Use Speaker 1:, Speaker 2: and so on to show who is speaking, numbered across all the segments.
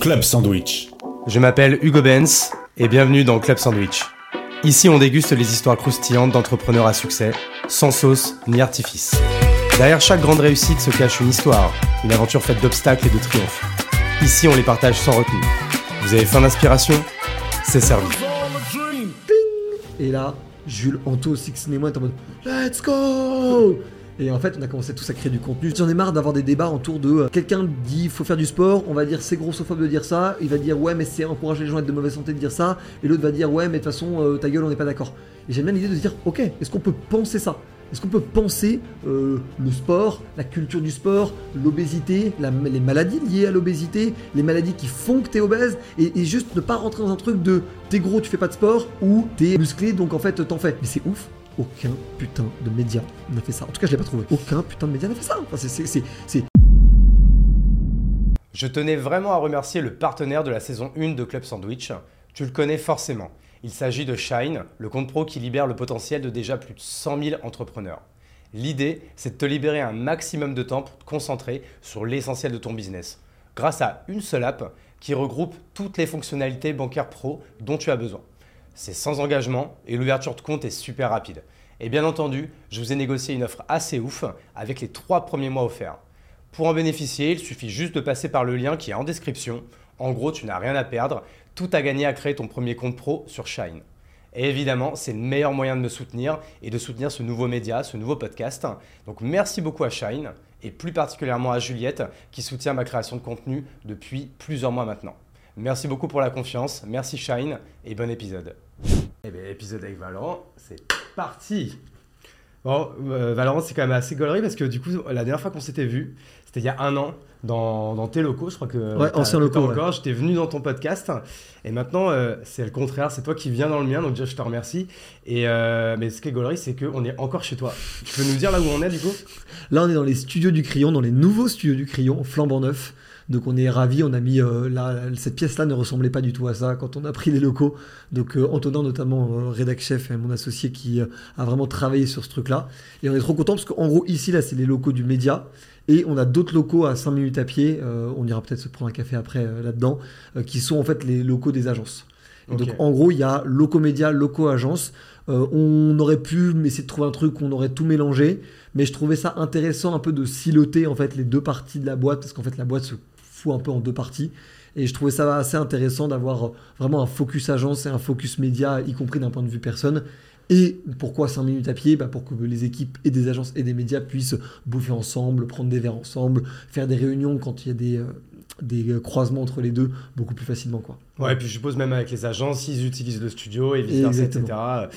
Speaker 1: Club Sandwich.
Speaker 2: Je m'appelle Hugo Benz et bienvenue dans Club Sandwich. Ici, on déguste les histoires croustillantes d'entrepreneurs à succès, sans sauce ni artifice. Derrière chaque grande réussite se cache une histoire, une aventure faite d'obstacles et de triomphes. Ici, on les partage sans retenue. Vous avez faim d'inspiration? C'est servi.
Speaker 3: Et là, Jules, Anto, Six et moi, en mode Let's go et en fait, on a commencé tous à créer du contenu. J'en ai marre d'avoir des débats autour de euh, quelqu'un dit faut faire du sport, on va dire c'est grossophobe de dire ça, il va dire ouais mais c'est encourager les gens à être de mauvaise santé de dire ça, et l'autre va dire ouais mais de toute façon euh, ta gueule on n'est pas d'accord. Et j'aime bien l'idée de dire ok, est-ce qu'on peut penser ça? Est-ce qu'on peut penser euh, le sport, la culture du sport, l'obésité, les maladies liées à l'obésité, les maladies qui font que t'es obèse, et, juste ne pas rentrer dans un truc de t'es gros, tu fais pas de sport, ou t'es musclé, donc en fait t'en fais. Mais c'est ouf, aucun putain de média n'a fait ça. En tout cas, je l'ai pas trouvé. Aucun putain de média n'a fait ça. C'est,
Speaker 2: Je tenais vraiment à remercier le partenaire de la saison 1 de Club Sandwich. Tu le connais forcément. Il s'agit de Shine, le compte pro qui libère le potentiel de déjà plus de 100 000 entrepreneurs. L'idée, c'est de te libérer un maximum de temps pour te concentrer sur l'essentiel de ton business, grâce à une seule app qui regroupe toutes les fonctionnalités bancaires pro dont tu as besoin. C'est sans engagement et l'ouverture de compte est super rapide. Et bien entendu, je vous ai négocié une offre assez ouf avec les trois premiers mois offerts. Pour en bénéficier, il suffit juste de passer par le lien qui est en description. En gros, tu n'as rien à perdre, tout à gagner à créer ton premier compte pro sur Shine. Et évidemment, c'est le meilleur moyen de me soutenir et de soutenir ce nouveau média, ce nouveau podcast. Donc merci beaucoup à Shine et plus particulièrement à Juliette qui soutient ma création de contenu depuis plusieurs mois maintenant. Merci beaucoup pour la confiance, merci Shine et bon épisode. Eh bien, épisode avec Valorant, c'est parti Bon, euh, Valorant, c'est quand même assez gaulerie parce que du coup, la dernière fois qu'on s'était vu, c'était il y a un an dans, tes locaux, je crois que.
Speaker 3: Ouais, ancien locaux.
Speaker 2: encore, j'étais venu dans ton podcast et maintenant, euh, c'est le contraire, c'est toi qui viens dans le mien, donc déjà, je te remercie. Et, euh, mais ce qui est gaulerie, c'est qu'on est encore chez toi. Tu peux nous dire là où on est du coup?
Speaker 3: Là, on est dans les studios du Crayon, dans les nouveaux studios du Crayon, flambant neuf. Donc on est ravis, on a mis euh, cette pièce-là ne ressemblait pas du tout à ça quand on a pris les locaux. Donc euh, Antonin notamment, euh, rédac chef et mon associé qui a vraiment travaillé sur ce truc-là. Et on est trop content parce qu'en gros ici là c'est les locaux du média. Et on a d'autres locaux à 5 minutes à pied, on ira peut-être se prendre un café après là-dedans, qui sont en fait les locaux des agences. Donc en gros, il y a locaux médias, locaux agences. on aurait pu essayer de trouver un truc où on aurait tout mélangé, mais je trouvais ça intéressant un peu de siloter en fait les deux parties de la boîte, parce qu'en fait la boîte se un peu en deux parties. Et je trouvais ça assez intéressant d'avoir vraiment un focus agence et un focus média, y compris d'un point de vue personne. Et pourquoi 5 minutes à pied? Bah Pour que les équipes et des agences et des médias puissent bouffer ensemble, prendre des verres ensemble, faire des réunions quand il y a des, euh, des euh, croisements entre les deux beaucoup plus facilement. Quoi.
Speaker 2: Ouais, et puis je suppose même avec les agences, s'ils utilisent le studio et vice versa, etc. Bah,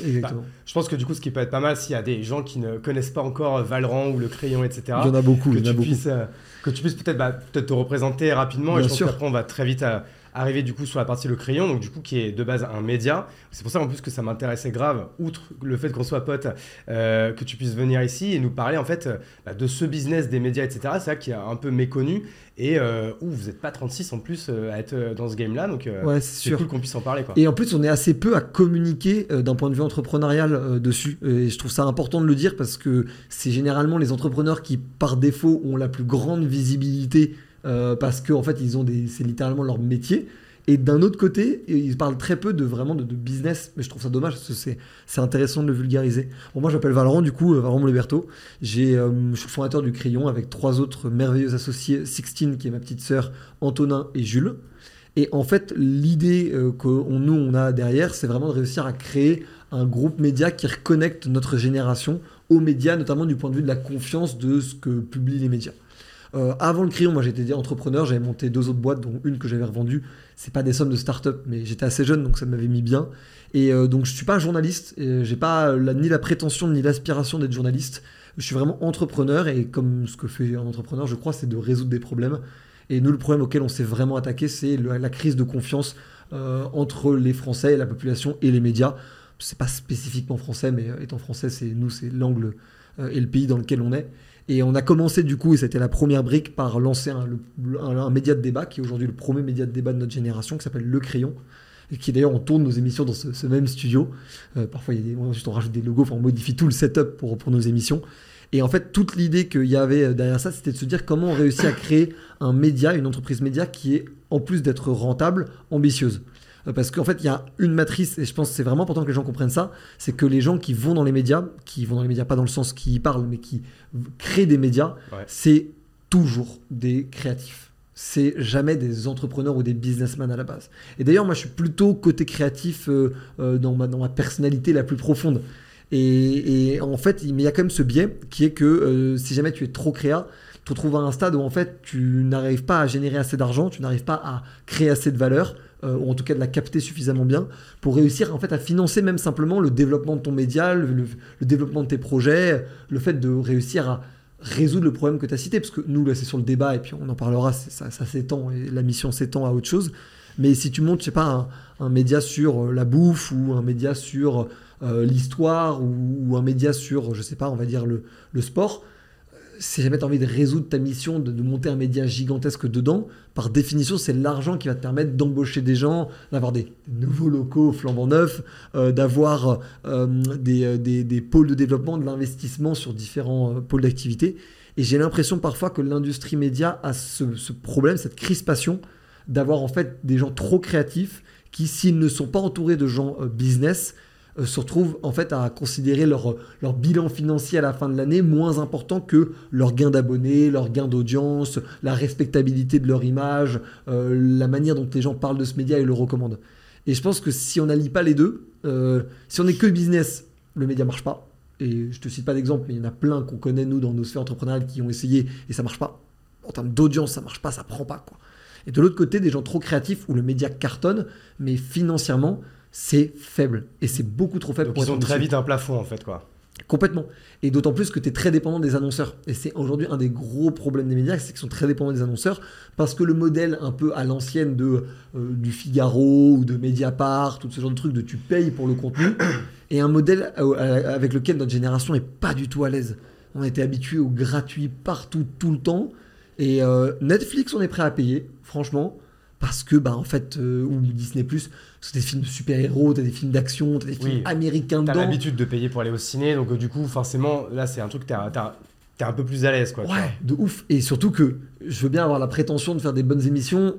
Speaker 2: je pense que du coup, ce qui peut être pas mal, s'il y a des gens qui ne connaissent pas encore Valorant ou le crayon, etc.
Speaker 3: Il y en a beaucoup.
Speaker 2: Que,
Speaker 3: il y en a beaucoup.
Speaker 2: Euh, que tu puisses peut-être bah, peut te représenter rapidement. et je pense qu'après, on va très vite à, arriver du coup sur la partie le crayon, donc du coup qui est de base un média. C'est pour ça en plus que ça m'intéressait grave, outre le fait qu'on soit potes, euh, que tu puisses venir ici et nous parler en fait bah, de ce business des médias, etc. C'est ça qui est un peu méconnu et euh, où vous n'êtes pas 36 en plus euh, à être dans ce game-là, donc c'est cool qu'on puisse en parler. Quoi.
Speaker 3: Et en plus, on est assez peu à communiquer d'un point de vue entrepreneurial dessus. Et je trouve ça important de le dire parce que c'est généralement les entrepreneurs qui, par défaut, ont la plus grande visibilité euh, parce qu'en en fait, ils ont des, c'est littéralement leur métier. Et d'un autre côté, ils parlent très peu de vraiment de, business, mais je trouve ça dommage parce que c'est, c'est intéressant de le vulgariser. Moi, j'appelle Valorant, du coup, euh, Valorant Moleberto. J'ai, euh, je suis fondateur du Crayon avec trois autres merveilleux associés, Sixtine, qui est ma petite sœur, Antonin et Jules. Et en fait, l'idée que nous, on a derrière, c'est vraiment de réussir à créer un groupe média qui reconnecte notre génération aux médias, notamment du point de vue de la confiance de ce que publient les médias. Euh, avant le crayon, moi j'étais entrepreneur, j'avais monté deux autres boîtes, dont une que j'avais revendue. C'est pas des sommes de start-up, mais j'étais assez jeune, donc ça m'avait mis bien. Et euh, donc je suis pas journaliste, j'ai pas ni la prétention ni l'aspiration d'être journaliste. Je suis vraiment entrepreneur et comme ce que fait un entrepreneur, je crois, c'est de résoudre des problèmes. Et nous, le problème auquel on s'est vraiment attaqué, c'est la crise de confiance euh, entre les Français la population et les médias. C'est pas spécifiquement français, mais étant français, c'est nous, c'est l'angle et le pays dans lequel on est. Et on a commencé du coup, et c'était la première brique, par lancer un, média de débat, qui est aujourd'hui le premier média de débat de notre génération, qui s'appelle Le Crayon. Et qui d'ailleurs, on tourne nos émissions dans ce, même studio. Euh, parfois, on rajoute des logos, on modifie tout le setup pour, pour nos émissions. Et en fait, toute l'idée qu'il y avait derrière ça, c'était de se dire comment on réussit à créer un média, une entreprise média qui est, en plus d'être rentable, ambitieuse. Euh, Parce qu'en fait, il y a une matrice, et je pense que c'est vraiment important que les gens comprennent ça, c'est que les gens qui vont dans les médias, qui vont dans les médias pas dans le sens qui y parlent, mais qui créent des médias,
Speaker 2: Ouais.
Speaker 3: c'est toujours des créatifs. C'est jamais des entrepreneurs ou des businessmen à la base. Et d'ailleurs, moi, je suis plutôt côté créatif euh, euh, dans, ma, dans ma personnalité la plus profonde. Et, et en fait, il y a quand même ce biais qui est que euh, si jamais tu es trop créa, tu te retrouves à un stade où en fait tu n'arrives pas à générer assez d'argent, tu n'arrives pas à créer assez de valeur, euh, ou en tout cas de la capter suffisamment bien pour réussir en fait à financer même simplement le développement de ton média, le, développement de tes projets, le fait de réussir à résoudre le problème que tu as cité, parce que nous là c'est sur le débat et puis on en parlera, ça, s'étend et la mission s'étend à autre chose. Mais si tu montes, je sais pas, un, média sur euh, la bouffe ou un média sur euh, l'histoire ou, un média sur, je sais pas, on va dire le, sport, si jamais tu as envie de résoudre ta mission, de, monter un média gigantesque dedans, par définition, c'est l'argent qui va te permettre d'embaucher des gens, d'avoir des nouveaux locaux flambant neufs, euh, d'avoir euh, des, euh, des- pôles de développement, de l'investissement sur différents pôles d'activité. Et j'ai l'impression parfois que l'industrie média a ce, problème, cette crispation d'avoir en fait des gens trop créatifs qui, s'ils ne sont pas entourés de gens business, euh, se retrouvent en fait à considérer leur, bilan financier à la fin de l'année moins important que leur gain d'abonnés, leur gain d'audience, la respectabilité de leur image, euh, la manière dont les gens parlent de ce média et le recommandent. Et je pense que si on n'allie pas les deux, euh, si on n'est que business, le média marche pas. Et je te cite pas d'exemple, mais il y en a plein qu'on connaît nous dans nos sphères entrepreneuriales qui ont essayé et ça marche pas. En termes d'audience, ça marche pas, ça prend pas quoi. Et de l'autre côté, des gens trop créatifs où le média cartonne, mais financièrement, c'est faible. Et c'est beaucoup trop faible
Speaker 2: Donc
Speaker 3: pour
Speaker 2: ils ont très vite un plafond en fait quoi.
Speaker 3: Complètement. Et d'autant plus que tu es très dépendant des annonceurs. Et c'est aujourd'hui un des gros problèmes des médias, c'est qu'ils sont très dépendants des annonceurs, parce que le modèle un peu à l'ancienne de euh, du Figaro ou de Mediapart, tout ce genre de trucs, de tu payes pour le contenu, est un modèle euh, euh, avec lequel notre génération est pas du tout à l'aise. On était habitué au gratuit partout, tout le temps. Et euh, Netflix, on est prêt à payer, franchement, parce que, bah, en fait, euh, ou Disney, c'est des films de super-héros, t'as des films d'action, t'as des films
Speaker 2: Oui.
Speaker 3: américains
Speaker 2: T'as l'habitude de payer pour aller au ciné, donc euh, du coup forcément là c'est un truc t'es t'es- un peu plus à l'aise quoi.
Speaker 3: Ouais, de ouf. Et surtout que je veux bien avoir la prétention de faire des bonnes émissions. Euh,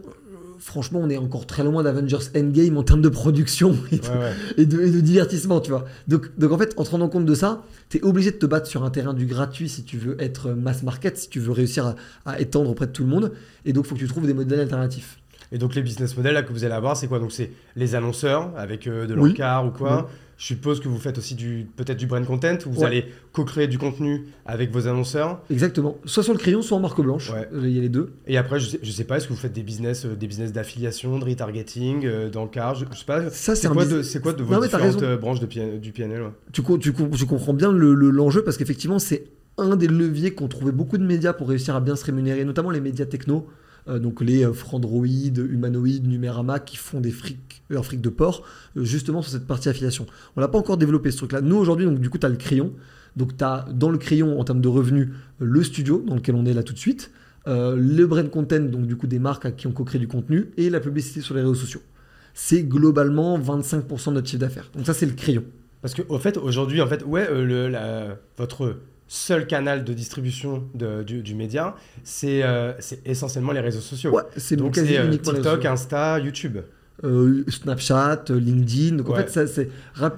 Speaker 3: Franchement, on est encore très loin d'Avengers Endgame en termes de production et de,
Speaker 2: Ouais, ouais.
Speaker 3: et de- et de divertissement, tu vois. Donc, donc en fait, en te rendant compte de ça, tu es obligé de te battre sur un terrain du gratuit si tu veux être mass market, si tu veux réussir à, à étendre auprès de tout le monde. Et donc, il faut que tu trouves des modèles alternatifs.
Speaker 2: Et donc les business models là que vous allez avoir, c'est quoi? Donc c'est les annonceurs avec euh, de
Speaker 3: Oui.
Speaker 2: l'encart ou quoi.
Speaker 3: Oui.
Speaker 2: Je suppose que vous faites aussi du peut-être du brand content où vous
Speaker 3: Ouais.
Speaker 2: allez co-créer du contenu avec vos annonceurs?
Speaker 3: Exactement. Soit sur le crayon, soit en marque blanche.
Speaker 2: Ouais.
Speaker 3: Euh, Il y a les deux.
Speaker 2: Et après je sais, je sais pas, est-ce que vous faites des business euh, des business d'affiliation, de retargeting, euh, d'encart, je, je sais pas.
Speaker 3: Ça,
Speaker 2: C'est quoi,
Speaker 3: business-
Speaker 2: de- quoi de
Speaker 3: Non,
Speaker 2: vos
Speaker 3: t'as
Speaker 2: différentes branches de PN du PNL ouais?
Speaker 3: Tu, tu, tu comprends bien le- l'enjeu parce qu'effectivement, c'est un des leviers qu'ont trouvé beaucoup de médias pour réussir à bien se rémunérer, notamment les médias techno, euh, donc les euh, Frandroid, Humanoid, Numérama, qui font des frics, euh, fric de porc, justement sur cette partie affiliation. On l'a pas encore développé ce truc-là. Nous, aujourd'hui, du coup, tu as le crayon. Donc, tu as dans le crayon, en termes de revenus, le studio dans lequel on est là tout de suite, le brand content, donc du coup, des marques qui on co-crée du contenu, et la publicité sur les réseaux sociaux. C'est globalement 25% de notre chiffre d'affaires. Donc, ça, c'est le crayon.
Speaker 2: Parce que au fait aujourd'hui en fait ouais le, votre seul canal de distribution de- du, du média c'est euh, essentiellement les réseaux sociaux.
Speaker 3: Ouais, c'est
Speaker 2: Donc c'est euh, TikTok. Insta, YouTube.
Speaker 3: Euh, Snapchat, LinkedIn. Donc en fait, ça, c'est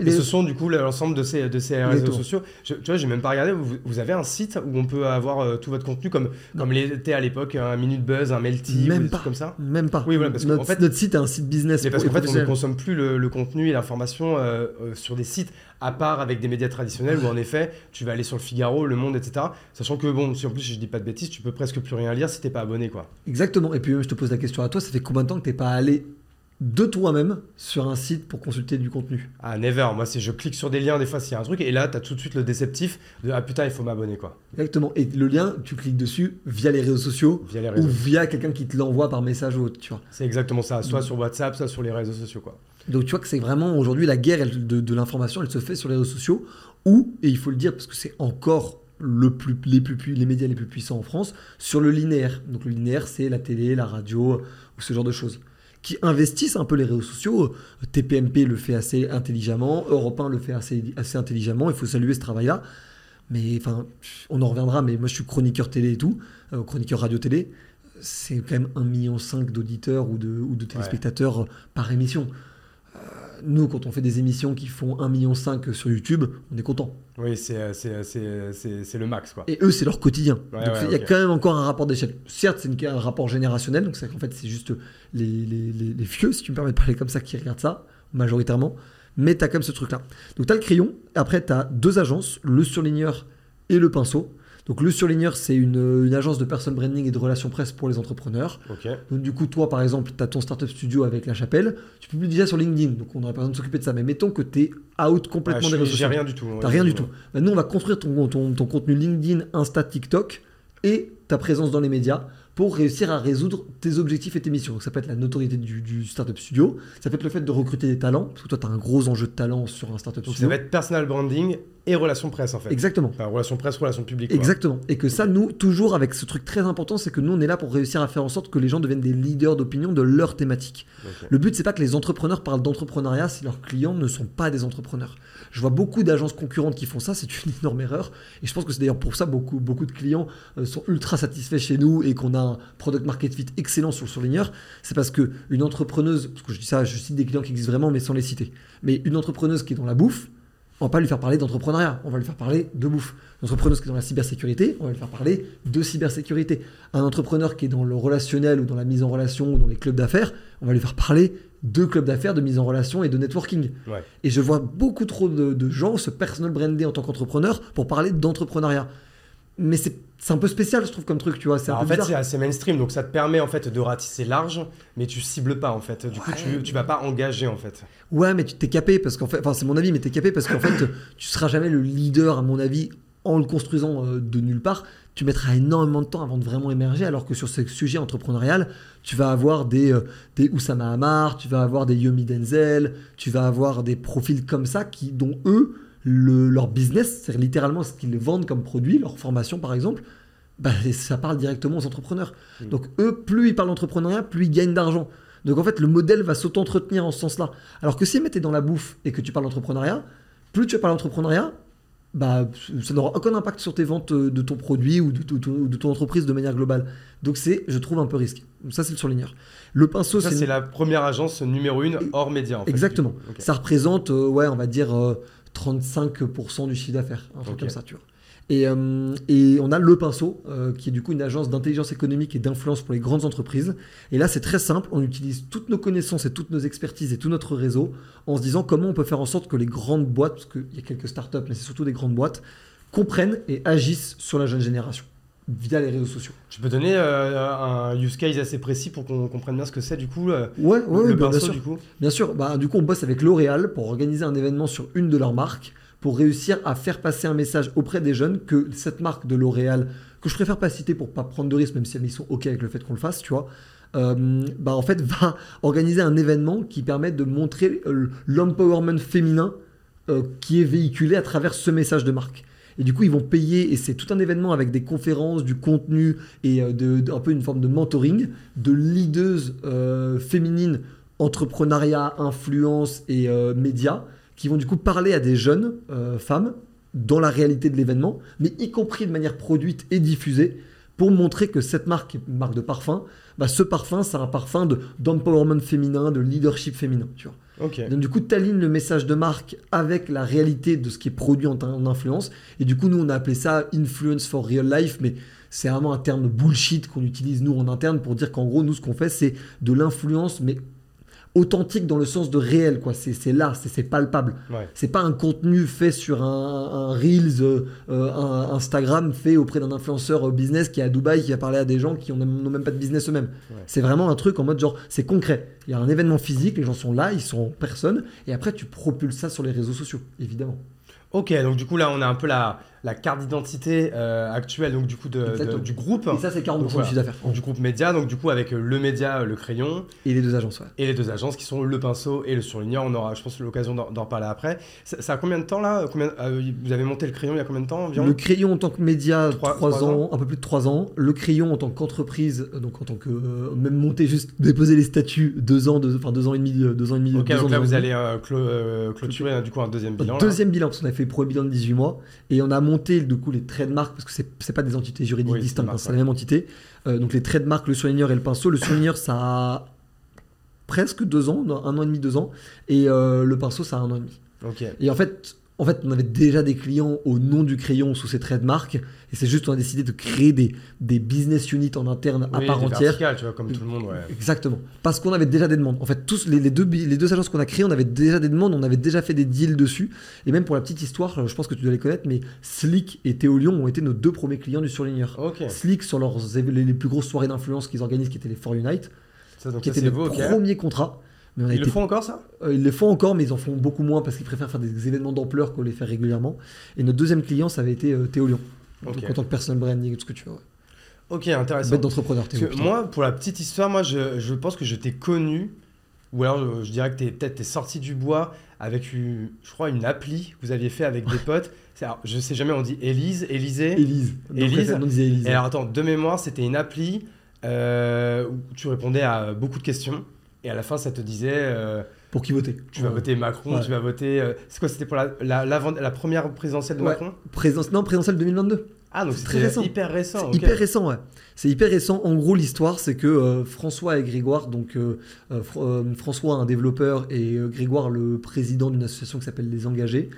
Speaker 2: Et ce sont du coup l'ensemble de ces, de ces réseaux
Speaker 3: tours.
Speaker 2: sociaux. Je- tu vois, j'ai même pas regardé. Vous, vous avez un site où on peut avoir euh, tout votre contenu comme, comme l'était à l'époque un Minute Buzz, un Melty, ou
Speaker 3: Même
Speaker 2: des
Speaker 3: pas.
Speaker 2: trucs comme ça.
Speaker 3: Même pas.
Speaker 2: Oui, voilà, parce
Speaker 3: notre,
Speaker 2: fait-
Speaker 3: notre site est un site business.
Speaker 2: Mais parce qu'en fait, on ne consomme plus le, le contenu et l'information euh, sur des sites, à part avec des médias traditionnels où en effet, tu vas aller sur le Figaro, Le Monde, etc. Sachant que, bon, si en plus je dis pas de bêtises, tu peux presque plus rien lire si t'es pas abonné, quoi.
Speaker 3: Exactement. Et puis même, je te pose la question à toi, ça fait combien de temps que t'es pas allé de toi-même sur un site pour consulter du contenu
Speaker 2: Ah, never. Moi, c'est je clique sur des liens des fois s'il y a un truc et là, tu as tout de suite le déceptif de ah putain, il faut m'abonner, quoi.
Speaker 3: Exactement. Et le lien, tu cliques dessus via les réseaux sociaux
Speaker 2: Via les
Speaker 3: ou via quelqu'un qui te l'envoie par message ou autre, tu vois.
Speaker 2: C'est exactement ça. Soit
Speaker 3: Mm.
Speaker 2: sur WhatsApp, soit sur les réseaux sociaux, quoi.
Speaker 3: Donc tu vois que c'est vraiment aujourd'hui la guerre elle, de, de l'information, elle se fait sur les réseaux sociaux ou, et il faut le dire parce que c'est encore le plus, les, plus, les médias les plus puissants en France, sur le linéaire. Donc le linéaire, c'est la télé, la radio ou ce genre de choses qui investissent un peu les réseaux sociaux. TPMP le fait assez intelligemment, Europe 1 le fait assez, assez intelligemment, il faut saluer ce travail-là. Mais enfin, on en reviendra, mais moi je suis chroniqueur télé et tout, euh, chroniqueur radio-télé. C'est quand même 1,5 million d'auditeurs ou de, ou de téléspectateurs par émission. Euh, nous, quand on fait des émissions qui font 1,5 million sur YouTube, on est content.
Speaker 2: Oui, c'est le max. Quoi.
Speaker 3: Et eux, c'est leur quotidien. donc il y a quand même encore un rapport d'échelle. Certes, c'est un rapport générationnel, donc c'est qu'en fait, c'est juste les, les, les, les, vieux, si tu me permets de parler comme ça, qui regardent ça, majoritairement mais tu as quand même ce truc-là. Donc tu as le crayon, après tu as deux agences, le surligneur et le pinceau. Donc le surligneur, c'est une, agence de personal branding et de relations presse pour les entrepreneurs. Donc du coup, toi, par exemple, tu as ton startup studio avec La Chapelle, tu peux déjà sur LinkedIn, donc on n'aurait pas besoin de s'occuper de ça. Mais mettons que tu es out complètement des réseaux sociaux.
Speaker 2: rien du tout.
Speaker 3: Tu rien du tout. Bah, nous, on va construire ton, ton, ton contenu LinkedIn, Insta, TikTok et ta présence dans les médias pour réussir à résoudre tes objectifs et tes missions. Donc ça peut être la notoriété du, startup studio, ça peut être le fait de recruter des talents, parce que toi tu as un gros enjeu de talent sur un startup studio.
Speaker 2: ça va être personal branding et relations presse en fait.
Speaker 3: Exactement.
Speaker 2: Enfin, relations presse, relations publiques.
Speaker 3: Exactement. Et que ça, nous, toujours avec ce truc très important, c'est que nous on est là pour réussir à faire en sorte que les gens deviennent des leaders d'opinion de leur thématique. Le but c'est pas que les entrepreneurs parlent d'entrepreneuriat si leurs clients ne sont pas des entrepreneurs. Je vois beaucoup d'agences concurrentes qui font ça, c'est une énorme erreur. Et je pense que c'est d'ailleurs pour ça beaucoup, beaucoup de clients euh, sont ultra satisfaits chez nous et qu'on a un product market fit excellent sur le surligneur. C'est parce que une entrepreneuse, parce que je dis ça, je cite des clients qui existent vraiment, mais sans les citer. Mais une entrepreneuse qui est dans la bouffe, on va pas lui faire parler d'entrepreneuriat, on va lui faire parler de bouffe. Une entrepreneuse qui est dans la cybersécurité, on va lui faire parler de cybersécurité. Un entrepreneur qui est dans le relationnel ou dans la mise en relation ou dans les clubs d'affaires, on va lui faire parler de clubs d'affaires, de mise en relation et de networking. Et je vois beaucoup trop de, gens se personal brander en tant qu'entrepreneur pour parler d'entrepreneuriat. Mais c'est un peu spécial, je trouve, comme truc, tu vois.
Speaker 2: en fait, c'est assez mainstream, donc ça te permet en fait de ratisser large, mais tu cibles pas en fait. Du coup, tu, tu vas pas engager en fait.
Speaker 3: Ouais, mais tu t'es capé parce qu'en fait, enfin, c'est mon avis, mais t'es capé parce qu'en fait, tu seras jamais le leader, à mon avis, en le construisant euh, de nulle part tu mettras énormément de temps avant de vraiment émerger, alors que sur ce sujet entrepreneurial, tu vas avoir des, euh, des Oussama Hamar, tu vas avoir des Yomi Denzel, tu vas avoir des profils comme ça qui, dont eux, leur business, c'est littéralement ce qu'ils vendent comme produit, leur formation par exemple, bah, ça parle directement aux entrepreneurs. Mm. Donc eux, plus ils parlent d'entrepreneuriat, plus ils gagnent d'argent. Donc en fait, le modèle va s'auto-entretenir en ce sens-là. Alors que si tu es dans la bouffe et que tu parles d'entrepreneuriat, plus tu parles d'entrepreneuriat, bah, ça n'aura aucun impact sur tes ventes euh, de ton produit ou de, de, ton entreprise de manière globale. Donc c'est, je trouve, un peu risqué. Ça, c'est le surligneur. Le pinceau,
Speaker 2: c'est... c'est la première agence numéro une hors média. En
Speaker 3: fait, Exactement. Ça représente, euh, ouais, on va dire 35% euh, du chiffre d'affaires, un truc comme ça, tu vois. Et, euh, et, on a Le Pinceau, euh, qui est du coup une agence d'intelligence économique et d'influence pour les grandes entreprises. Et là, c'est très simple. On utilise toutes nos connaissances et toutes nos expertises et tout notre réseau en se disant comment on peut faire en sorte que les grandes boîtes, parce qu'il y a quelques startups, mais c'est surtout des grandes boîtes, comprennent et agissent sur la jeune génération via les réseaux sociaux.
Speaker 2: Tu peux donner euh, un use case assez précis pour qu'on comprenne bien ce que c'est du coup
Speaker 3: Ouais, ouais, le pinceau, bien sûr. Du coup, bien sûr bah, du coup, on bosse avec L'Oréal pour organiser un événement sur une de leurs marques pour réussir à faire passer un message auprès des jeunes que cette marque de L'Oréal, que je préfère pas citer pour pas prendre de risques, même si ils sont OK avec le fait qu'on le fasse, tu vois, euh, bah en fait, va organiser un événement qui permet de montrer euh, l'empowerment féminin euh, qui est véhiculé à travers ce message de marque. Et du coup, ils vont payer, et c'est tout un événement avec des conférences, du contenu et de, un peu une forme de mentoring de leaders féminines, entrepreneuriat, influence et médias qui vont du coup parler à des jeunes euh, femmes dans la réalité de l'événement, mais y compris de manière produite et diffusée, pour montrer que cette marque, marque de parfum, bah, ce parfum, c'est un parfum d'empowerment féminin, de leadership féminin. Tu vois. Donc du coup, tu alignes le message de marque avec la réalité de ce qui est produit en, en influence. Et du coup, nous, on a appelé ça influence for real life, mais c'est vraiment un terme bullshit qu'on utilise nous en interne pour dire qu'en gros, nous, ce qu'on fait, c'est de l'influence, mais authentique dans le sens de réel, quoi. C'est là, c'est palpable. C'est pas un contenu fait sur un, Reels, euh, un Instagram fait auprès d'un influenceur euh, business qui est à Dubaï, qui a parlé à des gens qui n'ont même pas de business eux-mêmes. C'est vraiment un truc en mode genre, c'est concret. Il y a un événement physique, les gens sont là, ils sont en personne, et après tu propulses ça sur les réseaux sociaux, évidemment.
Speaker 2: Ok, donc du coup là on a un peu la, la carte d'identité euh, actuelle donc du coup de, du groupe.
Speaker 3: Et ça c'est 40% du chiffre d'affaires.
Speaker 2: Du groupe média, donc du coup avec le média, euh, le crayon.
Speaker 3: Et les deux agences, ouais.
Speaker 2: Et les deux agences qui sont le pinceau et le surligneur. On aura, je pense, l'occasion d'en reparler après. Ça, a combien de temps là? Combien, euh, Vous avez monté le crayon il y a combien de temps environ?
Speaker 3: Le crayon en tant que média, 3, ans, un peu plus de 3 ans. Le crayon en tant qu'entreprise, donc en tant que même monter juste déposer les statuts, 2 ans, enfin 2 ans et demi, 2 ans et demi.
Speaker 2: Ok, donc là vous allez clôturer du coup un deuxième bilan.
Speaker 3: Deuxième bilan parce qu'on a fait le premier bilan de 18 mois et on a monté monté du coup les trademarks, parce que c'est pas des entités juridiques
Speaker 2: Oui,
Speaker 3: distinctes, hein, c'est
Speaker 2: ouais.
Speaker 3: la même entité. Euh, donc les trademarks, le surligneur et le pinceau. Le surligneur, ça a presque deux ans, un an et demi, deux ans, et euh, le pinceau, ça a un an et demi.
Speaker 2: Ok.
Speaker 3: Et en fait, en fait, on avait déjà des clients au nom du crayon sous ces trademarks, et c'est juste on a décidé de créer des, des business units en interne à part entière.
Speaker 2: tu vois, comme tout le monde, ouais.
Speaker 3: Exactement. Parce qu'on avait déjà des demandes. En fait, tous les, les deux, les deux agences qu'on a créées, on avait déjà des demandes, on avait déjà fait des deals dessus. Et même pour la petite histoire, je pense que tu dois les connaître, mais Slick et Théolion ont été nos deux premiers clients du surligneur. Slick sur leurs, les, les plus grosses soirées d'influence qu'ils organisent, qui étaient les For Unite,
Speaker 2: Ça, donc
Speaker 3: qui
Speaker 2: ça,
Speaker 3: étaient
Speaker 2: c'est
Speaker 3: le
Speaker 2: beau, ok.
Speaker 3: premier contrat. Mais on a
Speaker 2: Ils le font encore, ça?
Speaker 3: Euh, ils les font encore, mais ils en font beaucoup moins parce qu'ils préfèrent faire des événements d'ampleur que les faire régulièrement. Et notre deuxième client, ça avait été euh, Théolion.
Speaker 2: Ok.
Speaker 3: Donc, en tant que personal branding, tout ce que tu veux. ouais.
Speaker 2: Ok, intéressant.
Speaker 3: Bête d'entrepreneur, Théo.
Speaker 2: moi, pour la petite histoire, moi, je, je pense que je t'ai connu, ou alors je, je dirais que t'es peut-être t'es sorti du bois avec, une, je crois, une appli que vous aviez fait avec des potes. Alors, je sais jamais, on dit Élise, Élisée.
Speaker 3: Élise.
Speaker 2: Élise?
Speaker 3: On disait Élise.
Speaker 2: Et alors, attends, de mémoire, c'était une appli euh, où tu répondais à beaucoup de questions. Et à la fin, ça te disait, euh,
Speaker 3: Pour qui voter
Speaker 2: tu vas
Speaker 3: Ouais.
Speaker 2: voter Macron,
Speaker 3: Ouais.
Speaker 2: tu vas voter... euh, c'est quoi, c'était pour la, la, première présidentielle de
Speaker 3: Ouais.
Speaker 2: Macron?
Speaker 3: Non, présidentielle 2022.
Speaker 2: Ah, donc
Speaker 3: C'est très récent.
Speaker 2: hyper récent.
Speaker 3: C'est
Speaker 2: ok.
Speaker 3: hyper récent, ouais. C'est hyper récent. En gros, l'histoire, c'est que euh, François et Grégoire, donc Fr- François, un développeur, et Grégoire, le président d'une association qui s'appelle Les Engagés,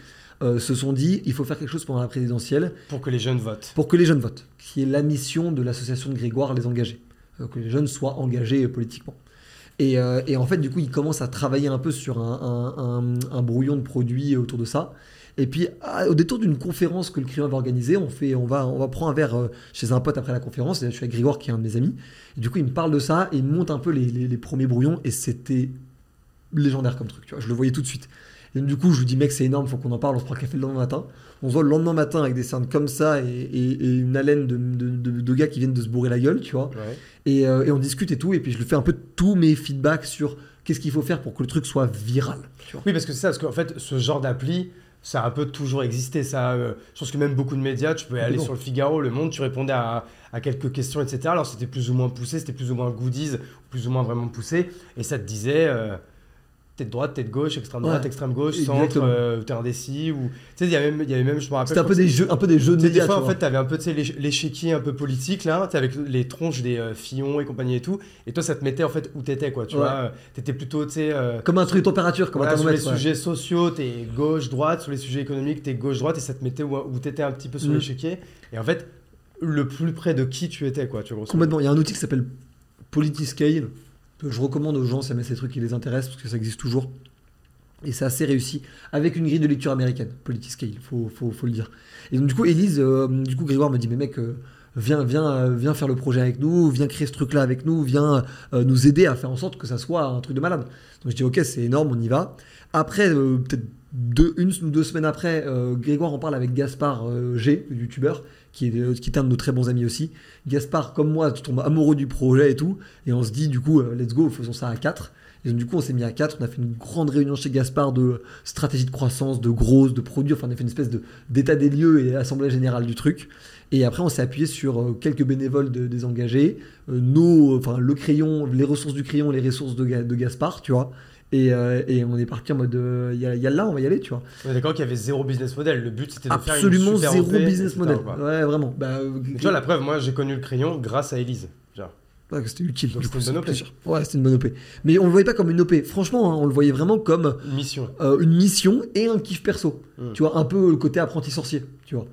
Speaker 3: euh, se sont dit il faut faire quelque chose pendant la présidentielle
Speaker 2: Pour que les jeunes votent.
Speaker 3: pour que les jeunes votent, qui est la mission de l'association de Grégoire, Les Engagés. Euh, que les jeunes soient engagés euh, politiquement. Et, euh, et en fait, du coup, ils commencent à travailler un peu sur un, brouillon de produits autour de ça. Et puis, au détour d'une conférence que le client va organiser, on, fait, on, va, on va prendre un verre euh, chez un pote après la conférence. Je suis avec Grégoire, qui est un de mes amis. Et du coup, il me parle de ça et il monte un peu les, les- les premiers brouillons. Et c'était légendaire comme truc. Tu vois, je le voyais tout de suite. Et du coup, je lui dis, mec, c'est énorme, faut qu'on en parle. On se prend un café le lendemain matin. On se voit le lendemain matin avec des cernes comme ça et, et- et une haleine de, de- de- de gars qui viennent de se bourrer la gueule, tu vois.
Speaker 2: Ouais.
Speaker 3: Et, euh, et on discute et tout. Et puis, je lui fais un peu tous mes feedbacks sur qu'est-ce qu'il faut faire pour que le truc soit viral. Tu vois.
Speaker 2: Oui, parce que c'est ça, parce qu'en fait, ce genre d'appli, ça a un peu toujours existé. Ça, euh, je pense que même beaucoup de médias, tu pouvais aller sur le Figaro, Le Monde, tu répondais à, à quelques questions, etc. Alors c'était plus ou moins poussé, c'était plus ou moins goodies, plus ou moins vraiment poussé, et ça te disait. euh, T'es de droite, t'es de gauche, extrême droite,
Speaker 3: Ouais,
Speaker 2: extrême gauche, centre, euh, t'es indécis. Ou... Tu sais, il y avait même, je me rappelle.
Speaker 3: C'était un peu des jeux, un peu des jeux de
Speaker 2: sais, des
Speaker 3: médias.
Speaker 2: fois,
Speaker 3: tu
Speaker 2: en fait, t'avais un peu tu sais, l'éch- l'échiquier un peu politique, là, avec les tronches des euh, Fillon et compagnie et tout. Et toi, ça te mettait en fait où t'étais, quoi. Tu
Speaker 3: Ouais.
Speaker 2: vois, euh, t'étais plutôt, tu sais. euh,
Speaker 3: Comme un truc de température, comme
Speaker 2: voilà, sur les
Speaker 3: ouais.
Speaker 2: sujets sociaux, t'es gauche-droite. Sur les sujets économiques, t'es gauche-droite. Et ça te mettait où, où t'étais un petit peu sur
Speaker 3: Mm.
Speaker 2: l'échiquier. Et en fait, le plus près de qui tu étais, quoi. Tu vois.
Speaker 3: Complètement. Il y a un outil qui s'appelle Politiscale je recommande aux gens si jamais ces trucs qui les intéressent parce que ça existe toujours. Et c'est assez réussi avec une grille de lecture américaine, Politiscale, faut, faut, faut le dire. Et donc du coup, Elise, euh, du coup, Grégoire me dit mais mec, euh, viens, viens, euh, viens faire le projet avec nous, viens créer ce truc-là avec nous, viens nous aider à faire en sorte que ça soit un truc de malade. Donc je dis ok, c'est énorme, on y va. Après, peut-être deux, une ou deux semaines après, euh, Grégoire en parle avec Gaspard euh, G, le youtubeur, qui est, euh, qui est un de nos très bons amis aussi. Gaspard, comme moi, tombe amoureux du projet et tout. Et on se dit, du coup, let's go, faisons ça à 4. Et donc, du coup, on s'est mis à 4. On a fait une grande réunion chez Gaspard de stratégie de croissance, de grosses, de produits. Enfin, on a fait une espèce de- d'état des lieux et assemblée générale du truc. Et après, on s'est appuyé sur quelques bénévoles de- nos, enfin, le crayon, les ressources du crayon, les ressources de, de Gaspard, tu vois. Et, euh, et on est parti en mode, euh, il y, a- il y a là, on va y aller, tu vois.
Speaker 2: On est d'accord qu'il y avait zéro business model. Le but, c'était de faire une
Speaker 3: Absolument
Speaker 2: super
Speaker 3: zéro
Speaker 2: OP,
Speaker 3: business model.
Speaker 2: quoi.
Speaker 3: Ouais, vraiment. Bah, euh,
Speaker 2: tu vois, la preuve, moi, j'ai connu le crayon grâce à Elise. Genre.
Speaker 3: Ouais, c'était utile.
Speaker 2: Donc c'était une bonne OP.
Speaker 3: Ouais, c'était une bonne OP. Mais on le voyait pas comme une OP. Franchement, hein, on le voyait vraiment comme
Speaker 2: Une mission.
Speaker 3: euh, une mission et un kiff perso.
Speaker 2: Mm.
Speaker 3: Tu vois, un peu le côté apprenti sorcier, tu vois.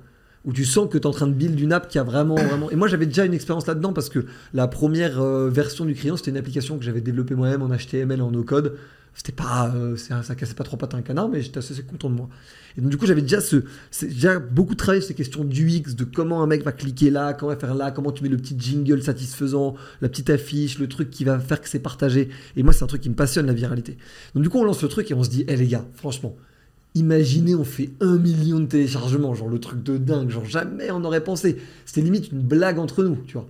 Speaker 3: Où tu sens que tu es en train de build une app qui a vraiment, vraiment. Et moi, j'avais déjà une expérience là-dedans parce que la première euh, version du crayon, c'était une application que j'avais développée moi-même en HTML en no-code. C'était pas, euh, ça, cassait pas trop pattes à un canard, mais j'étais assez content de moi. Et donc, du coup, j'avais déjà, ce, déjà beaucoup travaillé sur ces questions d'UX, de comment un mec va cliquer là, comment va faire là, comment tu mets le petit jingle satisfaisant, la petite affiche, le truc qui va faire que c'est partagé. Et moi, c'est un truc qui me passionne, la viralité. Donc, du coup, on lance le truc et on se dit, hé les gars, franchement, Imaginez, on fait un million de téléchargements, genre le truc de dingue, genre jamais on aurait pensé. C'était limite une blague entre nous, tu vois.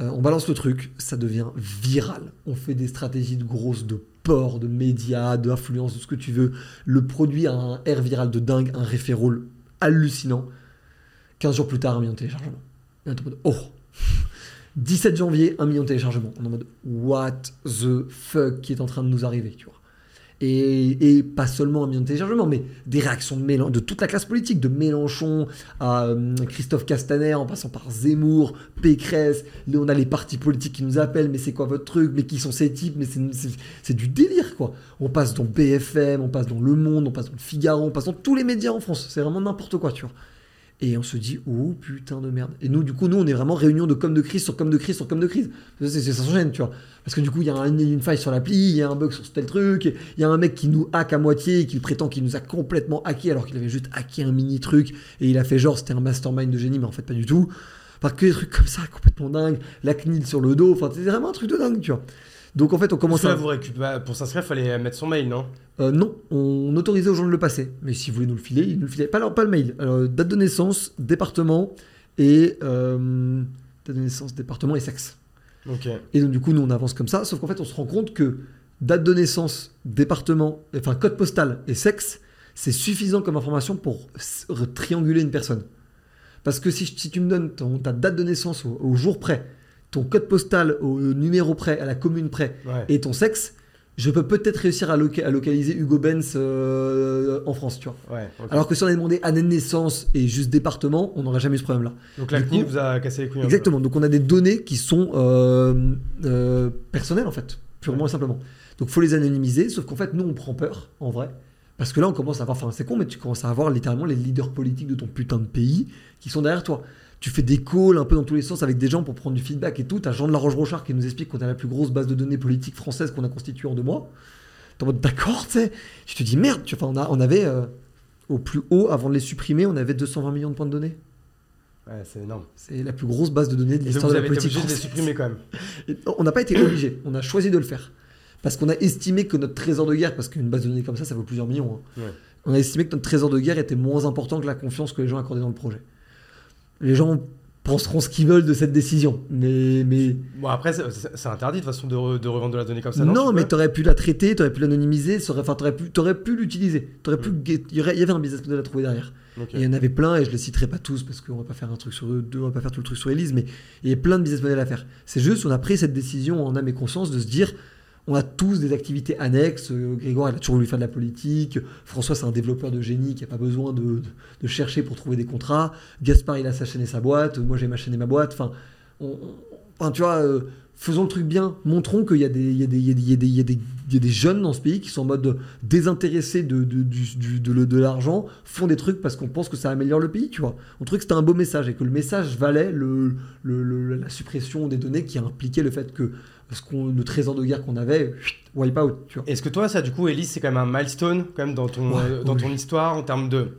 Speaker 3: Euh, on balance le truc, ça devient viral. On fait des stratégies de grosses, de ports, de médias, d'influence, de ce que tu veux. Le produit a un air viral de dingue, un référol hallucinant. 15 jours plus tard, un million de téléchargements. Et on est en mode, oh 17 janvier, un million de téléchargements. On est en mode, what the fuck qui est en train de nous arriver, tu vois. Et, pas seulement un million de téléchargements, mais des réactions de, toute la classe politique, de Mélenchon à euh, Christophe Castaner, en passant par Zemmour, Pécresse. On a les partis politiques qui nous appellent, mais c'est quoi votre truc? Mais qui sont ces types? Mais c'est du délire, quoi. On passe dans BFM, on passe dans Le Monde, on passe dans le Figaro, on passe dans tous les médias en France. C'est vraiment n'importe quoi, tu vois. Et on se dit, oh putain de merde. Et nous, du coup, nous, on est vraiment réunion de com de crise sur com de crise sur com de crise. C'est, ça s'enchaîne, tu vois. Parce que du coup, il y a une faille sur l'appli, il y a un bug sur tel truc, il y a un mec qui nous hack à moitié qui prétend qu'il nous a complètement hacké alors qu'il avait juste hacké un mini truc et il a fait genre c'était un mastermind de génie, mais en fait pas du tout. Enfin, que des trucs comme ça, complètement dingue. La CNIL sur le dos, enfin, c'est vraiment un truc de dingue, tu vois. Donc en fait, on commence
Speaker 2: à. Vous récupérer... Pour s'inscrire, il fallait mettre son mail, non?
Speaker 3: Euh, Non, on autorisait aux gens de le passer. Mais si vous voulez nous le filer, ils nous le filaient. Pas, pas le mail. Alors, date de naissance, département et. Euh, date de naissance, département et sexe. Et donc, du coup, nous, on avance comme ça. Sauf qu'en fait, on se rend compte que date de naissance, département, enfin, code postal et sexe, c'est suffisant comme information pour trianguler une personne. Parce que si, si tu me donnes ton, ta date de naissance au jour près, ton code postal au numéro près, à la commune près, et ton sexe, je peux peut-être réussir à, localiser Hugo Benz euh, en France, tu vois. Alors que si on avait demandé année de naissance et juste département, on n'aurait jamais eu ce problème-là.
Speaker 2: Donc la CNIL vous a cassé les couilles.
Speaker 3: Exactement. Donc on a des données qui sont euh, euh, personnelles en fait, purement et simplement. Donc faut les anonymiser, sauf qu'en fait nous on prend peur en vrai. Parce que là, on commence à avoir, enfin, c'est con, mais tu commences à avoir littéralement les leaders politiques de ton putain de pays qui sont derrière toi tu fais des calls un peu dans tous les sens avec des gens pour prendre du feedback et tout. T'as Jean de la Roche-Rochard qui nous explique qu'on a la plus grosse base de données politique française qu'on a constituée en deux mois. T'es en mode d'accord, tu sais. Je te dis merde, tu, on, a, on avait euh, au plus haut, avant de les supprimer, on avait 220 millions de points de données.
Speaker 2: Ouais, c'est énorme.
Speaker 3: C'est la plus grosse base de données de l'histoire de la politique.
Speaker 2: Été obligé de les supprimer quand
Speaker 3: même. on n'a pas été obligé, on a choisi de le faire. Parce qu'on a estimé que notre trésor de guerre, parce qu'une base de données comme ça, ça vaut plusieurs millions. Hein. On a estimé que notre trésor de guerre était moins important que la confiance que les gens accordaient dans le projet. Les gens penseront ce qu'ils veulent de cette décision. Mais, mais...
Speaker 2: Bon, après, c'est interdit de façon de, revendre de la donnée comme ça.
Speaker 3: Non, non mais tu aurais pu la traiter, tu aurais pu l'anonymiser, tu aurais pu, aurais pu l'utiliser. Mm. Il y avait un business model à trouver derrière. Et il y en avait plein, et je les citerai pas tous parce qu'on va pas faire un truc sur eux deux, on va pas faire tout le truc sur Elise, mais il y a plein de business models à faire. C'est juste, on a pris cette décision en âme et conscience de se dire on a tous des activités annexes. Euh, Grégoire, il a toujours voulu faire de la politique. François, c'est un développeur de génie qui n'a pas besoin de, chercher pour trouver des contrats. Gaspard, il a sa chaîne et sa boîte. Moi, j'ai ma chaîne et ma boîte. Enfin, tu vois, euh, faisons le truc bien. Montrons qu'il y, a des jeunes dans ce pays qui sont en mode désintéressés de, l'argent, font des trucs parce qu'on pense que ça améliore le pays, tu vois. On trouvait que c'était un beau message et que le message valait la suppression des données qui impliquait le fait que parce le trésor de guerre qu'on avait, wipe out.
Speaker 2: Est-ce que toi, ça, du coup, Elise, c'est quand même un milestone quand même dans ton, euh, dans ton histoire en termes de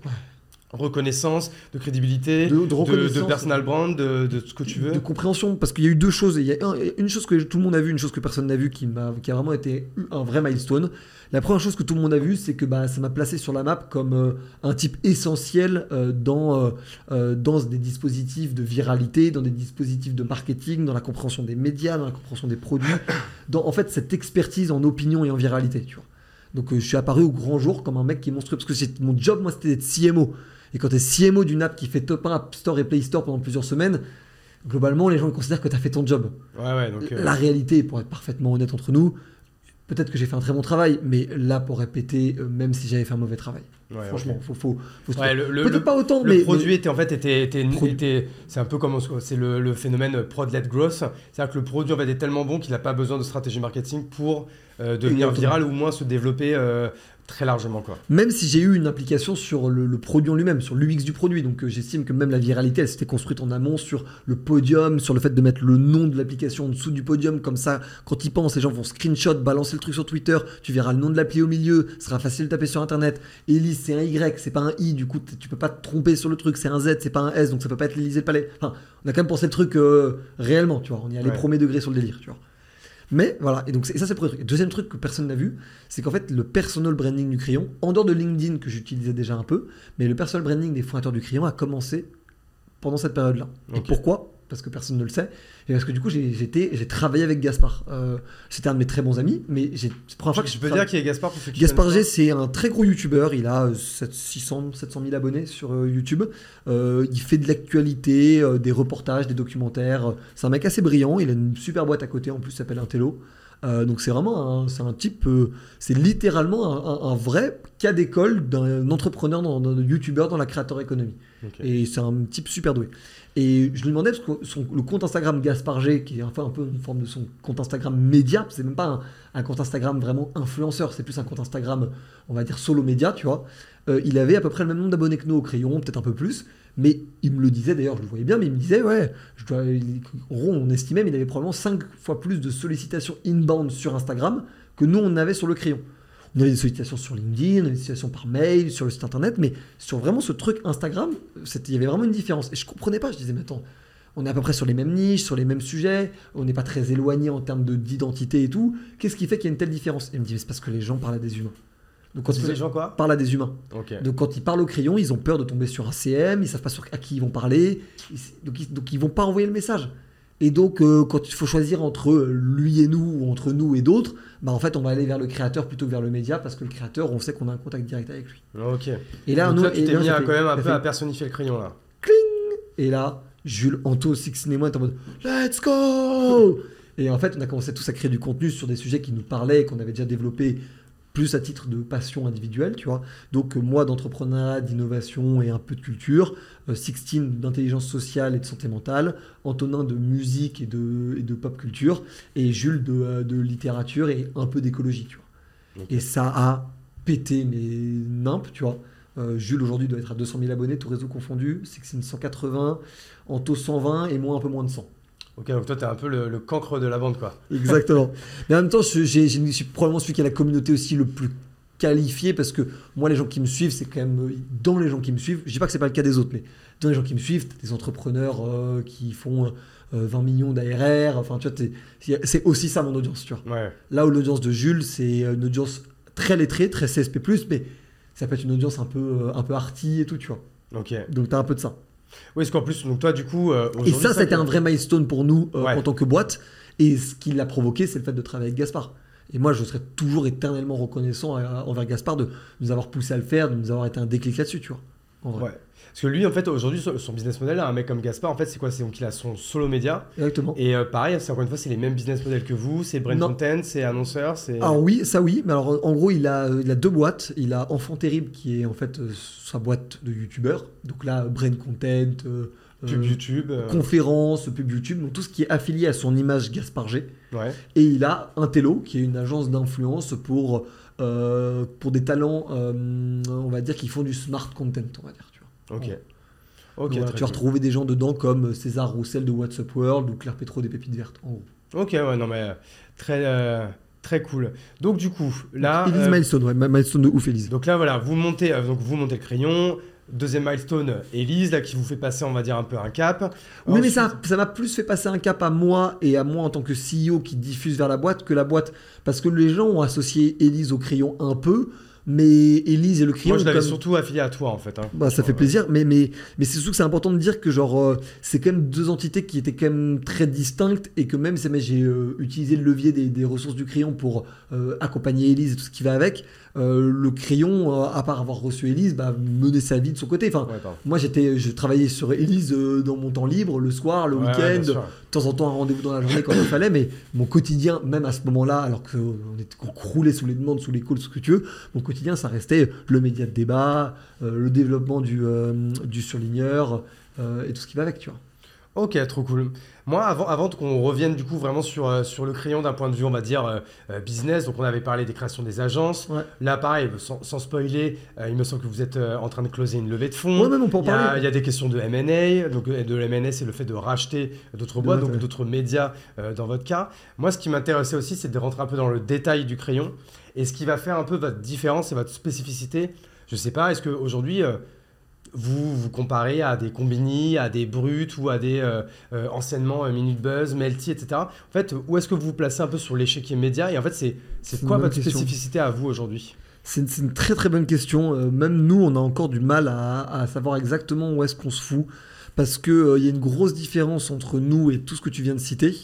Speaker 2: reconnaissance, de crédibilité, de, de, personal brand, de, ce que tu veux
Speaker 3: De compréhension, parce qu'il y a eu deux choses. Il y a une chose que tout le monde a vu, une chose que personne n'a vu, qui, a, qui a vraiment été un vrai milestone. La première chose que tout le monde a vu, c'est que bah, ça m'a placé sur la map comme euh, un type essentiel euh, dans, euh, dans des dispositifs de viralité, dans des dispositifs de marketing, dans la compréhension des médias, dans la compréhension des produits, dans en fait cette expertise en opinion et en viralité. Tu vois. Donc je suis apparu au grand jour comme un mec qui est monstrueux, parce que mon job, moi, c'était d'être CMO. Et quand tu es CMO d'une app qui fait top 1 App Store et Play Store pendant plusieurs semaines, globalement, les gens considèrent que tu as fait ton job. La réalité, pour être parfaitement honnête entre nous, peut-être que j'ai fait un très bon travail, mais là, pour répéter, euh, même si j'avais fait un mauvais travail. Franchement, faut, faut,
Speaker 2: peut-être pas autant, le mais. produit était en fait était, était, c'est un peu comme c'est le, phénomène prod-led growth, c'est-à-dire que le produit en fait est tellement bon qu'il n'a pas besoin de stratégie marketing pour euh, devenir viral ou moins se développer euh, Très largement, quoi.
Speaker 3: Même si j'ai eu une application sur le, produit en lui-même, sur l'UX du produit. Donc euh, j'estime que même la viralité, elle s'était construite en amont sur le podium, sur le fait de mettre le nom de l'application en dessous du podium. Comme ça, quand ils pensent, les gens vont screenshot, balancer le truc sur Twitter. Tu verras le nom de l'appli au milieu. Ce sera facile de taper sur Internet. Elise, c'est un Y, c'est pas un I. Du coup, tu peux pas te tromper sur le truc. C'est un Z, c'est pas un S. Donc ça peut pas être l'Élysée le palais. Enfin, on a quand même pensé le truc euh, réellement, tu vois. On y allait premier degré sur le délire, tu vois. Mais voilà, et donc ça c'est le premier truc. deuxième truc que personne n'a vu, c'est qu'en fait le personal branding du crayon, en dehors de LinkedIn que j'utilisais déjà un peu, mais le personal branding des fondateurs du crayon a commencé pendant cette période-là. Et pourquoi? Parce que personne ne le sait, et parce que du coup j'ai travaillé avec Gaspard. Euh, c'était un de mes très bons amis, mais c'est la
Speaker 2: première fois que
Speaker 3: je
Speaker 2: peux dire qui est Gaspard
Speaker 3: Gaspard G, c'est un très gros youtubeur, il a 600, 700 000 abonnés sur euh, YouTube. Euh, il fait de l'actualité, des reportages, des documentaires. C'est un mec assez brillant, il a une super boîte à côté, en plus s'appelle Intello. Euh, donc c'est vraiment un, c'est un type, euh, c'est littéralement un, un- un vrai cas d'école d'un entrepreneur, d'un youtubeur dans la créateur économie. Et c'est un type super doué. Et je lui demandais, parce que son- le compte Instagram Gaspard G, qui est enfin un peu une forme de son compte Instagram média, c'est même pas un, compte Instagram vraiment influenceur, c'est plus un compte Instagram, on va dire solo média, tu vois. Euh, il avait à peu près le même nombre d'abonnés que nous au crayon, peut-être un peu plus. Mais il me le disait d'ailleurs, je le voyais bien, mais il me disait, ouais, je dois, on estimait, mais il avait probablement 5 fois plus de sollicitations inbound sur Instagram que nous, on avait sur le crayon. On avait des sollicitations sur LinkedIn, on avait des sollicitations par mail, sur le site internet, mais sur vraiment ce truc Instagram, il y avait vraiment une différence. Et je comprenais pas, je disais, mais attends, on est à peu près sur les mêmes niches, sur les mêmes sujets, on n'est pas très éloigné en termes de- d'identité et tout. Qu'est-ce qui fait qu'il y a une telle différence? Et il me dit, mais c'est parce que les gens parlent à des humains. Donc quand
Speaker 2: Parce que
Speaker 3: ils
Speaker 2: les gens quoi?
Speaker 3: parlent à des humains. Donc quand ils parlent au crayon, ils ont peur de tomber sur un CM, ils savent pas sur à qui ils vont parler, donc ils, donc ils vont pas envoyer le message. Et donc euh, quand il faut choisir entre lui et nous ou entre nous et d'autres, bah en fait on va aller vers le créateur plutôt que vers le média parce que le créateur on sait qu'on a un contact direct avec lui.
Speaker 2: Ok.
Speaker 3: Et là,
Speaker 2: Donc
Speaker 3: nous-
Speaker 2: tu t'es mis quand même un peu
Speaker 3: fait-
Speaker 2: à personnifier le crayon là.
Speaker 3: Et là, Jules, Anto, et moi, étaient en mode Let's go Et en fait, on a commencé tous à créer du contenu sur des sujets qui nous parlaient qu'on avait déjà développé plus à titre de passion individuelle, tu vois. Donc, euh, moi, d'entrepreneuriat, d'innovation et un peu de culture. Euh, Sixteen d'intelligence sociale et de santé mentale. Antonin de musique et de, et de pop culture. Et Jules de, euh, de littérature et un peu d'écologie, tu vois. Et ça a pété mes nimpes, tu vois. Euh, Jules aujourd'hui doit être à 200 000 abonnés, tout réseau confondu. Sixteen 180, Anto 120 et moi un peu moins de 100.
Speaker 2: Ok, donc toi, t'es un peu le, le cancre de la bande quoi.
Speaker 3: Exactement. Mais en même temps, je, suis probablement celui qui a la communauté aussi le plus qualifié parce que moi, les gens qui me suivent, c'est quand même euh, dans les gens qui me suivent. Je dis pas que c'est pas le cas des autres, mais dans les gens qui me suivent, t'as des entrepreneurs euh, qui font euh, 20 millions d'ARR. Enfin, tu vois, c'est aussi ça mon audience, tu vois.
Speaker 2: Ouais.
Speaker 3: Là où l'audience de Jules, c'est une audience très lettrée, très CSP+, mais ça peut être une audience un peu, euh, un peu arty et tout, tu vois.
Speaker 2: Ok.
Speaker 3: Donc t'as un peu de ça.
Speaker 2: Oui, parce qu'en plus, donc toi, du coup. euh,
Speaker 3: Et
Speaker 2: aujourd'hui,
Speaker 3: ça, c'était
Speaker 2: que-
Speaker 3: un vrai milestone pour nous euh,
Speaker 2: Ouais.
Speaker 3: en tant que boîte. Et ce qui l'a provoqué, c'est le fait de travailler avec Gaspard. Et moi, je serai toujours éternellement reconnaissant à- envers Gaspard de nous avoir poussé à le faire, de nous avoir été un déclic là-dessus, tu vois. En vrai.
Speaker 2: Ouais. Parce que lui, en fait, aujourd'hui, son business model, un mec comme Gaspard, en fait, c'est quoi? C'est donc il a son solo média.
Speaker 3: Exactement.
Speaker 2: Et euh, pareil, c'est encore une fois, c'est les mêmes business models que vous. C'est brand content, c'est annonceur, c'est.
Speaker 3: Alors oui, ça oui, mais alors en gros il a, euh, il a deux boîtes. Il a Enfant Terrible qui est en fait euh, sa boîte de youtubeur. Donc là, Brain Content, euh,
Speaker 2: Pub YouTube.
Speaker 3: conférences, pub YouTube, donc tout ce qui est affilié à son image Gaspard G.
Speaker 2: Ouais.
Speaker 3: Et il a Intello qui est une agence d'influence pour, pour des talents, on va dire, qui font du smart content, on va dire.
Speaker 2: Ok. Ok.
Speaker 3: Donc voilà,
Speaker 2: très
Speaker 3: tu vas retrouver des gens dedans comme César Roussel de What's Up World ou Claire Petro des Pépites Vertes. En gros.
Speaker 2: Ok, ouais, non, mais euh, très, euh, très cool. Donc, du coup, là.
Speaker 3: Elise
Speaker 2: euh,
Speaker 3: Milestone, ouais, milestone de ouf, Elise.
Speaker 2: Donc là, voilà, vous montez, donc vous montez le crayon. Deuxième milestone, Elise, là, qui vous fait passer, on va dire, un peu un cap.
Speaker 3: Oui, mais ça ça m'a plus fait passer un cap à moi et à moi en tant que CEO qui diffuse vers la boîte que la boîte. Parce que les gens ont associé Elise au crayon un peu, mais Elise et le crayon.
Speaker 2: Moi, je l'avais
Speaker 3: comme-
Speaker 2: surtout affilié à toi, en fait. hein.
Speaker 3: Bah, ça fait plaisir, mais, mais, mais c'est surtout que c'est important de dire que genre euh, c'est quand même deux entités qui étaient quand même très distinctes et que même si j'ai euh, utilisé le levier des, des ressources du crayon pour euh, accompagner Elise et tout ce qui va avec, le crayon, à part avoir reçu Elise, bah, menait sa vie de son côté. Enfin,
Speaker 2: Ouais,
Speaker 3: moi j'étais, je travaillais sur Elise dans mon temps libre, le soir, le
Speaker 2: Ouais,
Speaker 3: week-end, de temps en temps un rendez-vous dans la journée quand il fallait, mais mon quotidien, même à ce moment-là, alors qu'on était qu'on croulait sous les demandes, sous les calls, ce que tu veux, mon quotidien ça restait le média de débat, euh, le développement du, euh, du surligneur euh, et tout ce qui va avec, tu vois.
Speaker 2: Ok, trop cool. Moi, avant, avant qu'on revienne du coup vraiment sur, euh, sur le crayon d'un point de vue, on va dire, euh, euh, business, donc on avait parlé des créations des agences.
Speaker 3: Ouais.
Speaker 2: Là, pareil, sans, sans spoiler, il me semble que vous êtes en train de closer une levée de fonds.
Speaker 3: Ouais, même on peut en
Speaker 2: Il y, a,
Speaker 3: parler.
Speaker 2: il y a des questions de M&A, donc de M&A c'est le fait de racheter d'autres boîtes, donc d'autres médias dans votre cas. Moi ce qui m'intéressait aussi c'est de rentrer un peu dans le détail du crayon et ce qui va faire un peu votre différence et votre spécificité. Je sais pas, est-ce qu'aujourd'hui euh, vous vous comparez à des Combini, à des Brut ou à des euh, euh, anciennement euh, Minute Buzz, Melty, etc. En fait, où est-ce que vous vous placez un peu sur l'échiquier média et en fait c'est quoi votre
Speaker 3: question.
Speaker 2: spécificité à vous aujourd'hui?
Speaker 3: C'est une, c'est une très très bonne question. Euh, même nous, on a encore du mal à, à savoir exactement où est-ce qu'on se fout. Parce qu'il y a une grosse différence entre nous et tout ce que tu viens de citer.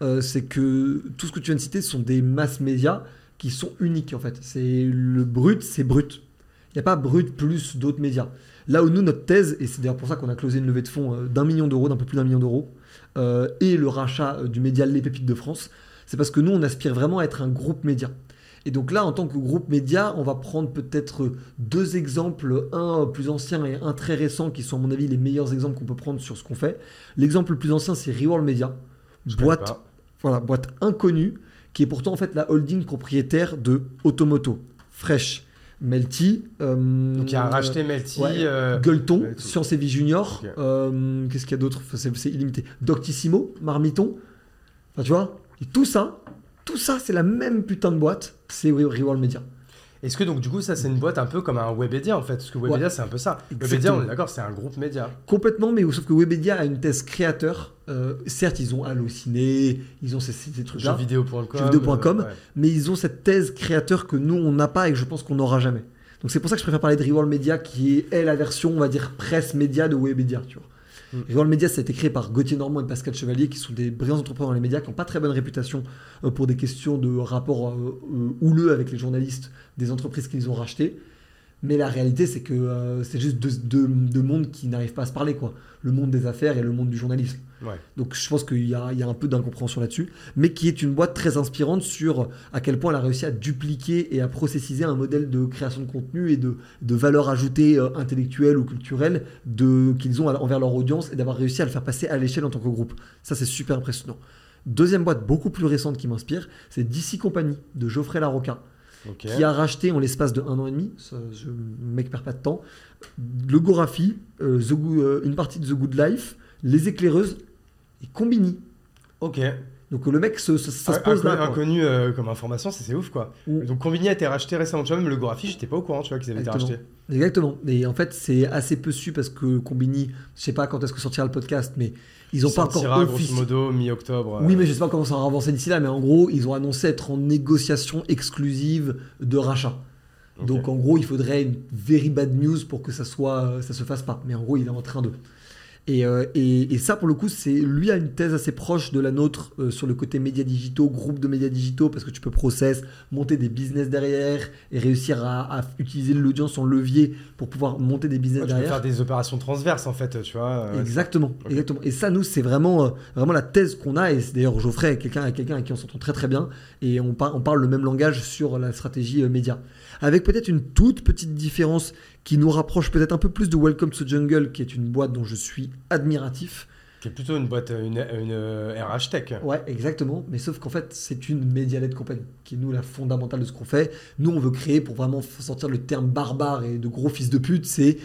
Speaker 3: Euh, c'est que tout ce que tu viens de citer sont des masses médias qui sont uniques en fait. C'est le brut, c'est brut. Il n'y a pas brut plus d'autres médias. Là où nous, notre thèse, et c'est d'ailleurs pour ça qu'on a closé une levée de fonds euh, d'un million d'euros, d'un peu plus d'un million d'euros, euh, et le rachat euh, du média Les Pépites de France, C'est parce que nous, on aspire vraiment à être un groupe média. Et donc là, en tant que groupe média, on va prendre peut-être deux exemples, un plus ancien et un très récent, qui sont à mon avis les meilleurs exemples qu'on peut prendre sur ce qu'on fait. L'exemple le plus ancien, c'est Reworld Media, boîte, voilà, boîte inconnue, qui est pourtant en fait la holding propriétaire de Automoto, Fresh, Melty.
Speaker 2: Euh, Donc il a racheté Melty.
Speaker 3: Euh, Gueuleton, Science et Vie Junior. Euh, qu'est-ce qu'il y a d'autre? C'est illimité. Doctissimo, Marmiton. Enfin, tu vois Et tout ça, tout ça, c'est la même putain de boîte. C'est Reworld Media.
Speaker 2: Est-ce que donc du coup ça c'est une boîte un peu comme un Webedia en fait? Parce que Webedia c'est un peu ça. Webedia on est d'accord c'est un groupe média.
Speaker 3: Complètement mais sauf que Webedia a une thèse créateur. Euh, certes ils ont halluciné, ils ont ces, ces trucs-là.
Speaker 2: Jeuxvideo.com.
Speaker 3: Jeuxvideo.com euh, mais ils ont cette thèse créateur que nous on n'a pas et que je pense qu'on n'aura jamais. Donc c'est pour ça que je préfère parler de Reworld Media qui est, la version on va dire presse média de Webedia tu vois. Mm. Reworld Media, ça a été créé par Gauthier Normand et Pascal Chevalier, qui sont des brillants entrepreneurs dans les médias, qui n'ont pas très bonne réputation euh, pour des questions de rapport euh, euh, houleux avec les journalistes des entreprises qu'ils ont rachetées. Mais la réalité, c'est que c'est juste deux, mondes qui n'arrivent pas à se parler, quoi. Le monde des affaires et le monde du journalisme. Donc je pense qu'il y, a un peu d'incompréhension là-dessus, mais qui est une boîte très inspirante sur à quel point elle a réussi à dupliquer et à processiser un modèle de création de contenu et de, de valeur ajoutée euh, intellectuelle ou culturelle qu'ils ont envers leur audience et d'avoir réussi à le faire passer à l'échelle en tant que groupe. Ça, c'est super impressionnant. Deuxième boîte beaucoup plus récente qui m'inspire, c'est DC Company de Geoffrey Larocca. Qui a racheté en l'espace de un an et demi, ça, je, ne mec perd pas de temps, le Gorafi, euh, euh, une partie de The Good Life, les éclaireuses et Combini.
Speaker 2: Ok.
Speaker 3: Donc le mec, ça, se pose là.
Speaker 2: Inconnu euh, comme information, c'est ouf quoi. Donc Combini a été racheté récemment. Tu vois, même le Gorafi, j'étais pas au courant, tu vois, qu'ils avaient été rachetés.
Speaker 3: Exactement. Et en fait, c'est assez peu su parce que Combini, je sais pas quand est-ce que sortira le podcast, mais ils ont pas encore.
Speaker 2: grosso modo mi-octobre.
Speaker 3: Oui, mais je sais pas comment ça va avancer d'ici là, mais en gros, ils ont annoncé être en négociation exclusive de rachat. Donc en gros, il faudrait une very bad news pour que ça soit, ça se fasse pas. Mais en gros, il est en train de. Euh, et, et, ça, pour le coup, c'est lui a une thèse assez proche de la nôtre euh, sur le côté médias digitaux, groupe de médias digitaux, parce que tu peux process, monter des business derrière et réussir à, utiliser l'audience en levier pour pouvoir monter des business derrière. Tu peux
Speaker 2: faire des opérations transverses, en fait, tu vois.
Speaker 3: Euh, exactement, exactement. Et ça, nous, c'est vraiment, vraiment la thèse qu'on a. Et d'ailleurs, Geoffrey, quelqu'un quelqu'un avec qui on s'entend très très bien. Et on, on parle le même langage sur la stratégie média. Avec peut-être une toute petite différence qui nous rapproche peut-être un peu plus de Welcome to Jungle, qui est une boîte dont je suis admiratif.
Speaker 2: Qui est plutôt une boîte, une, une RH Tech.
Speaker 3: Ouais, exactement. Mais sauf qu'en fait, c'est une média-led compagnie, qui est nous la fondamentale de ce qu'on fait. Nous, on veut créer, pour vraiment sortir le terme barbare et de gros fils de pute, c'est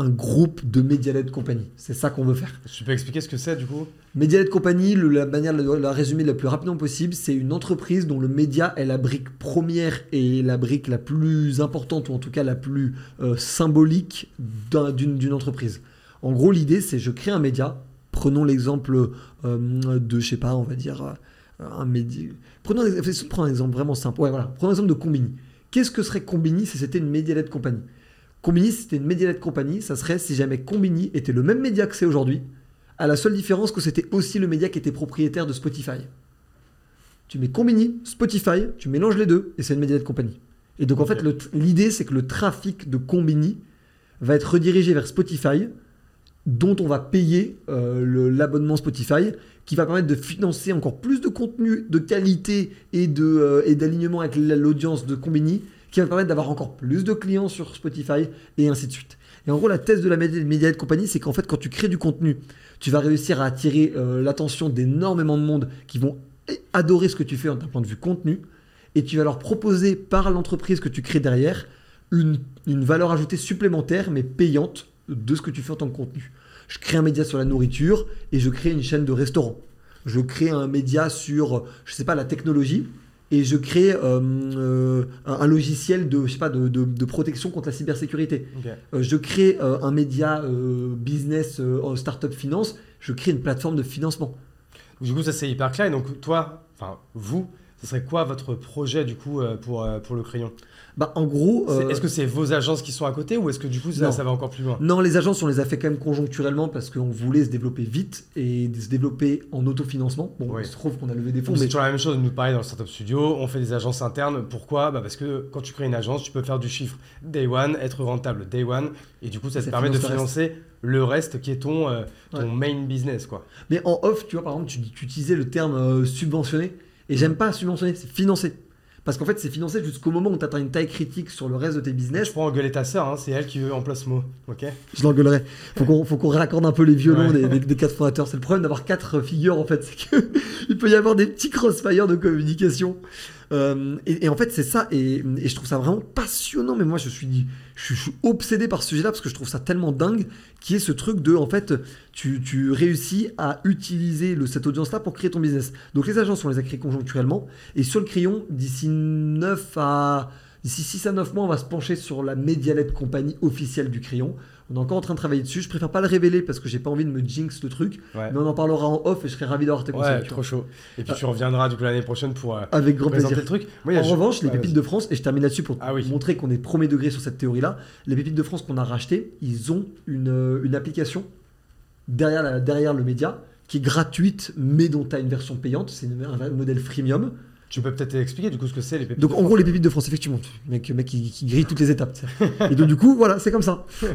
Speaker 3: un groupe de média-led compagnie. C'est ça qu'on veut faire.
Speaker 2: Tu peux expliquer ce que c'est du coup?
Speaker 3: Média-led compagnie, la manière de la résumer la plus rapidement possible, c'est une entreprise dont le média est la brique première et la brique la plus importante, ou en tout cas la plus euh, symbolique d'une entreprise. En gros, l'idée, c'est je crée un média. Prenons l'exemple euh, de, je sais pas, on va dire euh, un média. Prenons, prenons un exemple vraiment simple. Ouais, voilà. Prenons l'exemple de Combini. Qu'est-ce que serait Combini si c'était une média-led compagnie Combini, c'était une média de compagnie, ça serait si jamais Combini était le même média que c'est aujourd'hui, à la seule différence que c'était aussi le média qui était propriétaire de Spotify. Tu mets Combini, Spotify, tu mélanges les deux et c'est une média de compagnie. Et donc en fait, l'idée c'est que le trafic de Combini va être redirigé vers Spotify, dont on va payer euh, l'abonnement Spotify, qui va permettre de financer encore plus de contenu de qualité et euh, d'alignement avec l'audience de Combini qui va permettre d'avoir encore plus de clients sur Spotify et ainsi de suite. Et en gros, la thèse de la média de compagnie, c'est qu'en fait, quand tu crées du contenu, tu vas réussir à attirer euh, l'attention d'énormément de monde qui vont adorer ce que tu fais d'un point de vue contenu, et tu vas leur proposer par l'entreprise que tu crées derrière une, une valeur ajoutée supplémentaire, mais payante, de ce que tu fais en tant que contenu. Je crée un média sur la nourriture et je crée une chaîne de restaurants. Je crée un média sur, je sais pas, la technologie et je crée euh, euh, un, logiciel de, je sais pas, de, de, protection contre la cybersécurité. Euh, je crée un média business startup finance, je crée une plateforme de financement.
Speaker 2: Du coup, ça c'est hyper clair. Et donc, toi, enfin, vous, ce serait quoi votre projet du coup pour, pour le crayon?
Speaker 3: Bah, en gros.
Speaker 2: Euh, est-ce que c'est vos agences qui sont à côté ou est-ce que du coup ça, va encore plus loin?
Speaker 3: Non, les agences, on les a fait quand même conjoncturellement parce qu'on voulait se développer vite et se développer en autofinancement. Bon, il se trouve qu'on a levé des fonds.
Speaker 2: C'est toujours la même chose, nous pareil dans le Startup Studio, on fait des agences internes. Pourquoi? Bah Parce que quand tu crées une agence, tu peux faire du chiffre day one, être rentable day one et du coup ça, te permet de financer le reste qui est ton, euh, ton main business. quoi.
Speaker 3: Mais en off, tu vois, par exemple, tu, tu utilisais le terme euh, subventionné. Et j'aime pas subventionner, c'est financer. Parce qu'en fait, c'est financé jusqu'au moment où tu atteins une taille critique sur le reste de tes business.
Speaker 2: Je pourrais engueuler ta sœur, hein, c'est elle qui veut en place mot. Ok
Speaker 3: Je l'engueulerai. Faut qu'on faut qu'on raccorde un peu les violons des, des, des, quatre fondateurs. C'est le problème d'avoir quatre figures en fait, c'est qu'il peut y avoir des petits crossfire de communication. Euh, et, en fait, c'est ça, et, je trouve ça vraiment passionnant. Mais moi, je suis, obsédé par ce sujet-là parce que je trouve ça tellement dingue, qui est ce truc de, en fait, tu, réussis à utiliser le, cette audience-là pour créer ton business. Donc les agences, on les a créées conjoncturellement, et sur le crayon, d'ici 9 à D'ici 6 à 9 mois, on va se pencher sur la médialette compagnie officielle du crayon. On est encore en train de travailler dessus. Je préfère pas le révéler parce que j'ai pas envie de me jinx le truc. Ouais. Mais on en parlera en off et je serai ravi d'avoir tes conseils.
Speaker 2: Ouais, trop chaud. Et puis euh, tu reviendras du coup l'année prochaine pour euh,
Speaker 3: avec grand plaisir.
Speaker 2: le truc.
Speaker 3: Moi, en revanche, les pépites de France, et je termine là-dessus pour ah, oui. montrer qu'on est premier degré sur cette théorie-là, les pépites de France qu'on a racheté, ils ont une, euh, une application derrière, la, derrière le média qui est gratuite, mais dont tu as une version payante. C'est un modèle freemium.
Speaker 2: Tu peux peut-être expliquer du coup ce que c'est les pépites
Speaker 3: Donc en gros les pépites de France effectivement, mec, mec qui, qui grille toutes les étapes. Et donc du coup voilà c'est comme ça.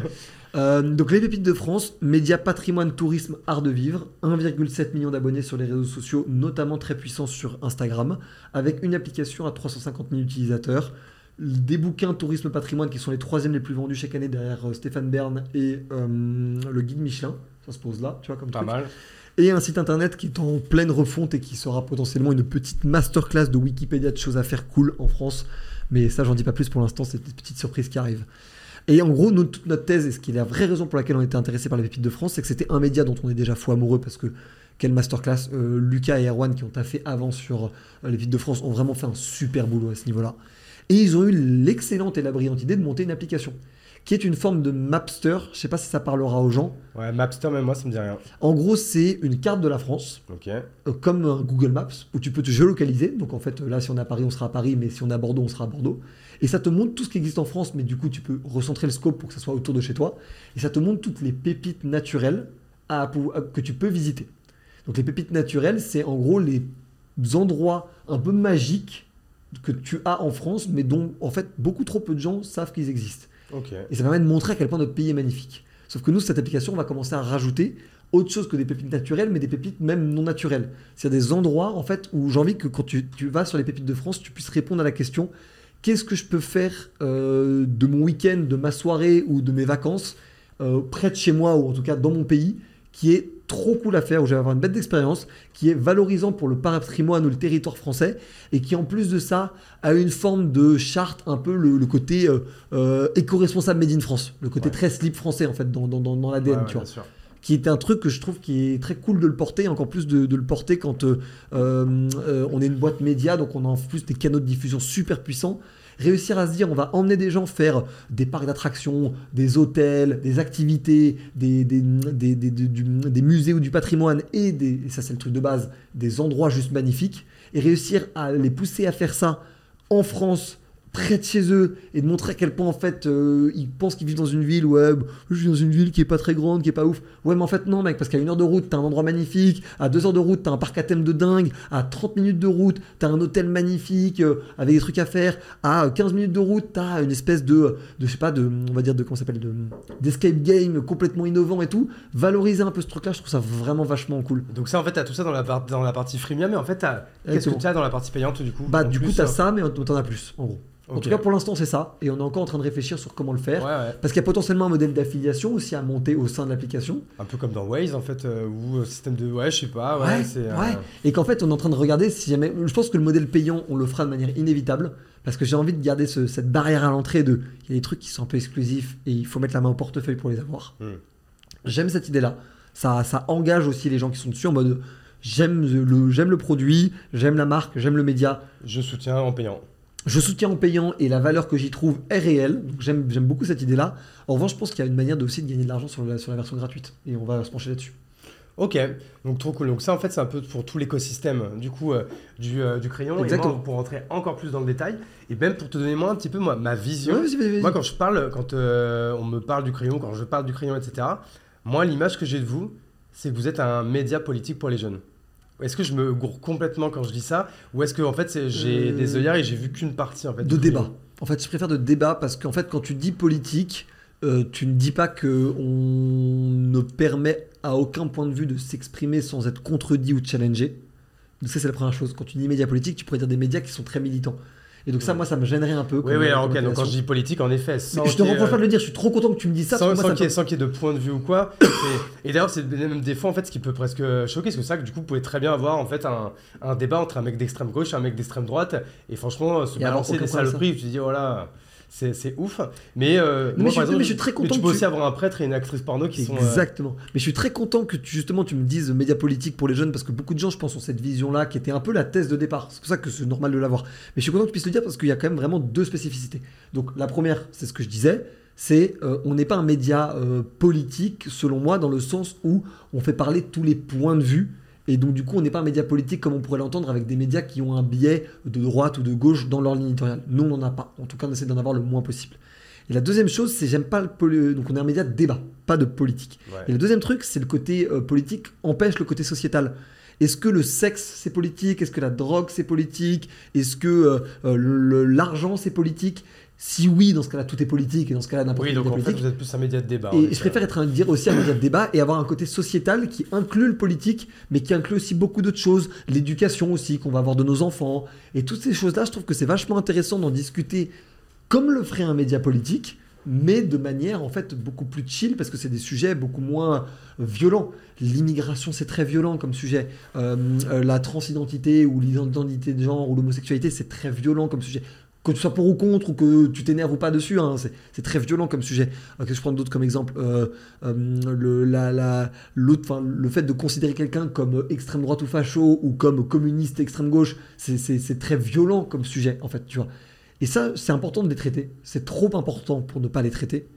Speaker 3: Euh, donc les pépites de France, média patrimoine tourisme art de vivre, 1,7 million d'abonnés sur les réseaux sociaux, notamment très puissants sur Instagram, avec une application à 350 000 utilisateurs. Des bouquins tourisme patrimoine qui sont les troisièmes les plus vendus chaque année derrière euh, Stéphane Bern et euh, le guide Michelin. Ça se pose là, tu vois comme
Speaker 2: Pas
Speaker 3: truc.
Speaker 2: mal
Speaker 3: et un site internet qui est en pleine refonte et qui sera potentiellement une petite masterclass de Wikipédia de choses à faire cool en France. Mais ça, j'en dis pas plus pour l'instant, c'est une petite surprise qui arrive. Et en gros, toute notre thèse, et ce qui est la vraie raison pour laquelle on était intéressé par les pépites de France, c'est que c'était un média dont on est déjà fou amoureux parce que quelle masterclass euh, Lucas et Erwan qui ont taffé avant sur euh, les pépites de France ont vraiment fait un super boulot à ce niveau-là. Et ils ont eu l'excellente et la brillante idée de monter une application qui est une forme de Mapster. Je sais pas si ça parlera aux gens.
Speaker 2: Ouais, Mapster, même moi, ça me dit rien.
Speaker 3: En gros, c'est une carte de la France, euh, comme un Google Maps, où tu peux te géolocaliser. Donc en fait, là, si on est à Paris, on sera à Paris, mais si on est à Bordeaux, on sera à Bordeaux. Et ça te montre tout ce qui existe en France, mais du coup, tu peux recentrer le scope pour que ça soit autour de chez toi. Et ça te montre toutes les pépites naturelles à, à- que tu peux visiter. Donc les pépites naturelles, c'est en gros les endroits un peu magiques que tu as en France, mais dont en fait beaucoup trop peu de gens savent qu'ils existent. Et ça permet de montrer à quel point notre pays est magnifique. Sauf que nous, cette application, on va commencer à rajouter autre chose que des pépites naturelles, mais des pépites même non naturelles. C'est des endroits, en fait, où j'ai envie que quand tu, tu, vas sur les pépites de France, tu puisses répondre à la question qu'est-ce que je peux faire euh, de mon week-end, de ma soirée ou de mes vacances euh, près de chez moi, ou en tout cas dans mon pays, qui est trop cool à faire, où je vais avoir une bête d'expérience, qui est valorisant pour le patrimoine ou le territoire français, et qui en plus de ça a une forme de charte, un peu le, le côté euh, euh, éco-responsable made in France, le côté
Speaker 2: Ouais.
Speaker 3: très slip français en fait dans, dans, dans, dans l'ADN,
Speaker 2: Ouais, ouais,
Speaker 3: tu vois
Speaker 2: sûr.
Speaker 3: qui est un truc que je trouve qui est très cool de le porter, encore plus de, de le porter quand euh, on est une boîte média, donc on a en plus des canaux de diffusion super puissants. Réussir à se dire, on va emmener des gens faire des parcs d'attractions, des hôtels, des activités, des, musées ou du patrimoine, et, des, et ça c'est le truc de base, des endroits juste magnifiques, et réussir à les pousser à faire ça en France, près de chez eux, et de montrer à quel point en fait euh, ils pensent qu'ils vivent dans une ville, ouais, bah, je vis dans une ville qui est pas très grande, qui est pas ouf. Ouais, mais en fait non mec, parce qu'à une heure de route, t'as un endroit magnifique, à deux heures de route, t'as un parc à thème de dingue, à 30 minutes de route, t'as un hôtel magnifique euh, avec des trucs à faire, à 15 minutes de route, t'as une espèce de, de je sais pas, de, on va dire de comment s'appelle, de d'escape game complètement innovant et tout. Valoriser un peu ce truc-là, je trouve ça vraiment vachement cool.
Speaker 2: Donc ça, en fait, t'as tout ça dans la, dans la partie freemium, mais en fait, t'as- qu'est-ce que
Speaker 3: Exactement.
Speaker 2: tu as dans la partie payante du coup
Speaker 3: Bah du coup t'as ça, mais t'en as plus en gros. En tout cas pour l'instant c'est ça, et on est encore en train de réfléchir sur comment le faire.
Speaker 2: Ouais, ouais.
Speaker 3: Parce qu'il y a potentiellement un modèle d'affiliation aussi à monter au sein de l'application.
Speaker 2: Un peu comme dans Waze, en fait, euh, ou euh, système de. Ouais, je sais pas, ouais, c'est. euh,
Speaker 3: ouais. Et qu'en fait, on est en train de regarder si jamais. Je pense que le modèle payant, on le fera de manière inévitable. Parce que j'ai envie de garder ce- cette barrière à l'entrée de. Il y a des trucs qui sont un peu exclusifs et il faut mettre la main au portefeuille pour les avoir.
Speaker 2: Hmm.
Speaker 3: J'aime cette idée-là. Ça, ça engage aussi les gens qui sont dessus en mode. J'aime le, j'aime le produit, j'aime la marque, j'aime le média.
Speaker 2: Je soutiens en payant.
Speaker 3: Je soutiens en payant et la valeur que j'y trouve est réelle. Donc j'aime, j'aime beaucoup cette idée-là. En revanche, je pense qu'il y a une manière de, aussi de gagner de l'argent sur la, sur la version gratuite. Et on va se pencher là-dessus.
Speaker 2: Ok, donc trop cool. Donc ça, en fait, c'est un peu pour tout l'écosystème du coup euh, du, euh, du crayon.
Speaker 3: Exactement.
Speaker 2: Et moi, pour rentrer encore plus dans le détail, et même pour te donner moi un petit peu moi, ma vision. Moi, quand je parle, quand euh, on me parle du crayon, quand je parle du crayon, etc., moi, l'image que j'ai de vous, c'est que vous êtes un média politique pour les jeunes. Est-ce que je me gourre complètement quand je dis ça Ou est-ce que, en fait, j'ai
Speaker 3: Euh,
Speaker 2: des œillères et j'ai vu qu'une partie en fait,
Speaker 3: de débat. En fait, je préfère de débat parce qu'en fait, quand tu dis politique, euh, tu ne dis pas que on ne permet à aucun point de vue de s'exprimer sans être contredit ou challengé. Donc ça, c'est la première chose. Quand tu dis médias politiques, tu pourrais dire des médias qui sont très militants. Et donc ça, moi, ça me gênerait un peu.
Speaker 2: Oui, oui,
Speaker 3: comme
Speaker 2: alors, ok, donc quand je dis politique, en effet,
Speaker 3: Mais
Speaker 2: sans
Speaker 3: je te reproche pas
Speaker 2: euh,
Speaker 3: de le dire, je suis trop content que tu me dises ça.
Speaker 2: sans, qu'il y ait, de point de vue ou quoi. Et, et d'ailleurs, c'est même des fois en fait ce qui peut presque choquer, parce que ça, que du coup, vous pouvez très bien avoir en fait un, un débat entre un mec d'extrême gauche et un mec d'extrême droite, et franchement, se
Speaker 3: Et
Speaker 2: balancer des saloperies, tu te dis, voilà, c'est c'est ouf. Mais, euh,
Speaker 3: Mais
Speaker 2: moi,
Speaker 3: je
Speaker 2: par
Speaker 3: suis-
Speaker 2: exemple,
Speaker 3: mais je suis très
Speaker 2: mais
Speaker 3: content
Speaker 2: tu
Speaker 3: que
Speaker 2: peux
Speaker 3: tu-
Speaker 2: aussi avoir un prêtre et une actrice porno qui sont. euh,
Speaker 3: Exactement. Mais je suis très content que tu, justement tu me dises médias politiques pour les jeunes parce que beaucoup de gens, je pense, ont cette vision-là qui était un peu la thèse de départ. C'est pour ça que c'est normal de l'avoir. Mais je suis content que tu puisses le dire parce qu'il y a quand même vraiment deux spécificités. Donc la première, c'est ce que je disais, c'est euh, on n'est pas un média euh, politique selon moi dans le sens où on fait parler tous les points de vue. Et donc, du coup, on n'est pas un média politique comme on pourrait l'entendre avec des médias qui ont un biais de droite ou de gauche dans leur ligne éditoriale. Nous, on n'en a pas. En tout cas, on essaie d'en avoir le moins possible. Et la deuxième chose, c'est j'aime pas le poli- donc on est un média de débat, pas de politique.
Speaker 2: ouais.
Speaker 3: Et le deuxième truc, c'est le côté euh, politique empêche le côté sociétal. Est-ce que le sexe c'est politique? Est-ce que la drogue c'est politique? Est-ce que euh, euh, l'argent c'est politique? Si oui, dans ce cas-là tout est politique et dans ce cas-là n'importe
Speaker 2: Oui,
Speaker 3: quel
Speaker 2: donc en fait,
Speaker 3: politique.
Speaker 2: vous êtes plus un média de débat.
Speaker 3: Et je préfère être un, dire aussi un média de débat et avoir un côté sociétal qui inclut le politique, mais qui inclut aussi beaucoup d'autres choses, l'éducation aussi qu'on va avoir de nos enfants. Et toutes ces choses-là, je trouve que c'est vachement intéressant d'en discuter comme le ferait un média politique, mais de manière en fait beaucoup plus chill parce que c'est des sujets beaucoup moins violents. L'immigration, c'est très violent comme sujet. Euh, euh, la transidentité ou l'identité de genre ou l'homosexualité, c'est très violent comme sujet. Que tu sois pour ou contre ou que tu t'énerves ou pas dessus, hein, c'est très violent comme sujet. Euh, que je prends d'autres comme exemple? Euh, euh, le, fait de considérer quelqu'un comme extrême droite ou facho ou comme communiste extrême gauche, c'est très violent comme sujet en fait, tu vois. Et ça, c'est important de les traiter. C'est trop important pour ne pas les traiter.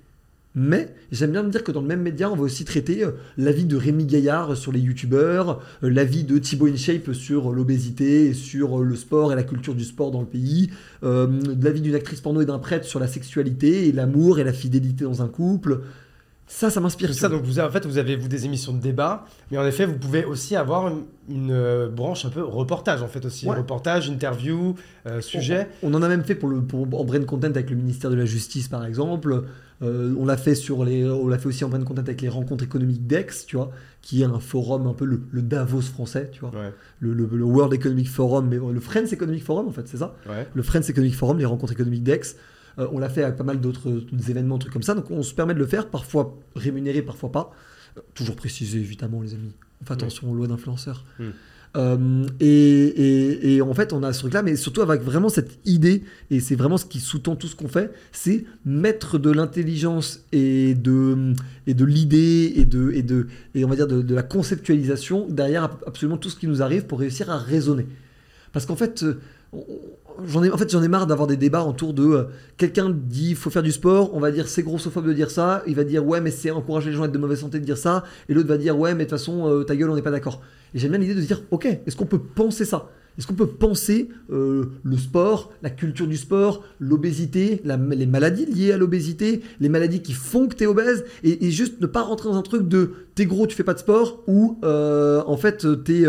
Speaker 3: Mais j'aime bien me dire que dans le même média, on va aussi traiter euh, l'avis de Rémi Gaillard sur les youtubeurs, euh, l'avis de Thibaut InShape sur l'obésité, et sur euh, le sport et la culture du sport dans le pays, euh, l'avis d'une actrice porno et d'un prêtre sur la sexualité et l'amour et la fidélité dans un couple. Ça, ça m'inspire.
Speaker 2: Ça, donc vous avez, en fait, vous avez vous des émissions de débat, mais en effet, vous pouvez aussi avoir une, une, euh, branche un peu reportage, en fait aussi,
Speaker 3: Ouais.
Speaker 2: reportage, interview, euh, sujet.
Speaker 3: On en a même fait pour le pour, en brain content avec le ministère de la Justice par exemple. Euh, on l'a fait sur les, on l'a fait aussi en brain content avec les rencontres économiques d'Aix, tu vois, qui est un forum un peu le, le Davos français, tu vois,
Speaker 2: Ouais,
Speaker 3: le, le- le World Economic Forum, mais le Friends Economic Forum en fait, c'est ça.
Speaker 2: ouais.
Speaker 3: Le Friends Economic Forum, les rencontres économiques d'Aix. Euh, on l'a fait avec pas mal d'autres événements, trucs comme ça. Donc on se permet de le faire, parfois rémunéré, parfois pas. Euh, toujours précisé évidemment, les amis. On fait attention aux lois d'influenceurs.
Speaker 2: Mm.
Speaker 3: Euh, et, en fait, on a ce truc-là, mais surtout avec vraiment cette idée, et c'est vraiment ce qui sous-tend tout ce qu'on fait, c'est mettre de l'intelligence et de, l'idée et de, on va dire de, de la conceptualisation derrière ab- absolument tout ce qui nous arrive pour réussir à raisonner. Parce qu'en fait, euh, j'en ai, en fait, j'en ai marre d'avoir des débats autour de euh, quelqu'un dit faut faire du sport, on va dire c'est grossophobe de dire ça, il va dire ouais mais c'est encourager les gens à être de mauvaise santé de dire ça, et l'autre va dire ouais mais de toute façon euh, ta gueule on n'est pas d'accord. Et j'aime bien l'idée de se dire ok est-ce qu'on peut penser ça? Est-ce qu'on peut penser euh, le sport, la culture du sport, l'obésité, les maladies liées à l'obésité, les maladies qui font que tu es obèse, et, et juste ne pas rentrer dans un truc de t'es gros, tu fais pas de sport, ou en fait t'es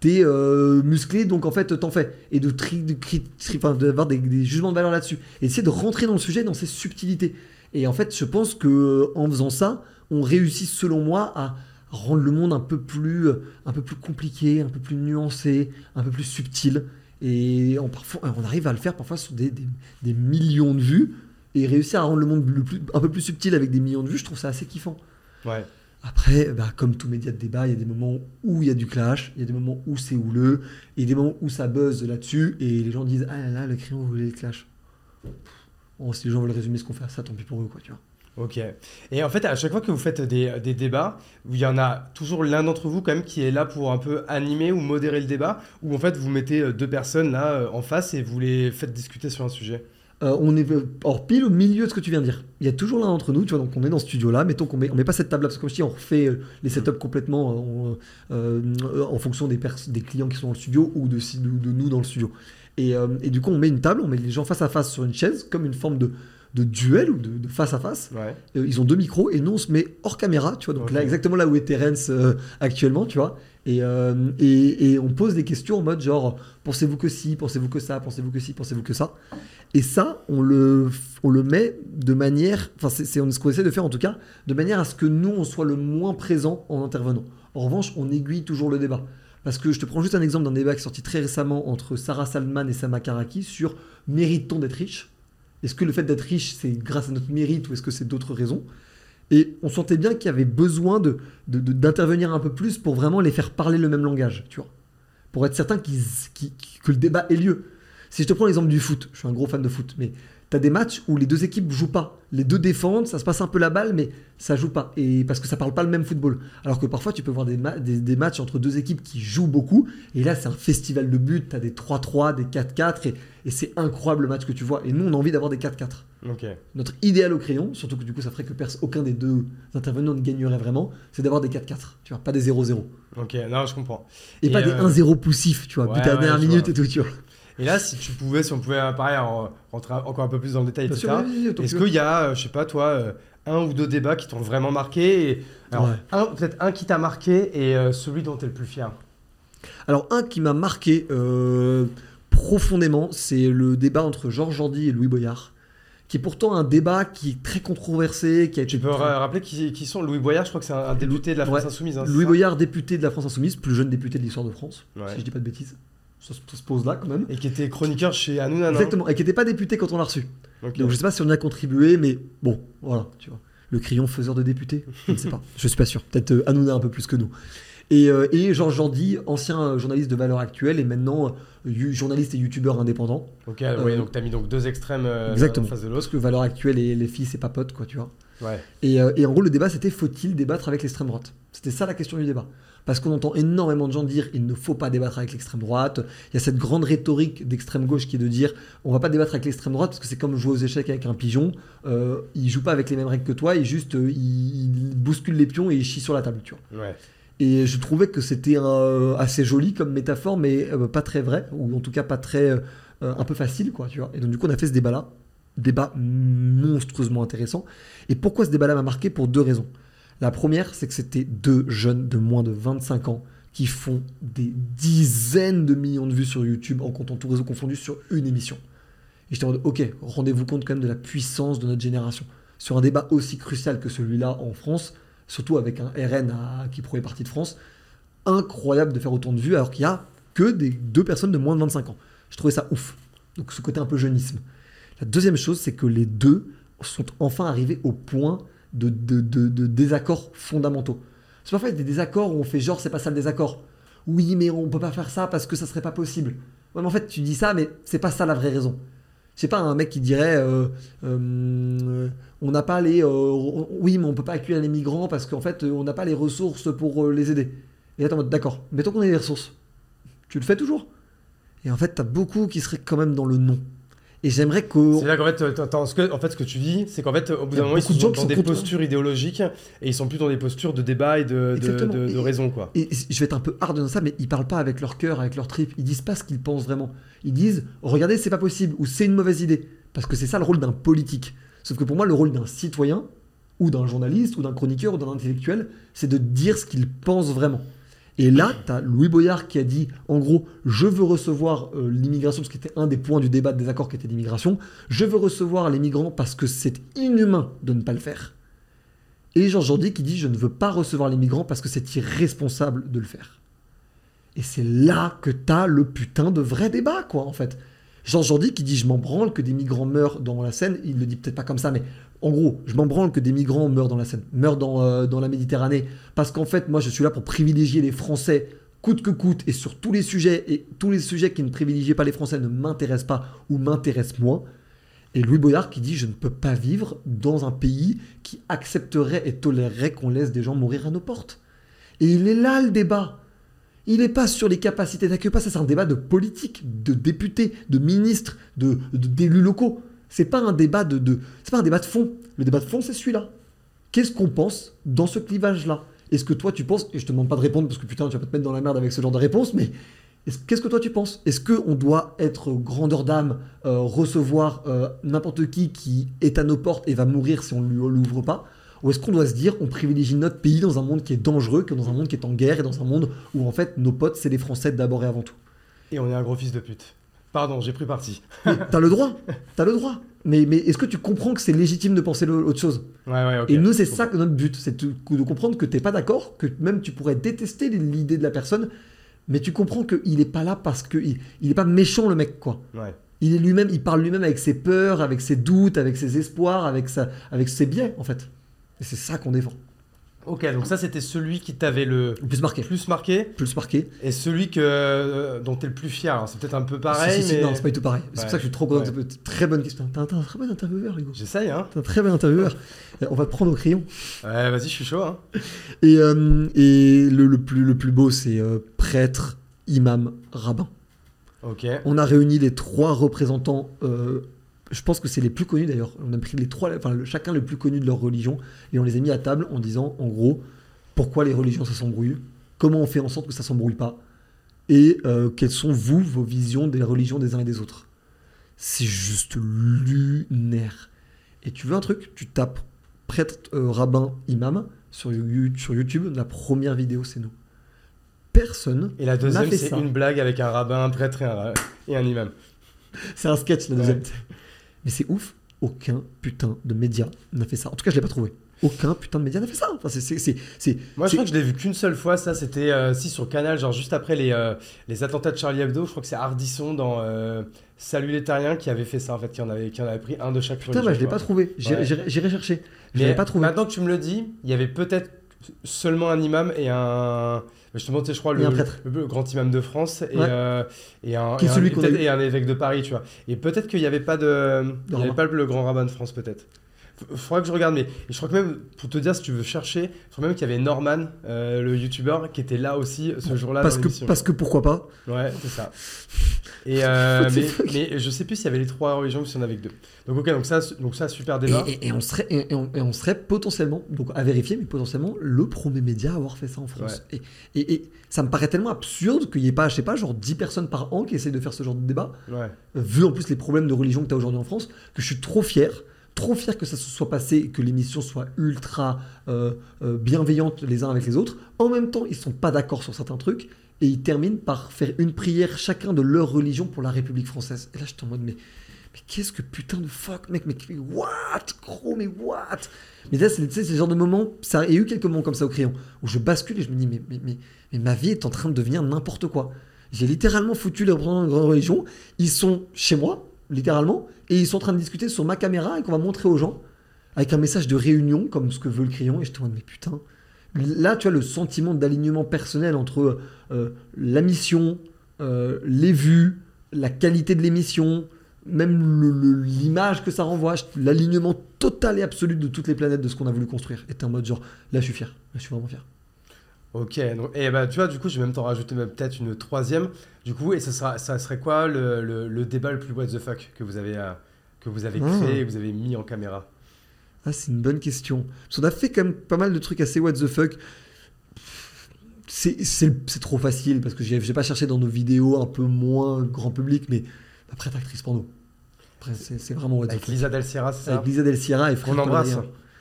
Speaker 3: t'es euh, musclé, donc en fait t'en fais. Et de tri, de d'avoir des, des jugements de valeur là-dessus. Et essayer de rentrer dans le sujet, dans ses subtilités. Et en fait, je pense que en faisant ça, on réussit selon moi à rendre le monde un peu plus, un peu plus compliqué, un peu plus nuancé, un peu plus subtil. Et on, parfois, on arrive à le faire parfois sur des, des- millions de vues et réussir à rendre le monde un peu plus subtil avec des millions de vues, je trouve ça assez kiffant.
Speaker 2: Ouais.
Speaker 3: Après, bah, comme tout média de débat, il y a des moments où il y a du clash, il y a des moments où c'est houleux, et des moments où ça buzz là-dessus, et les gens disent Ah là là, le crayon voulait le clash. Bon, si les gens veulent résumer ce qu'on fait à ça, tant pis pour eux, quoi, tu vois.
Speaker 2: Ok. Et en fait, à chaque fois que vous faites des, des débats, il y en a toujours l'un d'entre vous quand même qui est là pour un peu animer ou modérer le débat, ou en fait vous mettez euh, deux personnes là euh, en face et vous les faites discuter sur un sujet?
Speaker 3: Euh, on est hors pile au milieu de ce que tu viens de dire. Il y a toujours l'un d'entre nous, tu vois, donc on est dans ce studio-là, mettons qu'on met, on met pas cette table-là, parce que comme je dis, on refait euh, les setups complètement euh, en, euh, en fonction des, clients qui sont dans le studio ou de, si- de, de nous dans le studio. Et, euh, et du coup, on met une table, on met les gens face à face sur une chaise, comme une forme de, de duel ou de, de face à face.
Speaker 2: Ouais.
Speaker 3: Ils ont deux micros et nous on se met hors caméra, tu vois, donc là exactement là où est Terence euh, actuellement, tu vois, et, euh, et, on pose des questions en mode genre pensez-vous que si, pensez-vous que ça, pensez-vous que si, pensez-vous que ça, et ça on le, on le met de manière, enfin c'est c'est ce qu'on essaie de faire en tout cas, de manière à ce que nous on soit le moins présent en intervenant. En revanche, on aiguille toujours le débat. Parce que je te prends juste un exemple d'un débat qui est sorti très récemment entre Sarah Salman et Sama Karaki sur mérite-t-on d'être riche Est-ce que le fait d'être riche, c'est grâce à notre mérite ou est-ce que c'est d'autres raisons? Et on sentait bien qu'il y avait besoin de, d'intervenir un peu plus pour vraiment les faire parler le même langage, tu vois. Pour être certain qu'ils- que le débat ait lieu. Si je te prends l'exemple du foot, je suis un gros fan de foot, mais tu as des matchs où les deux équipes jouent pas. Les deux défendent, ça se passe un peu la balle, mais ça joue pas. Et parce que ça parle pas le même football. Alors que parfois, tu peux voir des, ma- des- des matchs entre deux équipes qui jouent beaucoup. Et là, c'est un festival de buts. Tu as des 3-3, des 4-4. Et, et c'est incroyable le match que tu vois. Et nous, on a envie d'avoir des 4-4.
Speaker 2: Ok.
Speaker 3: Notre idéal au crayon, surtout que du coup, ça ferait que aucun des deux intervenants ne gagnerait vraiment, c'est d'avoir des 4-4. Tu vois, pas des 0-0.
Speaker 2: Ok, non, je comprends.
Speaker 3: Et,
Speaker 2: Et
Speaker 3: pas des
Speaker 2: euh,
Speaker 3: 1-0 poussifs, tu vois,
Speaker 2: ouais,
Speaker 3: but à la
Speaker 2: ouais,
Speaker 3: dernière minute
Speaker 2: vois.
Speaker 3: et tout, tu vois.
Speaker 2: Et là, si tu pouvais, si on pouvait, euh, pareil, en- rentrer encore un peu plus dans le détail, etc. Est-ce
Speaker 3: que-
Speaker 2: qu'il y a, euh, je sais pas, toi, euh, un ou deux débats qui t'ont vraiment marqué et... Alors,
Speaker 3: Ouais.
Speaker 2: un- peut-être un qui t'a marqué et euh, celui dont tu es le plus fier?
Speaker 3: Alors, un qui m'a marqué euh, profondément, c'est le débat entre Georges Jordi et Louis Boyard, qui est pourtant un débat qui est très controversé, qui a été
Speaker 2: Tu peux ra- rappeler qui, qui sont Louis Boyard, je crois que c'est un, un député de la France
Speaker 3: Ouais.
Speaker 2: Insoumise. hein,
Speaker 3: Louis Boyard, député de la France Insoumise, plus jeune député de l'histoire de France,
Speaker 2: Ouais.
Speaker 3: si je dis pas de bêtises. Ça, se- ça se pose là quand même.
Speaker 2: Et qui était chroniqueur chez Hanouna,
Speaker 3: Exactement, et qui n'était pas député quand on l'a reçu. Donc je sais pas si on y a contribué, mais bon, voilà, tu vois. Le crayon faiseur de député Je ne sais pas, je suis pas sûr. Peut-être euh, Hanouna un peu plus que nous. Et, euh, et Georges Jordi, ancien euh, journaliste de Valeurs Actuelles et maintenant euh, journaliste et youtubeur indépendant.
Speaker 2: Ok, oui,
Speaker 3: Euh,
Speaker 2: donc t'as mis donc deux extrêmes
Speaker 3: Exactement.
Speaker 2: en face de
Speaker 3: Parce
Speaker 2: l'autre.
Speaker 3: que Valeurs Actuelles et les filles, c'est pas potes, quoi, tu vois.
Speaker 2: Ouais.
Speaker 3: Et, et en gros, le débat, c'était faut-il débattre avec l'extrême droite? C'était ça la question du débat. Parce qu'on entend énormément de gens dire il ne faut pas débattre avec l'extrême droite. Il y a cette grande rhétorique d'extrême gauche qui est de dire on va pas débattre avec l'extrême droite parce que c'est comme jouer aux échecs avec un pigeon. Euh, il joue pas avec les mêmes règles que toi, il juste euh, il, bouscule les pions et il chie sur la table, tu vois.
Speaker 2: Ouais.
Speaker 3: Et je trouvais que c'était euh, assez joli comme métaphore, mais euh, pas très vrai, ou en tout cas pas très. un peu facile, quoi, tu vois. Et donc, du coup, on a fait ce débat-là. Débat monstrueusement intéressant. Et pourquoi ce débat-là m'a marqué? Pour deux raisons. La première, c'est que c'était deux jeunes de moins de 25 ans qui font des dizaines de millions de vues sur YouTube en comptant tout réseau confondu sur une émission. Et j'étais en mode, ok, rendez-vous compte quand même de la puissance de notre génération. Sur un débat aussi crucial que celui-là en France, surtout avec un RN qui prenait partie de France, incroyable de faire autant de vues alors qu'il y a que des deux personnes de moins de 25 ans. Je trouvais ça ouf. Donc ce côté un peu jeunisme. La deuxième chose, c'est que les deux sont enfin arrivés au point de, de, de- de désaccords fondamentaux. C'est parfois des désaccords où on fait genre c'est pas ça le désaccord. Oui, mais on peut pas faire ça parce que ça serait pas possible. Ouais, mais en fait, tu dis ça, mais c'est pas ça la vraie raison. Sais pas, un mec qui dirait euh, euh, on n'a pas les. euh, oui, mais on peut pas accueillir les migrants parce qu'en fait, on n'a pas les ressources pour les aider. Et là, t'es en mode d'accord, mettons qu'on ait les ressources. Tu le fais toujours Et en fait, t'as beaucoup qui seraient quand même dans le non. Et j'aimerais que.
Speaker 2: C'est là qu'en fait, euh, ce que, en fait, ce que tu dis, c'est qu'en fait, au bout d'un moment, ils
Speaker 3: de
Speaker 2: sont
Speaker 3: qui
Speaker 2: dans
Speaker 3: sont
Speaker 2: des
Speaker 3: contre.
Speaker 2: postures idéologiques et ils sont plus dans des postures de débat et de, de, de- de raison, quoi.
Speaker 3: Et je vais être un peu hard dans ça, mais ils parlent pas avec leur cœur, avec leur trip. Ils disent pas ce qu'ils pensent vraiment. Ils disent regardez, c'est pas possible ou c'est une mauvaise idée. Parce que c'est ça le rôle d'un politique. Sauf que pour moi, le rôle d'un citoyen ou d'un journaliste ou d'un chroniqueur ou d'un intellectuel, c'est de dire ce qu'il pense vraiment. Et là, tu as Louis Boyard qui a dit, en gros, je veux recevoir euh, l'immigration, parce que c'était un des points du débat de désaccord qui était l'immigration, je veux recevoir les migrants parce que c'est inhumain de ne pas le faire. Et Georges Jordi qui dit, je ne veux pas recevoir les migrants parce que c'est irresponsable de le faire. Et c'est là que tu as le putain de vrai débat, quoi, en fait. Georges Jordi qui dit, je m'en branle que des migrants meurent dans la Seine, il le dit peut-être pas comme ça, mais en gros, je m'en branle que des migrants meurent euh, dans la Méditerranée, parce qu'en fait, moi, je suis là pour privilégier les Français coûte que coûte, et sur tous les sujets, et tous les sujets qui ne privilégient pas les Français ne m'intéressent pas ou m'intéressent moins. Et Louis Boyard qui dit Je ne peux pas vivre dans un pays qui accepterait et tolérerait qu'on laisse des gens mourir à nos portes. Et il est là le débat. Il n'est pas sur les capacités d'accueil, ça, c'est un débat de politique, de députés, de ministres, d'élus locaux. C'est pas un débat de, c'est pas un débat de fond. Le débat de fond, c'est celui-là. Qu'est-ce qu'on pense dans ce clivage-là? Est-ce que toi tu penses, et je te demande pas de répondre parce que putain tu vas pas te mettre dans la merde avec ce genre de réponse, mais est-ce- qu'est-ce que toi tu penses? Est-ce qu'on doit être grandeur d'âme, euh, recevoir euh, n'importe qui qui est à nos portes et va mourir si on ne l'ouvre pas? Ou est-ce qu'on doit se dire on privilégie notre pays dans un monde qui est dangereux, que dans un monde qui est en guerre et dans un monde où en fait nos potes c'est les Français d'abord et avant tout?
Speaker 2: Et on est un gros fils de pute. Pardon, j'ai pris parti.
Speaker 3: T'as le droit, t'as le droit. Mais, mais est-ce que tu comprends que c'est légitime de penser autre chose?
Speaker 2: Ouais, ouais.
Speaker 3: Et nous, c'est ça que notre but, c'est de, de comprendre que t'es pas d'accord, que même tu pourrais détester l'idée de la personne, Mais tu comprends qu'il est pas là parce que il, il est pas méchant le mec quoi.
Speaker 2: Ouais.
Speaker 3: Il est lui-même, il parle lui-même avec ses peurs, avec ses doutes, avec ses espoirs, avec sa, avec ses biais en fait. Et c'est ça qu'on défend.
Speaker 2: Ok, donc ça c'était celui qui t'avait le
Speaker 3: Le plus marqué.
Speaker 2: plus marqué
Speaker 3: Plus marqué.
Speaker 2: et celui que, euh, dont t'es le plus fier. Alors c'est peut-être un peu pareil,
Speaker 3: Si, si, si,
Speaker 2: mais.
Speaker 3: Non, c'est pas du tout pareil. C'est pour ça que je suis trop content.
Speaker 2: Ouais.
Speaker 3: Très bonne question. T'es un, très bon intervieweur, Hugo.
Speaker 2: J'essaye, hein.
Speaker 3: T'es un très bon intervieweur. Euh, On va te prendre au crayon.
Speaker 2: Ouais, vas-y, je suis chaud, hein.
Speaker 3: Et, euh, et le, le plus, le plus beau, c'est euh, prêtre, imam, rabbin.
Speaker 2: Ok.
Speaker 3: On a réuni les trois représentants. euh, je pense que c'est les plus connus d'ailleurs. On a pris les trois, enfin le- chacun le plus connu de leur religion et on les a mis à table en disant en gros pourquoi les religions ça s'embrouille, comment on fait en sorte que ça s'embrouille pas et euh, quelles sont vous vos visions des religions des uns et des autres. C'est juste lunaire. Et tu veux un truc? Tu tapes prêtre, euh, rabbin, imam sur, sur YouTube. La première vidéo c'est nous. Personne.
Speaker 2: Et la deuxième,
Speaker 3: fait
Speaker 2: c'est une blague avec un rabbin, un prêtre et un, et un imam.
Speaker 3: C'est un sketch la deuxième.
Speaker 2: Ouais.
Speaker 3: Mais c'est ouf, aucun putain de média n'a fait ça. En tout cas, je l'ai pas trouvé. Aucun putain de média n'a fait ça. Enfin, c'est,
Speaker 2: Moi, je crois que je l'ai vu qu'une seule fois. Ça, c'était euh, si sur Canal, genre juste après les, euh, les attentats de Charlie Hebdo. Je crois que c'est Ardisson dans euh, Salut les Terriens qui avait fait ça en fait, qui en avait, qui en avait pris un de chaque
Speaker 3: Putain, bah, je l'ai pas trouvé. J'ai,
Speaker 2: Ouais.
Speaker 3: chercher. Je l'ai pas trouvé.
Speaker 2: Maintenant que tu me le dis, il y avait peut-être seulement un imam et un. Justement, tu sais, je crois, le, grand imam de France et,
Speaker 3: Ouais.
Speaker 2: euh, et un, et un- et évêque de Paris, tu vois. Et peut-être qu'il n'y avait pas de. Il y avait pas le grand rabbin de France, peut-être. Faudra que je regarde, mais je crois que même, pour te dire, si tu veux chercher, je crois même qu'il y avait Norman, euh, le youtubeur, qui était là aussi ce jour-là.
Speaker 3: parce, que, parce que pourquoi pas
Speaker 2: Ouais, c'est ça. Et euh, mais, mais je sais plus s'il y avait les trois religions ou s'il y en avait que deux. Donc, ok, donc ça, donc ça super débat.
Speaker 3: et, et- et on serait, et, on, serait potentiellement, donc à vérifier, mais potentiellement le premier média à avoir fait ça en France. Et, et- et ça me paraît tellement absurde qu'il n'y ait pas, je sais pas, genre 10 personnes par an qui essayent de faire ce genre de débat.
Speaker 2: Ouais.
Speaker 3: vu en plus les problèmes de religion que tu as aujourd'hui en France, que je suis trop fier, trop fier que ça se soit passé et que l'émission soit ultra euh, euh, bienveillante les uns avec les autres. En même temps, ils sont pas d'accord sur certains trucs et ils terminent par faire une prière chacun de leur religion pour la République française. Et là, j'étais en mode, mais, qu'est-ce que putain de fuck, mec, mais what, gros, mais what? Mais là, c'est le genre de moment, ça, y a eu quelques moments comme ça au crayon, où je bascule et je me dis, mais, mais, mais, mais ma vie est en train de devenir n'importe quoi. J'ai littéralement foutu les représentants de grande religion. Ils sont chez moi, littéralement, et ils sont en train de discuter sur ma caméra et qu'on va montrer aux gens avec un message de réunion, comme ce que veut le crayon. Et je te dis, mais putain. Là, tu as le sentiment d'alignement personnel entre euh, la mission, euh, les vues, la qualité de l'émission, même l'image que ça renvoie, l'alignement total et absolu de toutes les planètes de ce qu'on a voulu construire. Et t'es en mode genre, là, je suis fier. Là, je suis vraiment fier.
Speaker 2: Ok, donc, et bah tu vois, du coup, je vais même t'en rajouter peut-être une troisième. Du coup, et ça, sera, ça serait quoi le, le, le débat le plus what the fuck que vous avez, euh, que vous avez
Speaker 3: Ah.
Speaker 2: créé, que vous avez mis en caméra?
Speaker 3: Ah, c'est une bonne question. Parce qu'on a fait quand même pas mal de trucs assez what the fuck. C'est trop facile parce que j'ai pas cherché dans nos vidéos un peu moins grand public, mais après, actrice porno. C'est vraiment what the
Speaker 2: Avec
Speaker 3: fuck.
Speaker 2: Lisa Del Sierra, c'est ça?
Speaker 3: Avec Lisa Del Sierra et Frère
Speaker 2: Qu'on embrasse.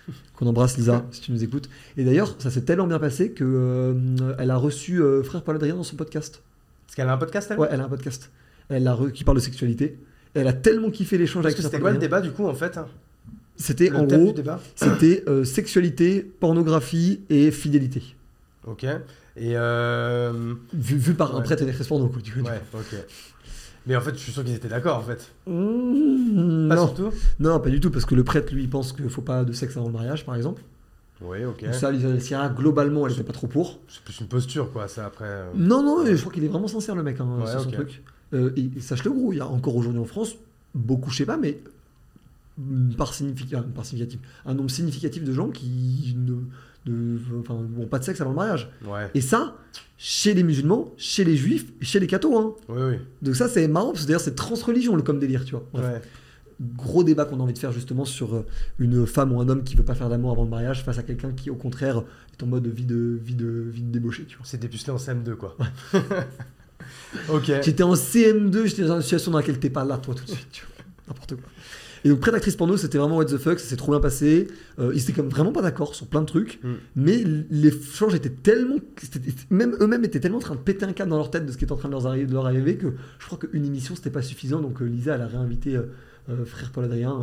Speaker 3: Qu'on embrasse, Lisa, si tu nous écoutes. Et d'ailleurs, ça s'est tellement bien passé que euh, elle a reçu euh, Frère Paul Adrien dans son podcast.
Speaker 2: Parce qu'elle a un podcast, elle?
Speaker 3: Ouais, elle a un podcast. Elle a re- qui parle de sexualité. Et elle a tellement kiffé l'échange avec
Speaker 2: c'était quoi le débat, du coup, en fait hein?
Speaker 3: C'était en gros, c'était euh, sexualité, pornographie et fidélité.
Speaker 2: Ok. Et.
Speaker 3: Vu, vu par un prêtre et du coup.
Speaker 2: Ouais, ok. Mais en fait, je suis sûr qu'ils étaient d'accord, en fait.
Speaker 3: Mmh,
Speaker 2: Pas
Speaker 3: non.
Speaker 2: surtout
Speaker 3: non, pas du tout, parce que le prêtre, lui, il pense qu'il faut pas de sexe avant le mariage, par exemple.
Speaker 2: Oui, ok.
Speaker 3: Donc ça, Sierra, globalement, elle était pas trop pour.
Speaker 2: C'est plus une posture, quoi, ça, après. euh.
Speaker 3: Non, non, je crois qu'il est vraiment sincère, le mec, hein,
Speaker 2: Ouais,
Speaker 3: sur son truc. Euh, et, et sache-le, gros, il y a encore aujourd'hui en France, beaucoup, je sais pas, mais une part, significa- une part significative, un nombre significatif de gens qui ne de, enfin, ont pas de sexe avant le mariage.
Speaker 2: Ouais.
Speaker 3: Et ça, chez les musulmans, chez les juifs, chez les cathos. Hein.
Speaker 2: Oui, oui.
Speaker 3: Donc ça, c'est marrant, parce que d'ailleurs, c'est transreligion, le comme délire, tu vois.
Speaker 2: Ouais.
Speaker 3: Gros débat qu'on a envie de faire justement sur euh, une femme ou un homme qui veut pas faire d'amour avant le mariage face à quelqu'un qui, au contraire, est en mode vie de, vie de, vie de débauché, tu vois.
Speaker 2: C'est dépucelé en CM2, quoi. ok.
Speaker 3: J'étais en CM2, j'étais dans une situation dans laquelle t'es pas là, toi, tout de suite. tu vois. N'importe quoi. Et donc, près d'actrice porno, c'était vraiment what the fuck, ça s'est trop bien passé. Euh, ils étaient comme vraiment pas d'accord sur plein de trucs,
Speaker 2: Mm.
Speaker 3: mais les changes étaient tellement. Même eux-mêmes étaient tellement en train de péter un câble dans leur tête de ce qui était en train de leur arriver, de leur arriver que je crois qu'une émission c'était pas suffisant. Donc, euh, Lisa, elle a réinvité euh, frère Paul Adrien.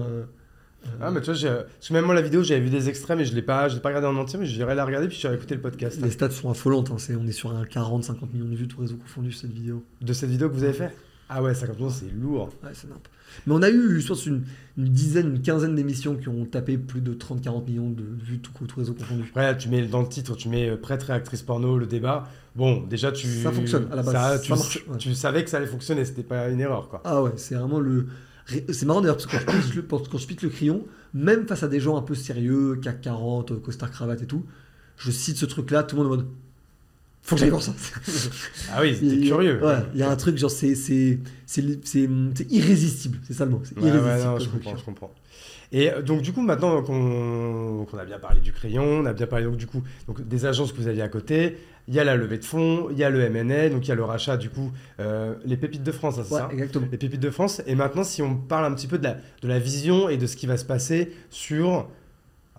Speaker 2: Ah, mais tu vois, j'ai- parce que même moi, la vidéo, j'avais vu des extraits, mais je l'ai pas, je l'ai pas regardé en entier, mais j'irai la regarder, puis j'irai écouter le podcast.
Speaker 3: Les stats sont affolantes. hein, on est sur un 40-50 millions de vues, tout réseau confondu, cette vidéo.
Speaker 2: De cette vidéo que vous avez fait? Ah ouais, 50 millions, c'est lourd.
Speaker 3: Ouais, c'est nimp. Mais on a eu, je pense, une, une dizaine, une quinzaine d'émissions qui ont tapé plus de 30-40 millions de vues, tout, tout réseau confondu.
Speaker 2: Là, tu mets dans le titre, tu mets euh, prêtre et actrice porno, le débat. Bon, déjà, tu.
Speaker 3: Ça fonctionne, à la base,
Speaker 2: Ça,
Speaker 3: ça
Speaker 2: tu,
Speaker 3: marche, ouais.
Speaker 2: tu savais que ça allait fonctionner, c'était pas une erreur, quoi.
Speaker 3: Ah ouais, c'est vraiment le. C'est marrant d'ailleurs, parce que quand je, le, quand je pitch le crayon, même face à des gens un peu sérieux, CAC 40, euh, costard cravate et tout, je cite ce truc-là, tout le monde en mode. Faut que j'aille voir ça.
Speaker 2: Ah oui, c'était curieux.
Speaker 3: Ouais, il y a un truc, genre, c'est irrésistible, c'est ça le mot. C'est
Speaker 2: Ouais, ouais,
Speaker 3: irrésistible.
Speaker 2: non, je comprends, je comprends. Et euh, donc, du coup, maintenant qu'on a bien parlé du crayon, on a bien parlé donc, du coup donc, des agences que vous aviez à côté, il y a la levée de fonds, il y a le MNA, donc il y a le rachat, du coup, euh, les pépites de France, hein, c'est
Speaker 3: Ouais,
Speaker 2: ça
Speaker 3: exactement.
Speaker 2: Les pépites de France. Et maintenant, si on parle un petit peu de la, de la vision et de ce qui va se passer sur.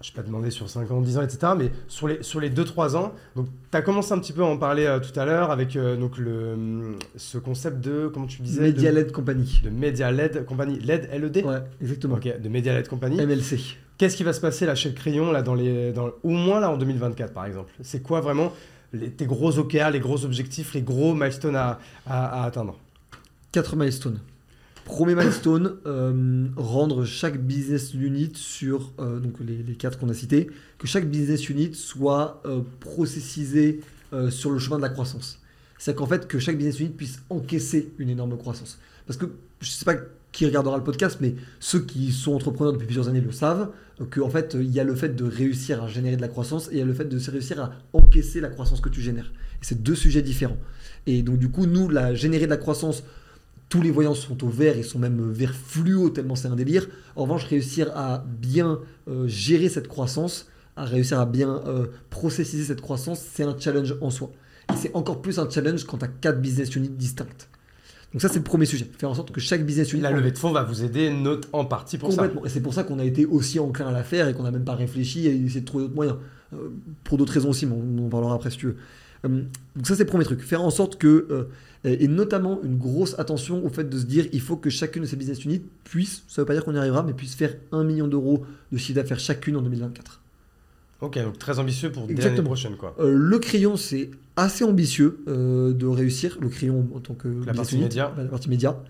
Speaker 2: Je ne vais pas demander sur 5 ans, 10 ans, etc. Mais sur les, sur les 2-3 ans. Donc, tu as commencé un petit peu à en parler euh, tout à l'heure avec euh, donc le, hum, ce concept de. Comment tu disais
Speaker 3: Media
Speaker 2: de,
Speaker 3: LED Company.
Speaker 2: de Media LED Company. LED, LED
Speaker 3: Ouais, exactement.
Speaker 2: Ok, de Media LED Company.
Speaker 3: MLC.
Speaker 2: Qu'est-ce qui va se passer là chez le crayon, là, dans les, dans, au moins là en 2024 par exemple? C'est quoi vraiment les, tes gros OKR, les gros objectifs, les gros milestones à, à- à atteindre?
Speaker 3: 4 milestones. Premier milestone, euh, rendre chaque business unit sur euh, donc les, quatre qu'on a cités, que chaque business unit soit euh, processisé euh, sur le chemin de la croissance. C'est qu'en fait que chaque business unit puisse encaisser une énorme croissance. Parce que je ne sais pas qui regardera le podcast, mais ceux qui sont entrepreneurs depuis plusieurs années le savent, qu'en fait il y a le fait de réussir à générer de la croissance et il y a le fait de réussir à encaisser la croissance que tu génères. Et c'est deux sujets différents. Et donc du coup, nous, la générer de la croissance, tous les voyants sont au vert, ils sont même vert fluo tellement c'est un délire. En revanche, réussir à bien euh, gérer cette croissance, à réussir à bien euh, processiser cette croissance, c'est un challenge en soi. Et c'est encore plus un challenge quand tu as quatre business units distinctes. Donc ça, c'est le premier sujet. Faire en sorte que chaque business unit...
Speaker 2: La levée de fonds va vous aider note en partie pour ça.
Speaker 3: Complètement. Et c'est pour ça qu'on a été aussi enclin à la faire et qu'on n'a même pas réfléchi à essayer de trouver d'autres moyens. Euh, pour d'autres raisons aussi, mais on en parlera après si tu veux. Euh, donc ça c'est le premier truc. Faire en sorte que, et notamment une grosse attention au fait de se dire il faut que chacune de ces business units puisse, ça veut pas dire qu'on y arrivera, mais puisse faire 1 million d'euros de chiffre d'affaires chacune en 2024.
Speaker 2: Ok, donc très ambitieux pour l'année prochaine quoi.
Speaker 3: Euh, le crayon c'est assez ambitieux euh, de réussir, le crayon en tant que business
Speaker 2: partie
Speaker 3: unit,
Speaker 2: média.
Speaker 3: la partie média.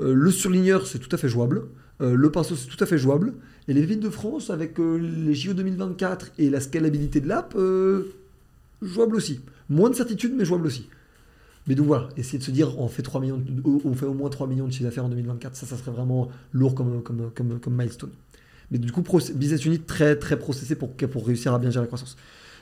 Speaker 3: Euh, le surligneur c'est tout à fait jouable. Le pinceau c'est tout à fait jouable. Et les villes de France avec les JO 2024 et la scalabilité de l'app, jouable aussi. Moins de certitude mais jouable aussi. Mais donc voilà, essayer de se dire on fait 3 millions, on fait au moins 3 millions de chiffre d'affaires en 2024, ça ça serait vraiment lourd comme, comme, comme, comme milestone. Mais du coup, business unit très très processé pour, pour réussir à bien gérer la croissance.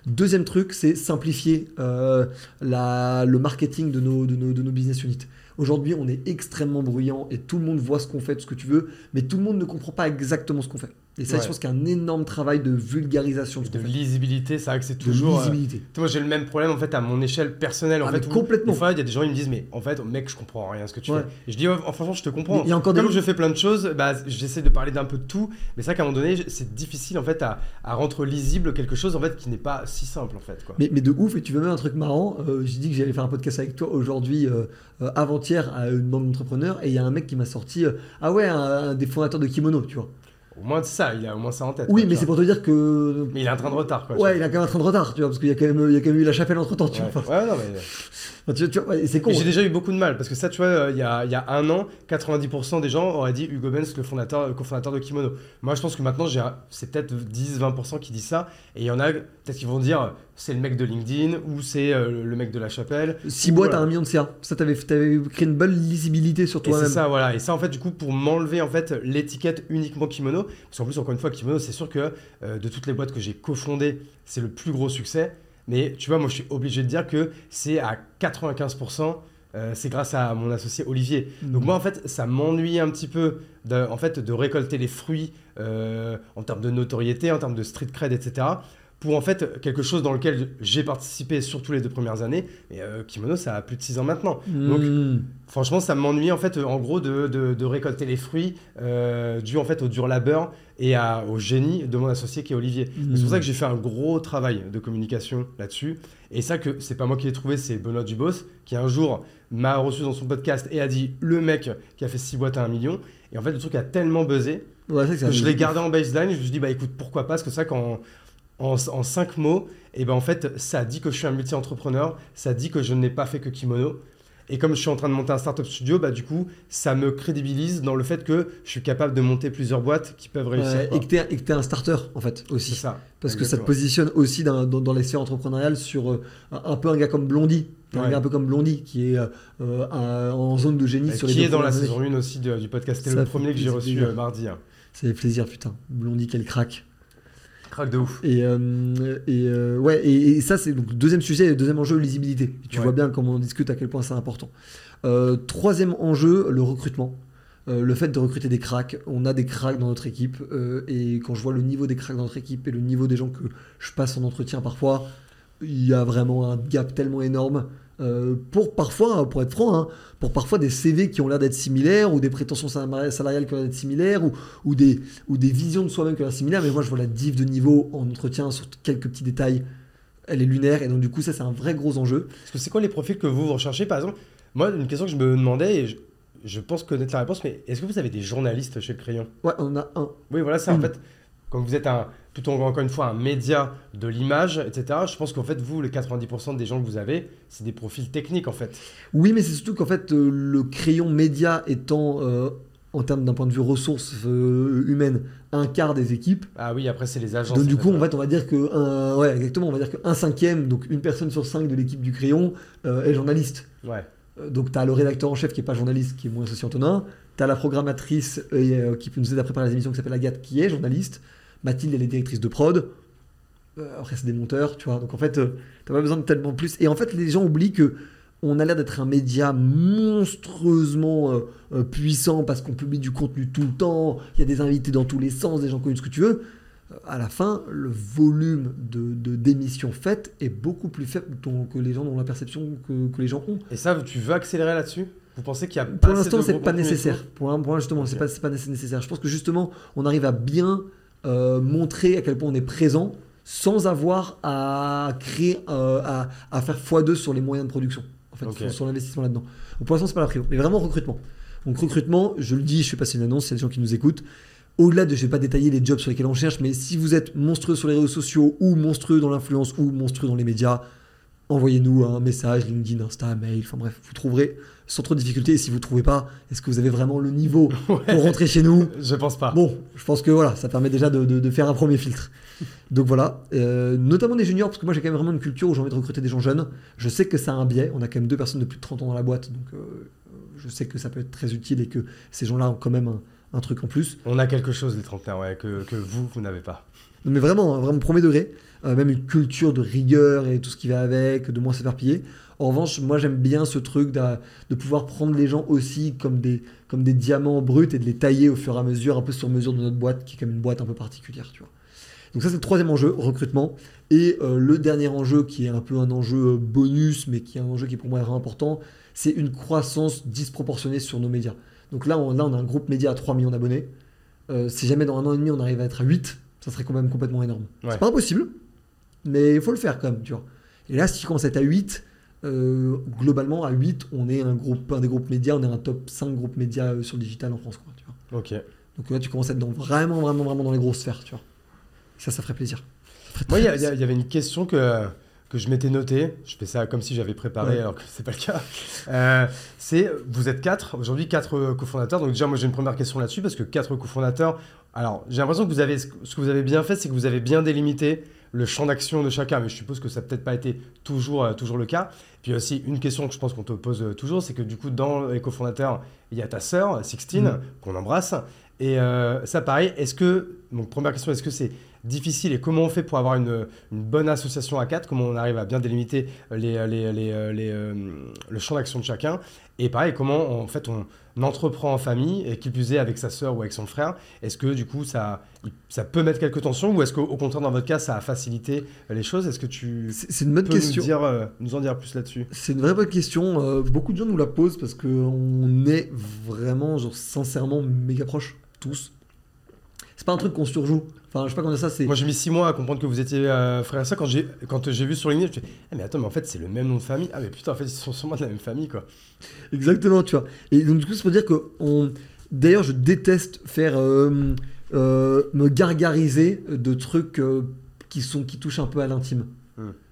Speaker 3: Deuxième truc, c'est simplifier euh, la- le marketing de nos, de, nos, de nos business units. Aujourd'hui, on est extrêmement bruyant et tout le monde voit ce qu'on fait, tout ce que tu veux, mais tout le monde ne comprend pas exactement ce qu'on fait. Et ça,
Speaker 2: Ouais.
Speaker 3: je pense qu'il y a un énorme travail de vulgarisation de
Speaker 2: De lisibilité, c'est vrai que c'est
Speaker 3: De
Speaker 2: toujours. euh,
Speaker 3: lisibilité.
Speaker 2: Moi j'ai le même problème en fait à mon échelle personnelle en
Speaker 3: Ah,
Speaker 2: fait. où,
Speaker 3: complètement.
Speaker 2: Des fois il y a des gens qui me disent mais en fait mec je comprends rien à ce que tu
Speaker 3: Ouais.
Speaker 2: fais. Et je dis oh, franchement je te comprends.
Speaker 3: Il y a encore des
Speaker 2: Comme je fais plein de choses, bah, j'essaie de parler d'un peu de tout. Mais c'est vrai qu'à un moment donné c'est difficile en fait à, à rendre lisible quelque chose en fait qui n'est pas si simple en fait quoi.
Speaker 3: Mais, mais de ouf, et tu veux même un truc marrant, euh, j'ai dit que j'allais faire un podcast avec toi aujourd'hui, euh, avant-hier, à une bande d'entrepreneurs, et il y a un mec qui m'a sorti, ah ouais, un, un des fondateurs de Kimono, tu vois.
Speaker 2: Au moins c'est ça, il a au moins ça en tête.
Speaker 3: Oui,
Speaker 2: quoi,
Speaker 3: mais
Speaker 2: tu
Speaker 3: c'est pour te dire que...
Speaker 2: Mais il a un train de retard quoi.
Speaker 3: Ouais, il a quand même un train de retard, tu vois, parce qu'il y, a quand même- il y a quand même eu la chapelle entre-temps, tu
Speaker 2: Ouais.
Speaker 3: vois.
Speaker 2: Ouais, non, mais...
Speaker 3: C'est con.
Speaker 2: J'ai
Speaker 3: hein.
Speaker 2: déjà eu beaucoup de mal parce que ça, tu vois, euh, il y, a, il y a un an, 90% des gens auraient dit Hugo Benz, le fondateur, le cofondateur de Kimono. Moi, je pense que maintenant, c'est peut-être 10-20% qui disent ça. Et il y en a peut-être qui vont dire c'est le mec de LinkedIn ou c'est euh, le mec de la chapelle.
Speaker 3: Six
Speaker 2: Ou
Speaker 3: boîtes
Speaker 2: voilà.
Speaker 3: à un million de CA. Ça, t'avais, créé une bonne lisibilité sur
Speaker 2: Et c'est
Speaker 3: toi-même.
Speaker 2: ça, voilà. Et ça, en fait, du coup, pour m'enlever en fait l'étiquette uniquement kimono, parce qu'en plus, encore une fois, kimono, c'est sûr que euh, de toutes les boîtes que j'ai cofondées, c'est le plus gros succès. Mais tu vois, moi, je suis obligé de dire que c'est à 95%. euh, c'est grâce à mon associé Olivier. Donc
Speaker 3: Mhm.
Speaker 2: moi en fait ça m'ennuie un petit peu de, en fait, de récolter les fruits euh, en termes de notoriété, en termes de street cred, etc. Pour en fait quelque chose dans lequel j'ai participé surtout les deux premières années. Et euh, Kimono ça a plus de 6 ans maintenant. Donc
Speaker 3: Mmh.
Speaker 2: Franchement, ça m'ennuie en fait, en gros, de, de- de récolter les fruits euh, dus en fait au dur labeur et à- au génie de mon associé qui est Olivier. C'est pour ça que j'ai fait un gros travail de communication là-dessus. Et ça que c'est pas moi qui l'ai trouvé, c'est Benoît Dubos qui un jour m'a reçu dans son podcast et a dit le mec qui a fait 6 boîtes à 1 million. Et en fait, le truc a tellement buzzé
Speaker 3: Ouais, que
Speaker 2: je l'ai gardé en baseline, je me suis dit, bah écoute, pourquoi pas? Parce que ça, quand en, en cinq mots, et ben en fait, ça dit que je suis un multi-entrepreneur, ça dit que je n'ai pas fait que kimono. Et comme je suis en train de monter un startup studio, bah du coup, ça me crédibilise dans le fait que je suis capable de monter plusieurs boîtes qui peuvent réussir.
Speaker 3: Et que que t'es un starter en fait aussi.
Speaker 2: C'est ça.
Speaker 3: Parce que ça te positionne aussi dans, dans, dans les sphères entrepreneuriales sur euh, un, peu un gars comme Blondie. Un
Speaker 2: Ouais.
Speaker 3: gars un peu comme Blondie qui est euh, euh, un- en zone de génie
Speaker 2: Et
Speaker 3: sur les
Speaker 2: qui est dans la saison 1 aussi de- du podcast. C'était le premier que j'ai reçu mardi. hein.
Speaker 3: Ça fait plaisir, putain. Blondie, quel crack.
Speaker 2: Crack de ouf.
Speaker 3: Et, euh, et euh, ouais, et, et ça, c'est donc le deuxième sujet, le deuxième enjeu, lisibilité. Tu
Speaker 2: Ouais.
Speaker 3: vois bien comment on discute à quel point c'est important. Euh, troisième enjeu, le recrutement. Le fait de recruter des cracks. On a des cracks dans notre équipe. et quand je vois le niveau des cracks dans notre équipe et le niveau des gens que je passe en entretien parfois, il y a vraiment un gap tellement énorme. Euh, pour parfois, pour être franc, hein, pour parfois des CV qui ont l'air d'être similaires ou des prétentions salari- salariales qui ont l'air d'être similaires ou, ou, des, ou des visions de soi-même qui ont l'air similaires. Mais moi, je vois la div de niveau en entretien sur quelques petits détails. Elle est lunaire et donc, du coup, ça, c'est un vrai gros enjeu.
Speaker 2: Parce que c'est quoi les profils que vous recherchez? Par exemple, moi, une question que je me demandais, et je, je pense connaître la réponse, mais est-ce que vous avez des journalistes chez le Crayon?
Speaker 3: Ouais, on en a un.
Speaker 2: Oui, voilà, ça en fait, comme vous êtes un, tout en- encore une fois un média de l'image, etc., je pense qu'en fait, vous, les 90% des gens que vous avez, c'est des profils techniques en fait.
Speaker 3: Oui, mais c'est surtout qu'en fait, euh, le crayon média étant, euh, en termes d'un point de vue ressources euh, humaines, un quart des équipes,
Speaker 2: Ah oui, après, c'est les agences.
Speaker 3: Donc du coup, en fait, on va dire que un, ouais, exactement, on va dire qu'un cinquième, donc une personne sur cinq de l'équipe du crayon est journaliste.
Speaker 2: Ouais.
Speaker 3: Donc tu as le rédacteur en chef qui est pas journaliste, qui est mon associé Antonin. Tu as la programmatrice qui peut nous aider à préparer les émissions qui s'appelle Agathe, qui est journaliste. Mathilde, elle est directrice de prod. Euh, après, c'est des monteurs, tu vois. Donc en fait, tu t'as pas besoin de tellement plus. Et en fait, les gens oublient que on a l'air d'être un média monstrueusement euh, euh, puissant parce qu'on publie du contenu tout le temps. Il y a des invités dans tous les sens, des gens connus, ce que tu veux. Euh, À la fin, le volume de d'émissions faites est beaucoup plus faible que les gens ont la perception que, que les gens ont.
Speaker 2: Et ça, tu veux accélérer là-dessus? Vous pensez qu'il y a
Speaker 3: Pour
Speaker 2: pas
Speaker 3: l'instant, c'est pas nécessaire. Pour, un- un- justement, c'est
Speaker 2: Ok.
Speaker 3: pas, c'est pas nécess- nécessaire. Je pense que justement, on arrive à bien euh, montrer à quel point on est présent sans avoir à créer, euh, à, à faire x2 sur les moyens de production. En fait, sur, sur l'investissement là-dedans. Pour l'instant, c'est pas la prio. Mais vraiment recrutement. Donc recrutement, je le dis, je fais passer une annonce, il y a des gens qui nous écoutent. Au-delà de, je vais pas détailler les jobs sur lesquels on cherche, mais si vous êtes monstrueux sur les réseaux sociaux ou monstrueux dans l'influence ou monstrueux dans les médias, envoyez-nous un message, LinkedIn, Insta, mail, enfin bref, vous trouverez sans trop de difficulté. Et si vous ne trouvez pas, est-ce que vous avez vraiment le niveau pour rentrer chez nous?
Speaker 2: Je pense pas.
Speaker 3: Bon, je pense que voilà, ça permet déjà de, de- de faire un premier filtre. Donc voilà, euh, notamment des juniors, parce que moi j'ai quand même vraiment une culture où j'ai envie de recruter des gens jeunes. Je sais que ça a un biais, on a quand même deux personnes de plus de 30 ans dans la boîte, donc euh, je sais que ça peut être très utile et que ces gens-là ont quand même un, un truc en plus.
Speaker 2: On a quelque chose, les trentenaires, ouais, que, que vous, vous n'avez pas.
Speaker 3: Non, mais vraiment, hein, vraiment premier degré, même une culture de rigueur et tout ce qui va avec, de moins s'éparpiller. En revanche, moi j'aime bien ce truc de pouvoir prendre les gens aussi comme des, comme des diamants bruts et de les tailler au fur et à mesure, un peu sur mesure de notre boîte, qui est quand même une boîte un peu particulière, tu vois. Donc ça c'est le troisième enjeu, recrutement. Et euh, le dernier enjeu, qui est un peu un enjeu euh, bonus, mais qui est un enjeu qui pour moi est vraiment important, c'est une croissance disproportionnée sur nos médias. Donc là on, là, on a un groupe média à 3 millions d'abonnés. Euh, si jamais dans un an et demi on arrive à être à 8, ça serait quand même complètement énorme.
Speaker 2: Ouais.
Speaker 3: C'est pas impossible, mais il faut le faire quand même, tu vois. Et là, si tu commences à être à 8, euh, globalement, à 8, on est un, groupe, un des groupes médias, on est un top 5 groupes médias euh, sur le digital en France, quoi, tu vois.
Speaker 2: Ok.
Speaker 3: Donc là, tu commences à être dans, vraiment, vraiment, vraiment dans les grosses sphères, tu vois. Ça, ça ferait plaisir.
Speaker 2: Moi, il y, avait une question que, que je m'étais notée. Je fais ça comme si j'avais préparé,
Speaker 3: Ouais.
Speaker 2: alors que c'est pas le cas. Euh, c'est, vous êtes quatre, aujourd'hui quatre euh, cofondateurs. Donc déjà, moi, j'ai une première question là-dessus, parce que quatre cofondateurs. Alors, j'ai l'impression que vous avez, ce que vous avez bien fait, c'est que vous avez bien délimité le champ d'action de chacun. Mais je suppose que ça n'a peut-être pas été toujours, euh, toujours le cas. Puis aussi, une question que je pense qu'on te pose euh, toujours, c'est que du coup, dans les cofondateurs, il y a ta sœur, Sixtine,
Speaker 3: Mhm.
Speaker 2: qu'on embrasse. Et euh, ça, pareil, est-ce que, donc première question, est-ce que c'est difficile et comment on fait pour avoir une, une bonne association à quatre? Comment on arrive à bien délimiter les, les, les, euh, les, euh, le champ d'action de chacun? Et pareil, comment en fait on entreprend en famille et qui plus est avec sa sœur ou avec son frère? Est-ce que du coup ça, ça peut mettre quelques tensions ou est-ce qu'au au contraire dans votre cas ça a facilité les choses? Est-ce que tu
Speaker 3: C'est c'est une bonne
Speaker 2: peux
Speaker 3: question.
Speaker 2: nous, dire, euh, nous en dire plus là-dessus?
Speaker 3: C'est une vraie bonne question. Euh, beaucoup de gens nous la posent parce qu'on est vraiment, genre, sincèrement méga proches, tous. C'est pas un truc qu'on surjoue. Enfin, je sais pas comment ça. C'est
Speaker 2: Moi j'ai mis six mois à comprendre que vous étiez euh, frère et sœur. Quand j'ai quand j'ai vu sur LinkedIn, je me suis dit, ah, mais attends, mais en fait c'est le même nom de famille. Ah mais putain, en fait ils sont sûrement de la même famille quoi.
Speaker 3: Exactement, tu vois. Et donc, du coup, c'est pour dire que on. D'ailleurs, je déteste faire. euh, euh, me gargariser de trucs qui, sont, qui touchent un peu à l'intime.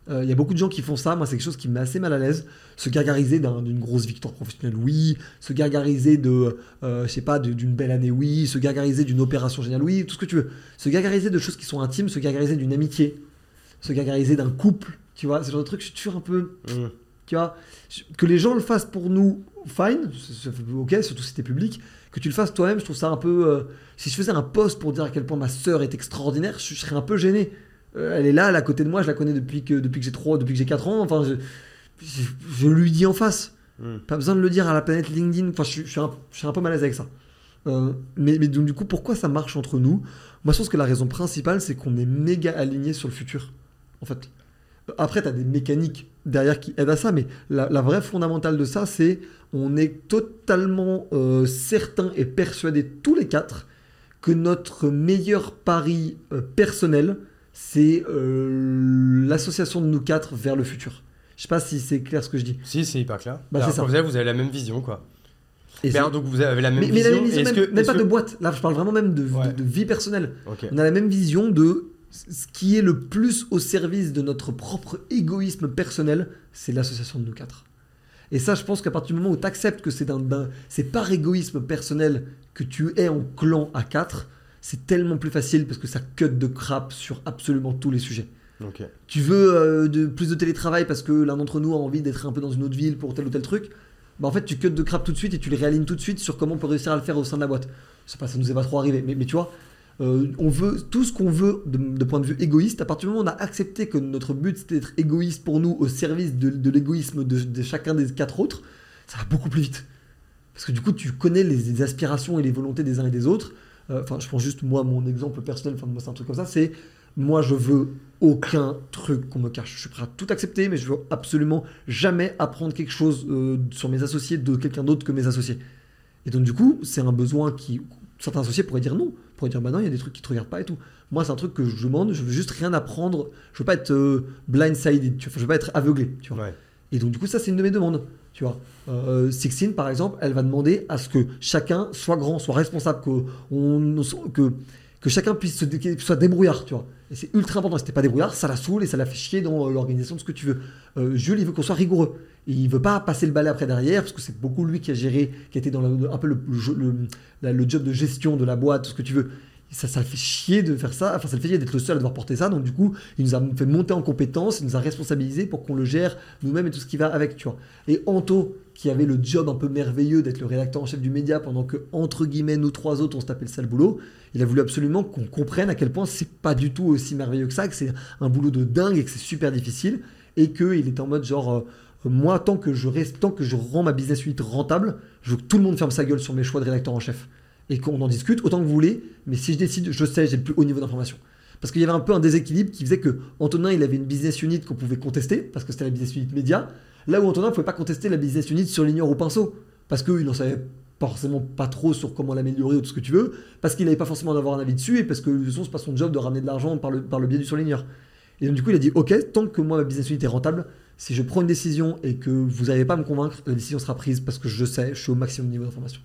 Speaker 2: Hmm.
Speaker 3: Euh, Il y a beaucoup de gens qui font ça, moi c'est quelque chose qui me met assez mal à l'aise. Se gargariser d'un- d'une grosse victoire professionnelle, oui. Se gargariser de, euh, je sais pas, d'une belle année, oui. Se gargariser d'une opération géniale, oui. Tout ce que tu veux. Se gargariser de choses qui sont intimes, se gargariser d'une amitié, se gargariser d'un couple, tu vois. Ce genre de truc, je suis toujours un peu
Speaker 2: Mm.
Speaker 3: tu vois, que les gens le fassent pour nous, fine, c'est- c'est ok, surtout si t'es public, que tu le fasses toi-même, je trouve ça un peu. euh, si je faisais un post pour dire à quel point ma sœur est extraordinaire, je, je serais un peu gêné. Euh, elle est là, elle est à côté de moi, je la connais depuis que, depuis que j'ai 3, depuis que j'ai 4 ans, enfin, je, je, je lui dis en face.
Speaker 2: Mm.
Speaker 3: Pas besoin de le dire à la planète LinkedIn, enfin, je, suis- je suis, un, je suis un peu mal à l'aise avec ça. Euh, mais, mais donc, du coup, pourquoi ça marche entre nous? Moi, je pense que la raison principale, c'est qu'on est méga alignés sur le futur, en fait. Après, tu as des mécaniques derrière qui aident à ça, mais la, la vraie fondamentale de ça, c'est on est totalement euh, certain et persuadé tous les quatre que notre meilleur pari euh, personnel, c'est euh, l'association de nous quatre vers le futur. Je sais pas si c'est clair ce que je dis.
Speaker 2: Si, c'est hyper clair.
Speaker 3: Bah,
Speaker 2: Alors,
Speaker 3: c'est ça.
Speaker 2: Vous avez, la même vision, quoi.
Speaker 3: Et
Speaker 2: Mais
Speaker 3: c'est-
Speaker 2: alors, donc vous avez la même
Speaker 3: mais, mais la
Speaker 2: vision.
Speaker 3: même vision,
Speaker 2: Est-ce
Speaker 3: même,
Speaker 2: que-
Speaker 3: même
Speaker 2: est-ce
Speaker 3: pas de boîte. Là, je parle vraiment même de, de-
Speaker 2: Ouais.
Speaker 3: de vie personnelle. On a la même vision de ce qui est le plus au service de notre propre égoïsme personnel, c'est l'association de nous quatre. Et ça, je pense qu'à partir du moment où tu acceptes que c'est d'un- c'est par égoïsme personnel que tu es en clan à 4, c'est tellement plus facile parce que ça cut de crap sur absolument tous les sujets. Tu veux euh, de, plus de télétravail parce que l'un d'entre nous a envie d'être un peu dans une autre ville pour tel ou tel truc. Bah en fait, tu cut de crap tout de suite et tu les réalignes tout de suite sur comment on peut réussir à le faire au sein de la boîte. Pas, ça nous est pas trop arrivé, mais, mais tu vois, euh, on veut tout ce qu'on veut de, de point de vue égoïste. À partir du moment où on a accepté que notre but c'était d'être égoïste pour nous au service de, de l'égoïsme de, de chacun des quatre autres, ça va beaucoup plus vite. Parce que du coup, tu connais les, les aspirations et les volontés des uns et des autres. Euh, Enfin, je prends juste moi, mon exemple personnel, enfin, moi, c'est un truc comme ça, c'est moi, je veux aucun truc qu'on me cache. Je suis prêt à tout accepter, mais je veux absolument jamais apprendre quelque chose euh, sur mes associés de quelqu'un d'autre que mes associés. Et donc, du coup, c'est un besoin qui. Certains associés pourraient dire non. Pourraient dire, bah non, il y a des trucs qui te regardent pas et tout. Moi, c'est un truc que je demande, je veux juste rien apprendre. Je veux pas être euh, blindsided, tu vois, je veux pas être aveuglé, tu vois.
Speaker 2: Ouais.
Speaker 3: Et donc, du coup, ça, c'est une de mes demandes. Tu vois, euh, Sixtine, par exemple, elle va demander à ce que chacun soit grand, soit responsable, que, on, que, que chacun puisse se dé- soit débrouillard, tu vois. Et c'est ultra important. Si t'es pas débrouillard, ça la saoule et ça la fait chier dans euh, l'organisation de ce que tu veux. Euh, Jules, il veut qu'on soit rigoureux. Et il veut pas passer le balai après derrière, parce que c'est beaucoup lui qui a géré, qui a été dans un peu le, le- le- job de gestion de la boîte, ce que tu veux. Ça, ça fait chier de faire ça, enfin ça le fait chier d'être le seul à devoir porter ça, donc du coup, il nous a fait monter en compétence, il nous a responsabilisés pour qu'on le gère nous-mêmes et tout ce qui va avec, tu vois. Et Anto, qui avait le job un peu merveilleux d'être le rédacteur en chef du média pendant que, entre guillemets, nous trois autres, on se tapait le sale boulot, il a voulu absolument qu'on comprenne à quel point c'est pas du tout aussi merveilleux que ça, que c'est un boulot de dingue et que c'est super difficile, et qu'il était en mode genre, euh, moi, tant que, je reste, tant que je rends ma business unit rentable, je veux que tout le monde ferme sa gueule sur mes choix de rédacteur en chef. Et qu'on en discute autant que vous voulez, mais si je décide, je sais, j'ai le plus haut niveau d'information. Parce qu'il y avait un peu un déséquilibre qui faisait que Antonin, il avait une business unit qu'on pouvait contester, parce que c'était la business unit média, là où Antonin ne pouvait pas contester la business unit sur l'ignore au pinceau, parce qu'il n'en savait forcément pas trop sur comment l'améliorer ou tout ce que tu veux, parce qu'il n'avait pas forcément d'avoir un avis dessus, et parce que de toute façon, c'est pas son job de ramener de l'argent par le, biais du surligneur. Et donc, du coup, il a dit Ok, tant que moi, ma business unit est rentable, si je prends une décision et que vous n'avez pas à me convaincre, la décision sera prise parce que je sais, je suis au maximum niveau d'information.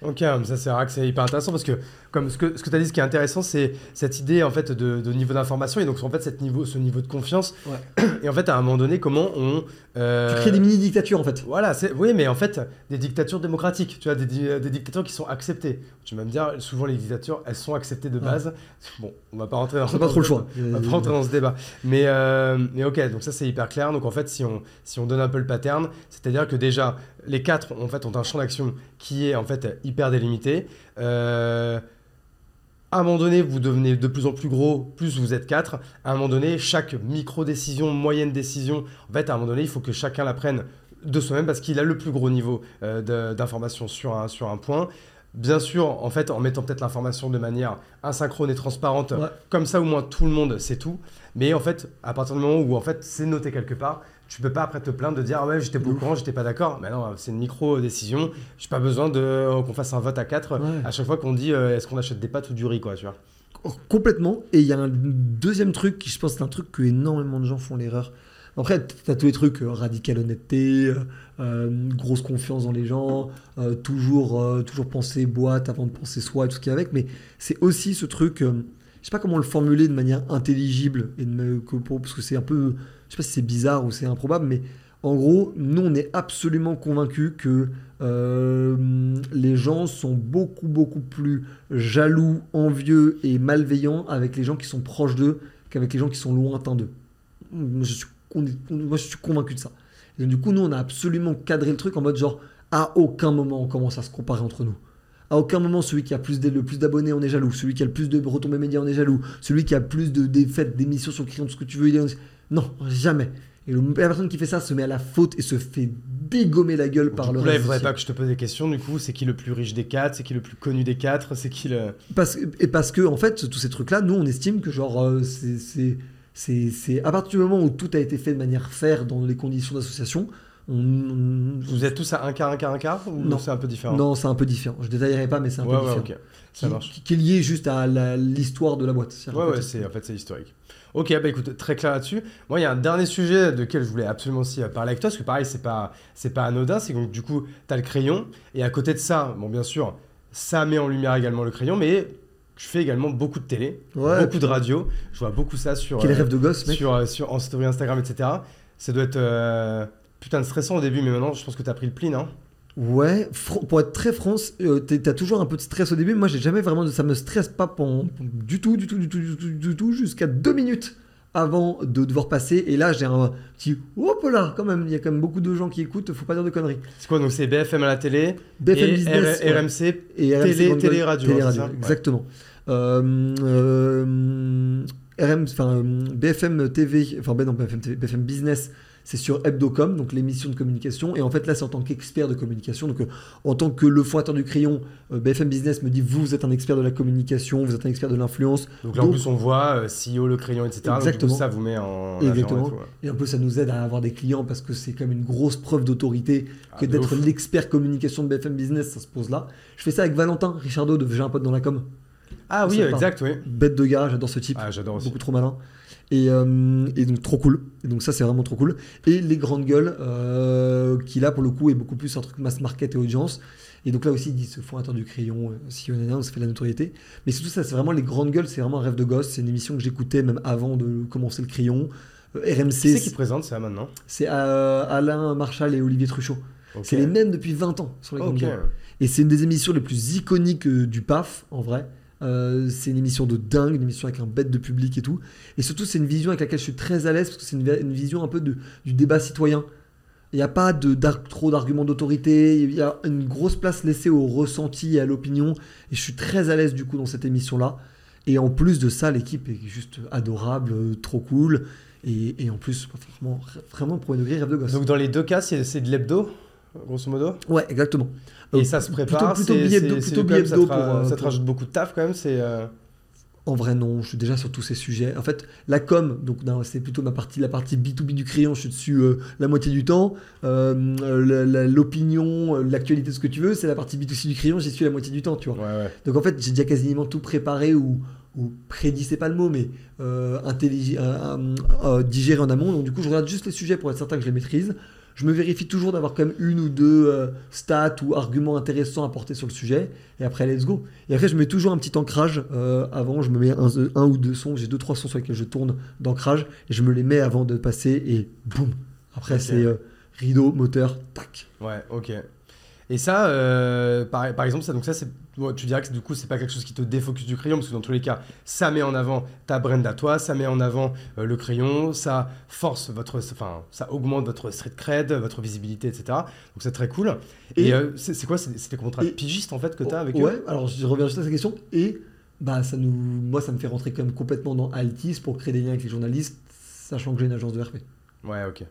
Speaker 2: Ok, mais ça c'est vrai que c'est hyper intéressant parce que comme ce que, ce que tu as dit, ce qui est intéressant, c'est cette idée en fait de, de niveau d'information et donc en fait cette niveau, ce niveau de confiance.
Speaker 3: Ouais.
Speaker 2: Et en fait, à un moment donné, comment on. euh,
Speaker 3: Tu crées des mini-dictatures en fait.
Speaker 2: Voilà, oui, mais en fait, des dictatures démocratiques, tu vois, des, des dictatures qui sont acceptées. Tu vas me dire, souvent les dictatures, elles sont acceptées de
Speaker 3: Ouais.
Speaker 2: base. Bon, on va pas rentrer dans.
Speaker 3: Pas trop le choix.
Speaker 2: On va pas rentrer dans ce débat. Mais, euh, mais ok, donc ça c'est hyper clair. Donc en fait, si on, si on donne un peu le pattern, c'est-à-dire que déjà, les quatre en fait, ont un champ d'action qui est en fait hyper délimité. Euh, à un moment donné, vous devenez de plus en plus gros, plus vous êtes quatre. À un moment donné, chaque micro-décision, moyenne décision, en fait, à un moment donné, il faut que chacun la prenne de soi-même parce qu'il a le plus gros niveau euh, d'information sur un, sur un point. Bien sûr, en fait, en mettant peut-être l'information de manière asynchrone et transparente,
Speaker 3: Ouais.
Speaker 2: comme ça au moins tout le monde sait tout. Mais en fait, à partir du moment où en fait c'est noté quelque part, tu peux pas après te plaindre de dire ah ouais j'étais pas au courant, j'étais pas d'accord. Mais non, c'est une micro décision. J'ai pas besoin de euh, qu'on fasse un vote à quatre
Speaker 3: Ouais.
Speaker 2: à chaque fois qu'on dit euh, est-ce qu'on achète des pâtes ou du riz quoi, tu vois.
Speaker 3: Complètement. Et il y a un deuxième truc qui, je pense, c'est un truc que énormément de gens font l'erreur. Après, t'as tous les trucs, euh, radical honnêteté, euh, grosse confiance dans les gens, toujours, toujours penser boîte avant de penser soi et tout ce qui est avec, mais c'est aussi ce truc, je sais pas comment le formuler de manière intelligible, et de parce que c'est un peu, je sais pas si c'est bizarre ou c'est improbable, mais en gros, nous on est absolument convaincus que euh, les gens sont beaucoup beaucoup plus jaloux, envieux et malveillants avec les gens qui sont proches d'eux qu'avec les gens qui sont lointains d'eux. Moi, je suis, convaincu de ça. Et donc, du coup, nous, on a absolument cadré le truc en mode genre, à aucun moment on commence à se comparer entre nous. À aucun moment, celui qui a le plus d'abonnés, on est jaloux. Celui qui a le plus de retombées médias, on est jaloux. Celui qui a plus de défaites, d'émissions sur le crayon, de ce que tu veux, il est... Non, jamais. Et le- la personne qui fait ça se met à la faute et se fait dégommer la gueule par
Speaker 2: du
Speaker 3: le
Speaker 2: coup, là, il
Speaker 3: reste.
Speaker 2: faudrait
Speaker 3: du
Speaker 2: pas que je te pose des questions. Du coup, c'est qui le plus riche des quatre C'est qui le plus connu des quatre C'est qui le.
Speaker 3: Parce, et parce que, en fait, tous ces trucs-là, nous, on estime que, genre, euh, c'est- c'est. C'est c'est- à partir du moment où tout a été fait de manière faire dans les conditions d'association, on, on-
Speaker 2: Vous êtes tous à un quart, un quart, un quart Ou
Speaker 3: Non.
Speaker 2: c'est un peu différent
Speaker 3: Non, c'est un peu différent. Je détaillerai pas, mais c'est un
Speaker 2: ouais,
Speaker 3: peu
Speaker 2: ouais,
Speaker 3: différent.
Speaker 2: ok. Ça
Speaker 3: Qui-
Speaker 2: marche.
Speaker 3: Qui, qui est lié juste à la- l'histoire de la boîte. C'est-à-dire,
Speaker 2: Ouais,
Speaker 3: en
Speaker 2: ouais, c'est en fait c'est historique. Ok, bah écoute, très clair là-dessus. Moi, il y a un dernier sujet de lequel je voulais absolument aussi euh, parler avec toi, parce que pareil, c'est pas c'est pas anodin, c'est que donc, du coup, tu as le crayon et à côté de ça, bon bien sûr, ça met en lumière également le crayon, mais je fais également beaucoup de télé,
Speaker 3: Ouais,
Speaker 2: beaucoup de radio. Je vois beaucoup ça sur
Speaker 3: Quel
Speaker 2: euh,
Speaker 3: rêve de gosse, mec.
Speaker 2: sur, euh, sur en story Instagram, etc. Ça doit être euh, putain de stressant au début, mais maintenant, je pense que tu as pris le pli, non?
Speaker 3: Ouais, pour être très franc, euh, t'as toujours un peu de stress au début. Moi, j'ai jamais vraiment. de- Ça me stresse pas pendant- du tout, du tout, du tout, du tout, du tout, jusqu'à deux minutes avant de devoir passer. Et là, j'ai un petit. Hop là, quand même. Il y a quand même beaucoup de gens qui écoutent. Faut pas dire de conneries.
Speaker 2: C'est quoi Donc c'est BFM à la télé
Speaker 3: BFM
Speaker 2: et
Speaker 3: Business.
Speaker 2: R-. RMC.
Speaker 3: Et RMC
Speaker 2: Télé- télé radio,
Speaker 3: télé
Speaker 2: hein,
Speaker 3: radio,
Speaker 2: ça? Ouais.
Speaker 3: exactement. Euh, euh, RM, enfin, euh, BFM TV, enfin ben non, BFM, TV, BFM Business, c'est sur Hebdocom, donc l'émission de communication. Et en fait, là, c'est en tant qu'expert de communication. Donc, euh, en tant que le fondateur du crayon, euh, BFM Business me dit vous êtes un expert de la communication, vous êtes un expert de l'influence.
Speaker 2: Donc là, en
Speaker 3: Donc-
Speaker 2: plus, on voit euh, CEO, le crayon, etc. Donc,
Speaker 3: Exactement.
Speaker 2: ça vous met en.
Speaker 3: Exactement.
Speaker 2: et tout, ouais.
Speaker 3: Et un peu, ça nous aide à avoir des clients parce que c'est quand même une grosse preuve d'autorité
Speaker 2: Ah,
Speaker 3: que d'être l'expert communication de BFM Business, ça se pose là. Je fais ça avec Valentin Richardot de J'ai un pote dans la com.
Speaker 2: Ah oui, exact, oui.
Speaker 3: Bête de gars, j'adore ce type.
Speaker 2: Ah, j'adore
Speaker 3: beaucoup trop malin. Et, euh, et donc trop cool. Et donc ça c'est vraiment trop cool. Et les grandes gueules, euh, qui là pour le coup est beaucoup plus un truc mass market et audience. Et donc là aussi ils disent ce fondateur du crayon, euh, si on est là, ça fait de la notoriété. Mais surtout ça c'est vraiment les grandes gueules, c'est vraiment un rêve de gosse. C'est une émission que j'écoutais même avant de commencer le crayon. Euh,
Speaker 2: Qui c'est
Speaker 3: RMC,
Speaker 2: qui présente ça maintenant?
Speaker 3: C'est Alain Marchal et Olivier Truchot. C'est les mêmes depuis 20 ans sur les grandes gueules. Et c'est une des émissions les plus iconiques du PAF, en vrai. Euh, c'est une émission de dingue, une émission avec un bête de public et tout. Et surtout, c'est une vision avec laquelle je suis très à l'aise parce que c'est une, vi- une vision un peu de, du débat citoyen. Il n'y a pas de, trop d'arguments d'autorité, il y a une grosse place laissée au ressenti et à l'opinion. Et je suis très à l'aise du coup dans cette émission-là. Et en plus de ça, l'équipe est juste adorable, euh, trop cool. Et, et en plus, vraiment, vraiment pour une degré, rêve de gosse.
Speaker 2: Donc dans les deux cas, c'est de l'hebdo, grosso modo
Speaker 3: ouais, exactement.
Speaker 2: Et
Speaker 3: Euh,
Speaker 2: ça se prépare
Speaker 3: plutôt billet d'eau- pour, euh,
Speaker 2: Ça te
Speaker 3: pour-
Speaker 2: rajoute beaucoup de taf quand même, c'est... euh,
Speaker 3: En vrai, non, je suis déjà sur tous ces sujets. En fait, la com, donc c'est plutôt ma partie, la partie B2B du crayon, je suis dessus euh, la moitié du temps. Euh, euh, la- la- L'opinion, euh, l'actualité, ce que tu veux, c'est la partie B2C du crayon, j'y suis la moitié du temps, tu vois.
Speaker 2: Ouais, ouais.
Speaker 3: Donc en fait, j'ai déjà quasiment tout préparé ou, ou prédit, c'est pas le mot, mais euh, intelligent, euh, euh, euh, digéré en amont. Donc du coup, je regarde juste les sujets pour être certain que je les maîtrise. Je me vérifie toujours d'avoir quand même une ou deux euh, stats ou arguments intéressants à porter sur le sujet. Et après, let's go. Et après, je mets toujours un petit ancrage. euh, avant, je me mets un, un ou deux sons. J'ai deux, trois sons sur lesquels je tourne d'ancrage. Et je me les mets avant de passer. Et boum. Après, c'est euh, rideau, moteur, tac.
Speaker 2: Ouais, ok. Et ça, par, par exemple, ça, donc ça, c'est, tu dirais que du coup, c'est pas quelque chose qui te défocus du crayon, parce que dans tous les cas, ça met en avant ta brand à toi, ça met en avant euh, le crayon, ça force votre, enfin, ça augmente votre street cred, votre visibilité, etc. Donc c'est très cool. Et,
Speaker 3: Et-
Speaker 2: euh, c'est, quoi, c'est, des contrats de pigiste en fait que tu as avec
Speaker 3: ouais,
Speaker 2: eux?
Speaker 3: alors je reviens juste à cette question. Et bah, ça nous, moi, ça me fait rentrer quand même complètement dans Altis pour créer des liens avec les journalistes, sachant que j'ai une agence de RP.
Speaker 2: Ouais, ok.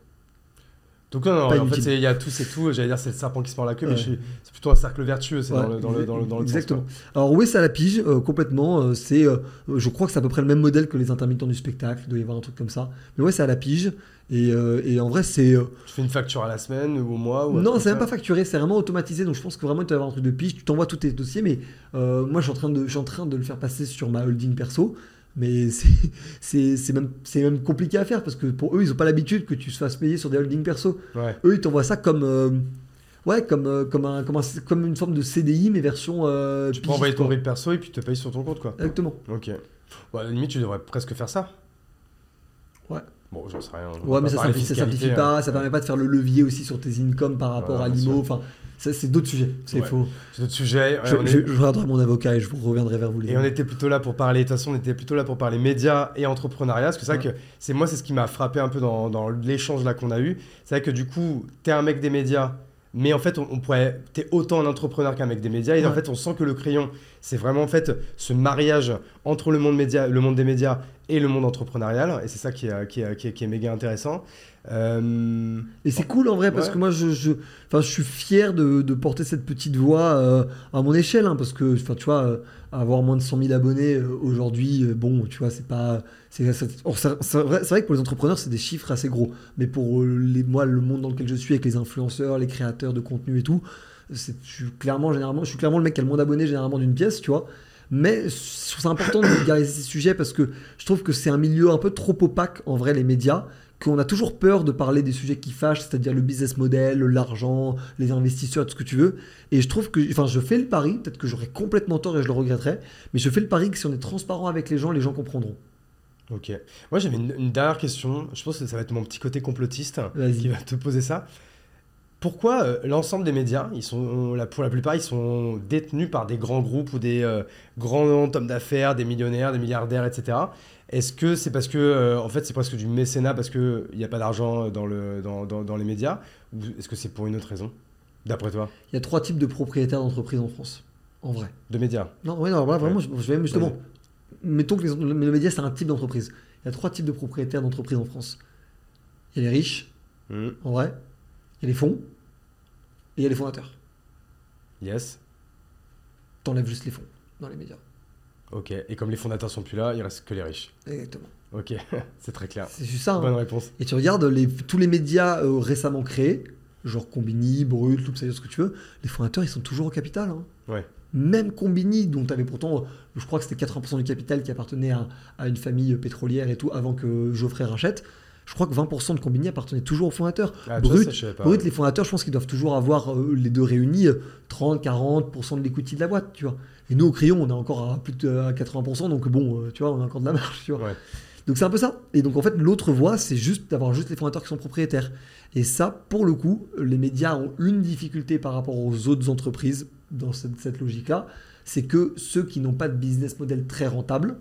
Speaker 2: Donc non, en fait, il y a tout, c'est tout. J'allais dire, c'est le serpent qui se mord la queue, mais
Speaker 3: Ouais.
Speaker 2: je suis- c'est plutôt un cercle vertueux, c'est
Speaker 3: Ouais,
Speaker 2: dans le, dans le, dans le, dans le sens,
Speaker 3: Exactement. Alors oui, c'est à la pige, euh, complètement. euh, c'est, euh, je crois que c'est à peu près le même modèle que les intermittents du spectacle. Il doit y avoir un truc comme ça. Mais ouais, à la pige. Et, et en vrai, c'est...
Speaker 2: Tu fais une facture à la semaine ou au mois ou
Speaker 3: non, c'est même pas facturé, c'est vraiment automatisé. Donc je pense que vraiment, doit y avoir un truc de pige. Tu t'envoies tous tes dossiers, mais moi, je suis, en train de, je suis en train de le faire passer sur ma holding perso. Mais c'est- même, même compliqué à faire parce que pour eux, ils n'ont pas l'habitude que tu te fasses payer sur des holdings perso.
Speaker 2: Ouais.
Speaker 3: Eux, ils t'envoient ça comme, euh, ouais, comme, euh, comme, un, comme, un- comme une forme de CDI, mais version. euh,
Speaker 2: Tu peux envoyer ton. RIB perso et puis te payer sur ton compte, quoi.
Speaker 3: Exactement.
Speaker 2: Ok. À la limite, tu devrais presque faire ça.
Speaker 3: Ouais.
Speaker 2: Bon, j'en sais rien.
Speaker 3: Ouais, mais ça simplifie, ça
Speaker 2: fiscalité,
Speaker 3: simplifie
Speaker 2: hein.
Speaker 3: pas, ça permet pas de faire le levier aussi sur tes incomes par rapport
Speaker 2: Ouais,
Speaker 3: à l'IMO. Enfin, ça, c'est d'autres sujets. C'est
Speaker 2: Ouais.
Speaker 3: faux.
Speaker 2: C'est notre sujet. ouais,
Speaker 3: Je,
Speaker 2: est-
Speaker 3: je- je regarderai mon avocat et je vous reviendrai vers vous. Les
Speaker 2: Et on était plutôt là pour parler, de toute façon, on était plutôt là pour parler médias et entrepreneuriat. Parce que c'est vrai
Speaker 3: Ouais.
Speaker 2: que c'est moi, c'est ce qui m'a frappé un peu dans, dans l'échange là qu'on a eu. C'est vrai que du coup, t'es un mec des médias, mais en fait, on, on pourrait, t'es autant un entrepreneur qu'un mec des médias. Et en fait, on sent que le crayon, c'est vraiment en fait ce mariage entre le monde, média, le monde des médias et le monde entrepreneurial. Et c'est ça qui est, qui, est, qui, est, qui est méga intéressant. Euh,
Speaker 3: Et c'est cool en vrai parce
Speaker 2: Ouais.
Speaker 3: que moi je, je, je suis fier de, de porter cette petite voix euh, à mon échelle hein, parce que tu vois, euh, avoir moins de 100 000 abonnés aujourd'hui, bon, tu vois, c'est pas. C'est c'est- c'est- c'est vrai, c'est vrai que pour les entrepreneurs, c'est des chiffres assez gros. Mais pour les, moi, le monde dans lequel je suis avec les influenceurs, les créateurs de contenu et tout, c'est je suis clairement, généralement, je suis clairement le mec qui a le moins d'abonnés généralement d'une pièce, tu vois. Mais ça important de vulgariser ces sujets parce que je trouve que c'est un milieu un peu trop opaque en vrai, les médias qu'on a toujours peur de parler des sujets qui fâchent, c'est-à-dire le business model, l'argent, les investisseurs, tout ce que tu veux. Et je trouve que, enfin, je fais le pari, peut-être que j'aurais complètement tort et je le regretterais, mais je fais le pari que si on est transparent avec les gens, les gens comprendront.
Speaker 2: ok. Moi, j'avais une, une dernière question. Je pense que ça va être mon petit côté complotiste. qui va te poser ça. Pourquoi euh, l'ensemble des médias, ils sont, pour la plupart, ils sont détenus par des grands groupes ou des euh, grands hommes d'affaires, des millionnaires, des milliardaires, etc. Est-ce que c'est parce que, euh, en fait, c'est presque du mécénat parce qu'il n'y a pas d'argent dans, le, dans, dans, dans les médias Ou est-ce que c'est pour une autre raison, d'après toi?
Speaker 3: Il y a trois types de propriétaires d'entreprises en France, en vrai.
Speaker 2: De médias?
Speaker 3: Non, oui, non, voilà, vraiment,
Speaker 2: Ouais.
Speaker 3: je, je vais même justement.
Speaker 2: Vas-y.
Speaker 3: Mettons que les, le média, c'est un type d'entreprise. Il y a trois types de propriétaires d'entreprises en France. Il y a les riches,
Speaker 2: Hmm,
Speaker 3: en vrai. Il y a les fonds. Et il y a les fondateurs.
Speaker 2: Yes.
Speaker 3: T'enlèves juste les fonds dans les médias.
Speaker 2: Ok. Et comme les fondateurs sont plus là, il reste que les riches.
Speaker 3: Exactement.
Speaker 2: Ok. c'est très clair.
Speaker 3: C'est juste ça. hein.
Speaker 2: Bonne réponse.
Speaker 3: Et tu regardes les, tous les médias euh, récemment créés, genre Combini, Brut, tout ça, ce que tu veux, les fondateurs, ils sont toujours au capital. hein.
Speaker 2: Ouais.
Speaker 3: Même Combini, dont tu avais pourtant, euh, je crois que c'était 80% du capital qui appartenait à, à une famille pétrolière et tout, avant que Geoffrey rachète. Je crois que 20% de Combini appartenait toujours aux fondateurs.
Speaker 2: Ah,
Speaker 3: Brut,
Speaker 2: ça, je savais pas.
Speaker 3: Brut, les fondateurs, je pense qu'ils doivent toujours avoir, euh, les deux réunis, euh, 30-40% de l'equity de la boîte, tu vois. Et nous, au crayon, on est encore à plus de à 80%, donc bon, euh, tu vois, on a encore de la marge, tu vois.
Speaker 2: Ouais.
Speaker 3: Donc c'est un peu ça. Et donc en fait, l'autre voie, c'est juste d'avoir juste les fondateurs qui sont propriétaires. Et ça, pour le coup, les médias ont une difficulté par rapport aux autres entreprises dans cette, cette logique-là, c'est que ceux qui n'ont pas de business model très rentable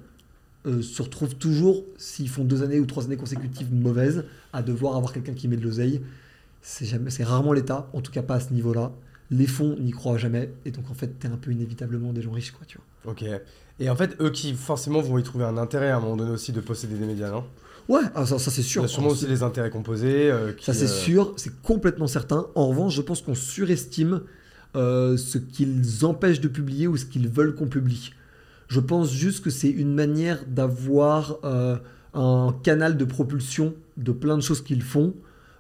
Speaker 3: euh, se retrouvent toujours, s'ils font deux années ou trois années consécutives mauvaises, à devoir avoir quelqu'un qui met de l'oseille. C'est jamais, c'est rarement l'État, en tout cas pas à ce niveau-là. Les fonds n'y croient jamais, et donc en fait, t'es un peu inévitablement des gens riches, quoi, tu vois.
Speaker 2: Ok. Et en fait, eux qui forcément vont y trouver un intérêt à un moment donné aussi de posséder des médias, non?
Speaker 3: Ouais, ah, ça, ça, c'est
Speaker 2: Il
Speaker 3: sûr.
Speaker 2: y a sûrement aussi les intérêts composés. euh, qui,
Speaker 3: Ça c'est
Speaker 2: euh,
Speaker 3: sûr, c'est complètement certain. En revanche, je pense qu'on surestime euh, ce qu'ils empêchent de publier ou ce qu'ils veulent qu'on publie. Je pense juste que c'est une manière d'avoir euh, un canal de propulsion de plein de choses qu'ils font,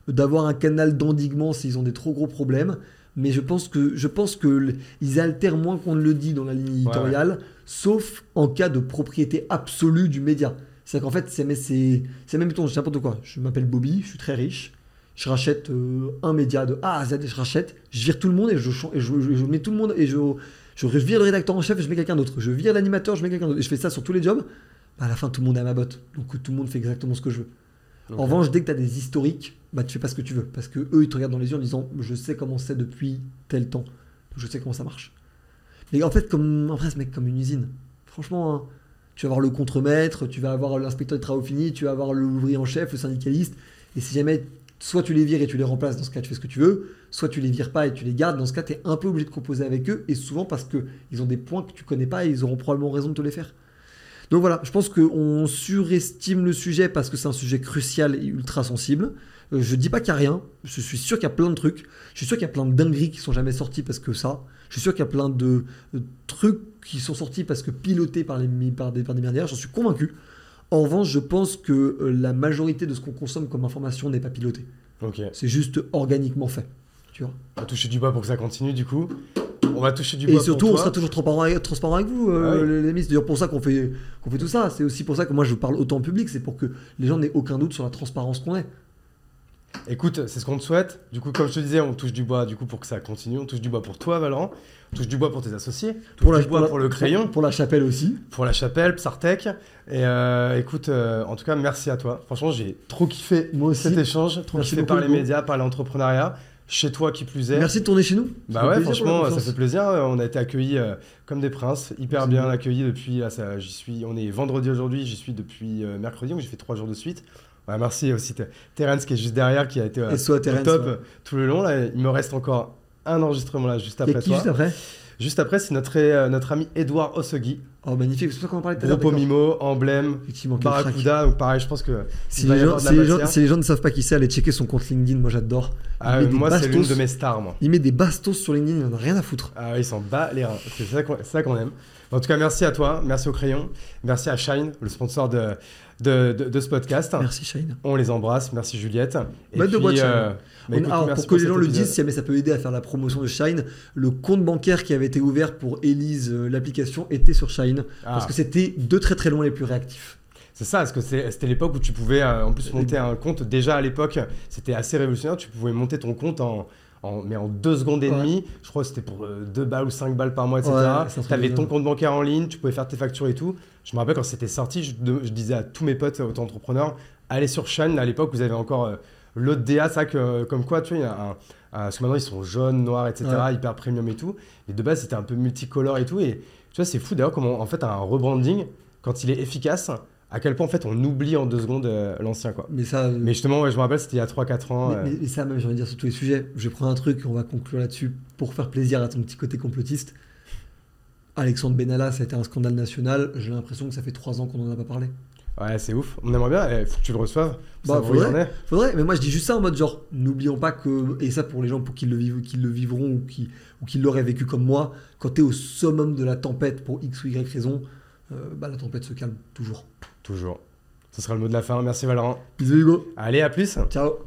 Speaker 3: d'avoir un canal d'endiguement s'ils ont des trop gros problèmes. Mais je pense que je pense que ils altèrent moins qu'on ne le dit dans la ligne éditoriale, sauf en cas de propriété absolue du média. C'est qu'en fait, c'est mais c'est c'est même dis n'importe quoi. Je m'appelle Bobby, je suis très riche. Je rachète euh, un média de A à Z, je rachète, je vire tout le monde et je, et je, je- je mets tout le monde et je, je vire le rédacteur en chef et je mets quelqu'un d'autre. Je vire l'animateur, je mets quelqu'un d'autre. Et je fais ça sur tous les jobs. Bah, à la fin, tout le monde est à ma botte. Donc tout le monde fait exactement ce que je veux. En revanche, dès que tu as des historiques, bah, tu fais pas ce que tu veux. Parce que eux, ils te regardent dans les yeux en disant Je sais comment c'est depuis tel temps. Je sais comment ça marche. Mais en fait, comme, en mec, comme une usine. Franchement, hein, tu vas avoir le contremaître, tu vas avoir l'inspecteur des travaux finis, tu vas avoir l'ouvrier en chef, le syndicaliste. Et si jamais, soit tu les vires et tu les remplaces, dans ce cas, tu fais ce que tu veux. Soit tu les vires pas et tu les gardes. Dans ce cas, tu es un peu obligé de composer avec eux. Et souvent parce qu'ils ont des points que tu connais pas et ils auront probablement raison de te les faire. Donc voilà, je pense qu'on surestime le sujet parce que c'est un sujet crucial et ultra sensible. Euh, je dis pas qu'il n'y a rien, je suis sûr qu'il y a plein de trucs. Je suis sûr qu'il y a plein de dingueries qui sont jamais sorties parce que ça. Je suis sûr qu'il y a plein de, de trucs qui sont sortis parce que pilotés par, les, par, des, par des milliardaires, j'en suis convaincu. En revanche, je pense que euh, la majorité de ce qu'on consomme comme information n'est pas piloté.
Speaker 2: Ok.
Speaker 3: C'est juste organiquement fait. Tu vois
Speaker 2: On va toucher du bois pour que ça continue du coup. On va toucher du
Speaker 3: Et
Speaker 2: bois
Speaker 3: surtout,
Speaker 2: pour
Speaker 3: on
Speaker 2: toi.
Speaker 3: sera toujours transparent avec, transparent avec vous, euh,
Speaker 2: Ah
Speaker 3: les, les amis. C'est d'ailleurs pour ça qu'on fait, qu'on fait tout ça. C'est aussi pour ça que moi je parle autant en public. C'est pour que les gens n'aient aucun doute sur la transparence qu'on est.
Speaker 2: Écoute, c'est ce qu'on te souhaite. Du coup, comme je te disais, on touche du bois du coup pour que ça continue. On touche du bois pour toi, Valorant. On touche du bois pour tes associés. On touche du bois
Speaker 3: la-
Speaker 2: pour le crayon,
Speaker 3: Pour la chapelle aussi.
Speaker 2: pour la chapelle, Psartec. Et euh, écoute, euh, en tout cas, merci à toi. Franchement, j'ai trop kiffé
Speaker 3: Moi aussi.
Speaker 2: cet échange, trop
Speaker 3: Merci
Speaker 2: kiffé par les médias, par l'entrepreneuriat. Chez toi qui plus est.
Speaker 3: Merci de tourner chez nous.
Speaker 2: Bah ouais, franchement, ça fait plaisir. On a été accueillis euh, comme des princes, hyper bien accueillis depuis. Là, ça, j'y suis. On est vendredi aujourd'hui, j'y suis depuis euh, mercredi, donc j'ai fait trois jours de suite. Ouais, merci aussi Ter- Terence qui est juste derrière, qui a été euh,
Speaker 3: Et soit
Speaker 2: au
Speaker 3: Terence.
Speaker 2: top
Speaker 3: ouais.
Speaker 2: tout le long. Là, il me reste encore un enregistrement là juste
Speaker 3: Et
Speaker 2: après
Speaker 3: qui
Speaker 2: toi.
Speaker 3: juste après?
Speaker 2: Juste après, c'est notre, notre ami Edouard Osogui,
Speaker 3: Oh, magnifique. C'est pour ça qu'on en parlait tout à l'heure.
Speaker 2: gros
Speaker 3: d'accord.
Speaker 2: Mimo, emblème. Barracuda. Donc pareil, je pense que
Speaker 3: Si les, gens,
Speaker 2: avoir de la
Speaker 3: si, les gens,
Speaker 2: matière.
Speaker 3: si les gens ne savent pas qui c'est, allez checker son compte LinkedIn. Moi, j'adore.
Speaker 2: Ah,
Speaker 3: des
Speaker 2: moi c'est l'une de mes stars, moi.
Speaker 3: Il met des bastos sur LinkedIn. Il en a rien à foutre.
Speaker 2: Ah, il s'en bat les reins. C'est ça qu'on c'est ça qu'on aime. En tout cas, merci à toi, merci au crayon, merci à Shine, le sponsor de, de, de- de ce podcast.
Speaker 3: Merci, Shane.
Speaker 2: On les embrasse, merci Juliette. Et
Speaker 3: Bête de boîte, Shine.
Speaker 2: bah, écoute,
Speaker 3: alors, pour que les gens le disent, si jamais ça peut aider à faire la promotion de Shine, le compte bancaire qui avait été ouvert pour Elise, euh, l'application, était sur Shine.
Speaker 2: Ah,
Speaker 3: Parce que c'était deux très très loin les plus réactifs.
Speaker 2: c'est ça, parce que c'était l'époque où tu pouvais euh, en plus monter un compte. Déjà à l'époque, c'était assez révolutionnaire. Tu pouvais monter ton compte en, en- mais en deux secondes et
Speaker 3: Ouais.
Speaker 2: demie. Je crois que c'était pour euh, deux balles ou cinq balles par mois, etc.
Speaker 3: Ouais,
Speaker 2: tu avais ton compte bancaire en ligne, tu pouvais faire tes factures et tout. Je me rappelle quand c'était sorti, je, disais à tous mes potes auto-entrepreneurs, allez sur Shine. À l'époque, vous avez encore euh, l'autre DA, ça que, euh, comme quoi, tu vois, il y a un, un- parce que maintenant ils sont jaunes, noirs, etc.,
Speaker 3: Ouais.
Speaker 2: hyper premium et tout. Mais de base, c'était un peu multicolore et tout. Et tu vois, c'est fou d'ailleurs comment, en fait, un rebranding, quand il est efficace, à quel point, en fait, on oublie en deux secondes euh, l'ancien, quoi.
Speaker 3: Mais ça,
Speaker 2: Mais justement, ouais, je me rappelle, c'était il y a 3-4 ans.
Speaker 3: mais,
Speaker 2: euh,
Speaker 3: mais- mais ça même, j'ai envie de dire sur tous les sujets. Je vais prendre un truc, on va conclure là-dessus pour faire plaisir à ton petit côté complotiste. Alexandre Benalla, ça a été un scandale national. J'ai l'impression que ça fait trois ans qu'on n'en a pas parlé.
Speaker 2: Ouais, c'est ouf. On aimerait bien, il faut que tu le reçoives.
Speaker 3: Bah, faudrait. Faudrait, mais moi je dis juste ça en mode genre, n'oublions pas que, et ça pour les gens pour qui le, vivent, qui le vivront ou qui, ou qui l'auraient vécu comme moi, quand tu es au summum de la tempête pour X ou Y raison, euh, bah, la tempête se calme toujours.
Speaker 2: Toujours. Ce sera le mot de la fin. Merci Valorant.
Speaker 3: Bisous Hugo,
Speaker 2: Allez, à plus.
Speaker 3: ciao